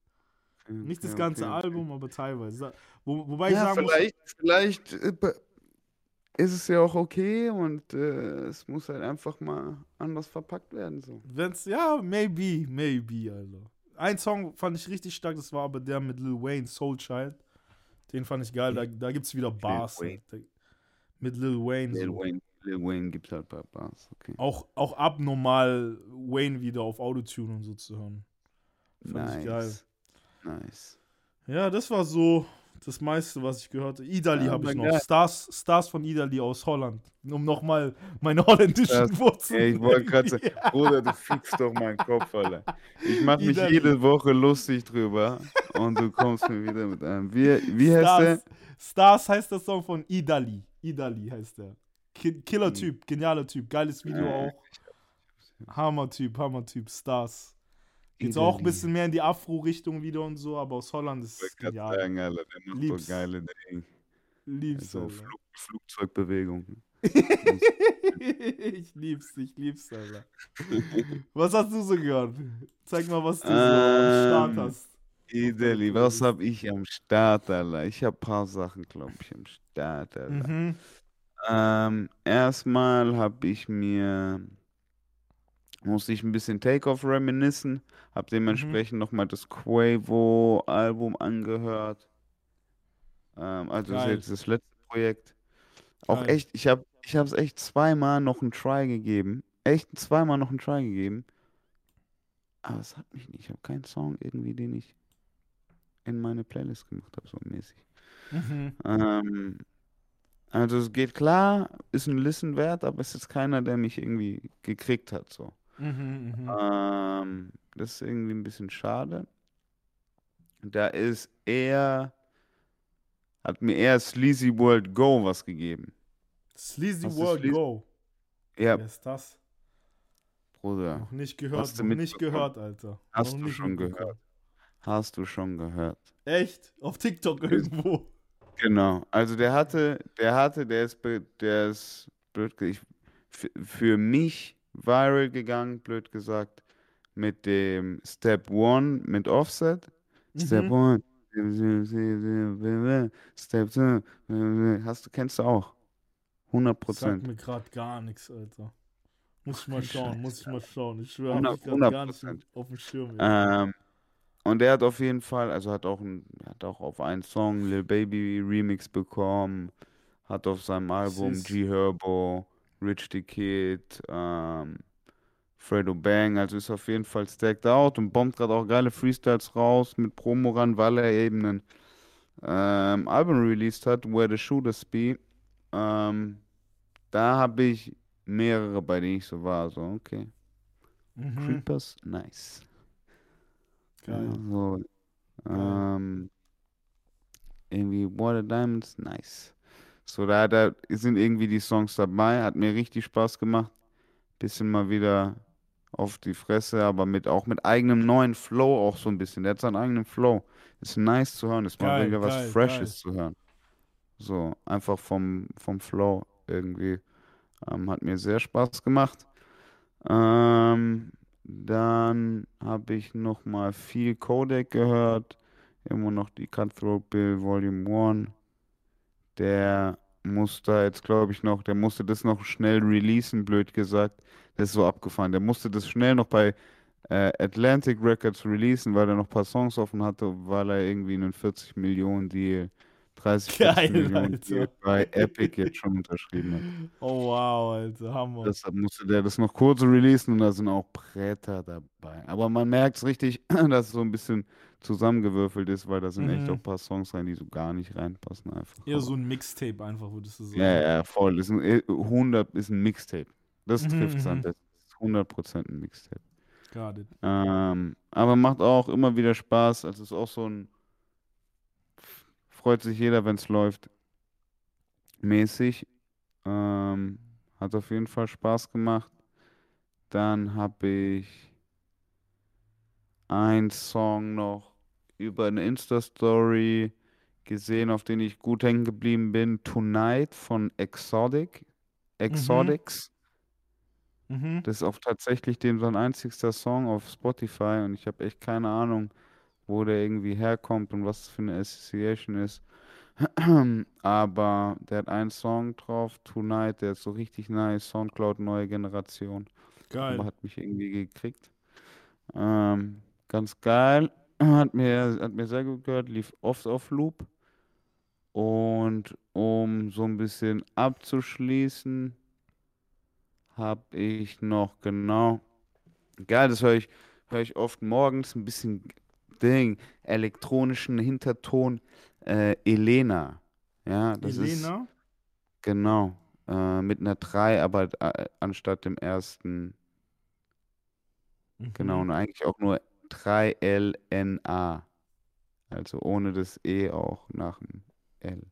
Nicht das ganze okay, okay. Album, aber teilweise. Wo, wobei ich Ja, sagen muss, vielleicht, vielleicht äh, ist es ja auch okay und äh, es muss halt einfach mal anders verpackt werden. So. Wenn's, ja, maybe, maybe, Alter. Ein Song fand ich richtig stark, das war aber der mit Lil Wayne, Soul Child. Den fand ich geil, da, da gibt's wieder Bars. Wayne. halt. mit Lil Wayne. Lil so. Wayne, Lil Wayne gibt halt paar Bars. Okay. Auch, auch abnormal Wayne wieder auf Autotune und so zu hören. Fand ich geil. Nice. Nice. Ja, das war so das meiste, was ich gehört habe. Idali Ja, habe ich noch. geil. Stars, Stars von Idali aus Holland. Um nochmal meine holländischen Das- Wurzeln. Ey, ich wollte gerade sagen, Bruder, du fickst doch meinen Kopf, Alter. Ich mache mich jede Woche lustig drüber und du kommst mir wieder mit einem. Wie, wie heißt Stars, der? Stars heißt der Song von Idali. Idali heißt der. Ki Hm. Killer-Typ, genialer Typ, geiles Video Ja, auch. Hammer-Typ, Hammer-Typ, Stars. Geht auch ein bisschen mehr in die Afro-Richtung wieder und so, aber aus Holland ist es genial. sagen, Alter, der macht Lieb's. so geile Dinge. Lieb's, So Alter. Flug, Flugzeugbewegung. ich lieb's, ich lieb's, Alter. Was hast du so gehört? Zeig mal, was du so am Ähm, Start hast. Ideli, was hab ich am Start, Alter? Ich hab paar Sachen, glaube ich, am Start, Alter. Mhm. Ähm, erstmal habe ich mir musste ich ein bisschen Takeoff reminiszen, habe dementsprechend mhm. nochmal das Quavo-Album angehört. Ähm, also das ist jetzt das letzte Projekt. Auch Geil. echt, ich habe ich es echt zweimal noch einen Try gegeben. Echt zweimal noch einen Try gegeben. Aber es hat mich nicht. Ich habe keinen Song irgendwie, den ich in meine Playlist gemacht habe, so mäßig. Mhm. Ähm, also es geht klar, ist ein Listen wert, aber es ist keiner, der mich irgendwie gekriegt hat. So. Mhm, mhm. ähm, das ist irgendwie ein bisschen schade. Da ist eher, hat mir eher Sleazy World Go was gegeben. Sleazy Hast World Sleazy? Go? Ja. Wer ist das? Bruder. Noch nicht gehört, noch nicht gehört, Alter. Hast noch du schon gehört? Hast du schon gehört? Echt? Auf TikTok irgendwo? Genau. Also der hatte, der hatte, der ist, der ist blöd, ich, für mich viral gegangen, blöd gesagt, mit dem Step One mit Offset. Step mhm. One. Step Two. Hast du, kennst du auch? 100 Prozent. Sagt mir gerade gar nichts, Alter. Muss ich mal schauen, muss ich mal schauen. Ich schwöre, hab ich gerade gar nicht auf dem Schirm. Ähm, und der hat auf jeden Fall, also hat auch, ein, hat auch auf einen Song Lil Baby Remix bekommen, hat auf seinem Album G Herbo, Rich the Kid, ähm, Fredo Bang, also ist auf jeden Fall stacked out und bombt gerade auch geile Freestyles raus mit Promo ran, weil er eben ein ähm, Album released hat, Where the Shooters Be. Ähm, da habe ich mehrere, bei denen ich so war, so, okay. Mhm. Creepers, nice. Geil. So, ähm, irgendwie Water Diamonds, nice. So, da, da sind irgendwie die Songs dabei, hat mir richtig Spaß gemacht. Bisschen mal wieder auf die Fresse, aber mit auch mit eigenem neuen Flow auch so ein bisschen. Der hat seinen eigenen Flow. Ist nice zu hören, ist mal wieder was geil, Freshes geil. zu hören. So, einfach vom, vom Flow irgendwie. Ähm, hat mir sehr Spaß gemacht. Ähm, dann habe ich noch mal viel Codec gehört. Immer noch die Cutthroat Bill Volume 1. Der musste jetzt, glaube ich, noch, der musste das noch schnell releasen, blöd gesagt. Das ist so abgefahren. Der musste das schnell noch bei äh, Atlantic Records releasen, weil er noch ein paar Songs offen hatte, weil er irgendwie einen 40 Millionen Deal 30 Geil, Millionen Alter. bei Epic jetzt schon unterschrieben hat. Oh wow, Alter, Hammer. Deshalb musste der das noch kurz releasen und da sind auch Bretter dabei. Aber man merkt es richtig, dass es so ein bisschen zusammengewürfelt ist, weil da sind mhm. echt auch ein paar Songs rein, die so gar nicht reinpassen einfach. Eher so ein Mixtape einfach, würdest du sagen. Ja, ja, voll. Das ist ein, 100 ist ein Mixtape. Das mhm, trifft es an. Mhm. Das ist 100% ein Mixtape. Got it. Ähm, aber macht auch immer wieder Spaß. Also ist auch so ein freut sich jeder, wenn es läuft. Mäßig. Ähm, hat auf jeden Fall Spaß gemacht. Dann habe ich einen Song noch über eine Insta-Story gesehen, auf den ich gut hängen geblieben bin. Tonight von Exotic. Exotics. Mhm. Mhm. Das ist auch tatsächlich dem sein einzigster Song auf Spotify und ich habe echt keine Ahnung, wo der irgendwie herkommt und was das für eine Association ist. Aber der hat einen Song drauf, Tonight, der ist so richtig nice, Soundcloud neue Generation. Geil. Aber hat mich irgendwie gekriegt. Ähm, ganz geil. Hat mir, hat mir sehr gut gehört, lief oft auf Loop. Und um so ein bisschen abzuschließen, habe ich noch genau. Geil, das höre ich, hör ich oft morgens ein bisschen Ding, elektronischen Hinterton, äh, Elena. Ja, das Elena? Ist, genau. Äh, mit einer 3, aber äh, anstatt dem ersten. Mhm. Genau, und eigentlich auch nur 3LNA. Also ohne das E auch nach dem L.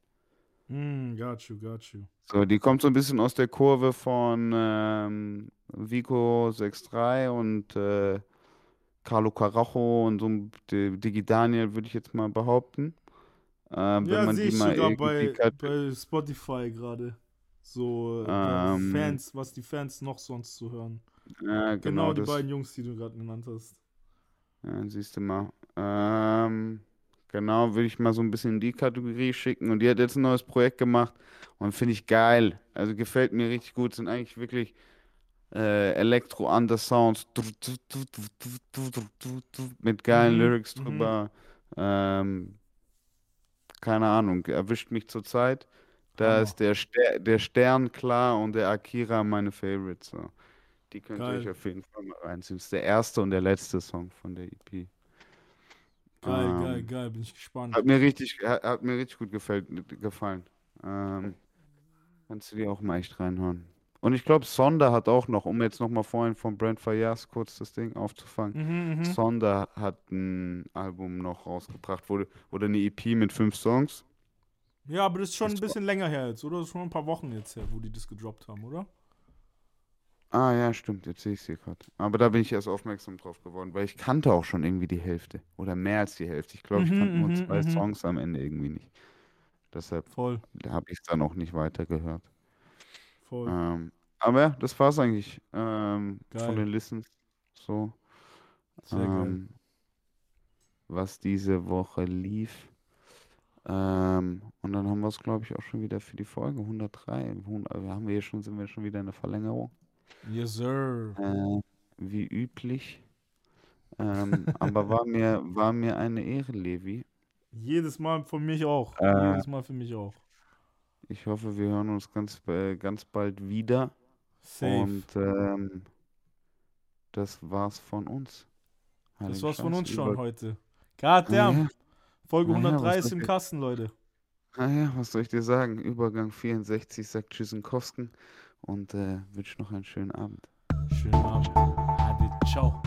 Mm, got you, got you. So, die kommt so ein bisschen aus der Kurve von ähm, Vico 6.3 und äh, Carlo Carajo und so Digi Daniel, würde ich jetzt mal behaupten. Äh, ja, sehe ich sogar bei, bei Spotify gerade. So äh, ähm, Fans, was die Fans noch sonst zu hören. Ja, genau, genau die beiden Jungs, die du gerade genannt hast. Ja, siehst du mal. Ähm, genau, würde ich mal so ein bisschen in die Kategorie schicken. Und die hat jetzt ein neues Projekt gemacht und finde ich geil. Also gefällt mir richtig gut. Sind eigentlich wirklich äh, Elektro-Under-Sounds mit geilen Mhm, Lyrics mhm. drüber. Ähm, keine Ahnung, erwischt mich zurzeit. Da Hammer. ist der, Ster der Stern klar und der Akira meine Favorites. So. Die könnt ihr euch Geil. auf jeden Fall mal reinziehen. Das ist der erste und der letzte Song von der EP. Geil, Ähm, geil, geil. Bin ich gespannt. Hat mir richtig, hat, hat mir richtig gut gefällt, gefallen. Ähm, kannst du dir auch mal echt reinhören. Und ich glaube, Sonda hat auch noch, um jetzt nochmal vorhin von Brent Fayaz kurz das Ding aufzufangen. Mhm, mhm. Sonda hat ein Album noch rausgebracht, wurde, oder eine EP mit fünf Songs. Ja, aber das ist schon Das ein bisschen länger her jetzt, oder? Das ist schon ein paar Wochen jetzt her, wo die das gedroppt haben, oder? Ah ja, stimmt, jetzt sehe ich sie gerade. Aber da bin ich erst aufmerksam drauf geworden, weil ich kannte auch schon irgendwie die Hälfte. Oder mehr als die Hälfte. Ich glaube, ich Mhm, kannte nur mhm, zwei mhm. Songs am Ende irgendwie nicht. Deshalb habe ich es dann auch nicht weitergehört. voll. Ähm, aber ja, das war's eigentlich ähm, von den Listens. So, Sehr geil. ähm, was diese Woche lief. Ähm, und dann haben wir es, glaube ich, auch schon wieder für die Folge 103. 100, wir haben hier schon, sind wir schon wieder in der Verlängerung. Yes, sir. Äh, wie üblich. Ähm, aber war mir, war mir eine Ehre, Levi. Jedes Mal für mich auch. Äh, Jedes Mal für mich auch. Ich hoffe, wir hören uns ganz, äh, ganz bald wieder. Safe. Und ähm, das war's von uns. das Heiligen war's von Scheiß, uns schon über- heute. Ah, Goddamn. ja. Folge ja, 103 was ist soll im ich- Kasten, Leute. Ah ja, was soll ich dir sagen? Übergang 64 sagt Tschüssenkowsken und äh, wünsche noch einen schönen Abend. Schönen Abend. Ade, ciao.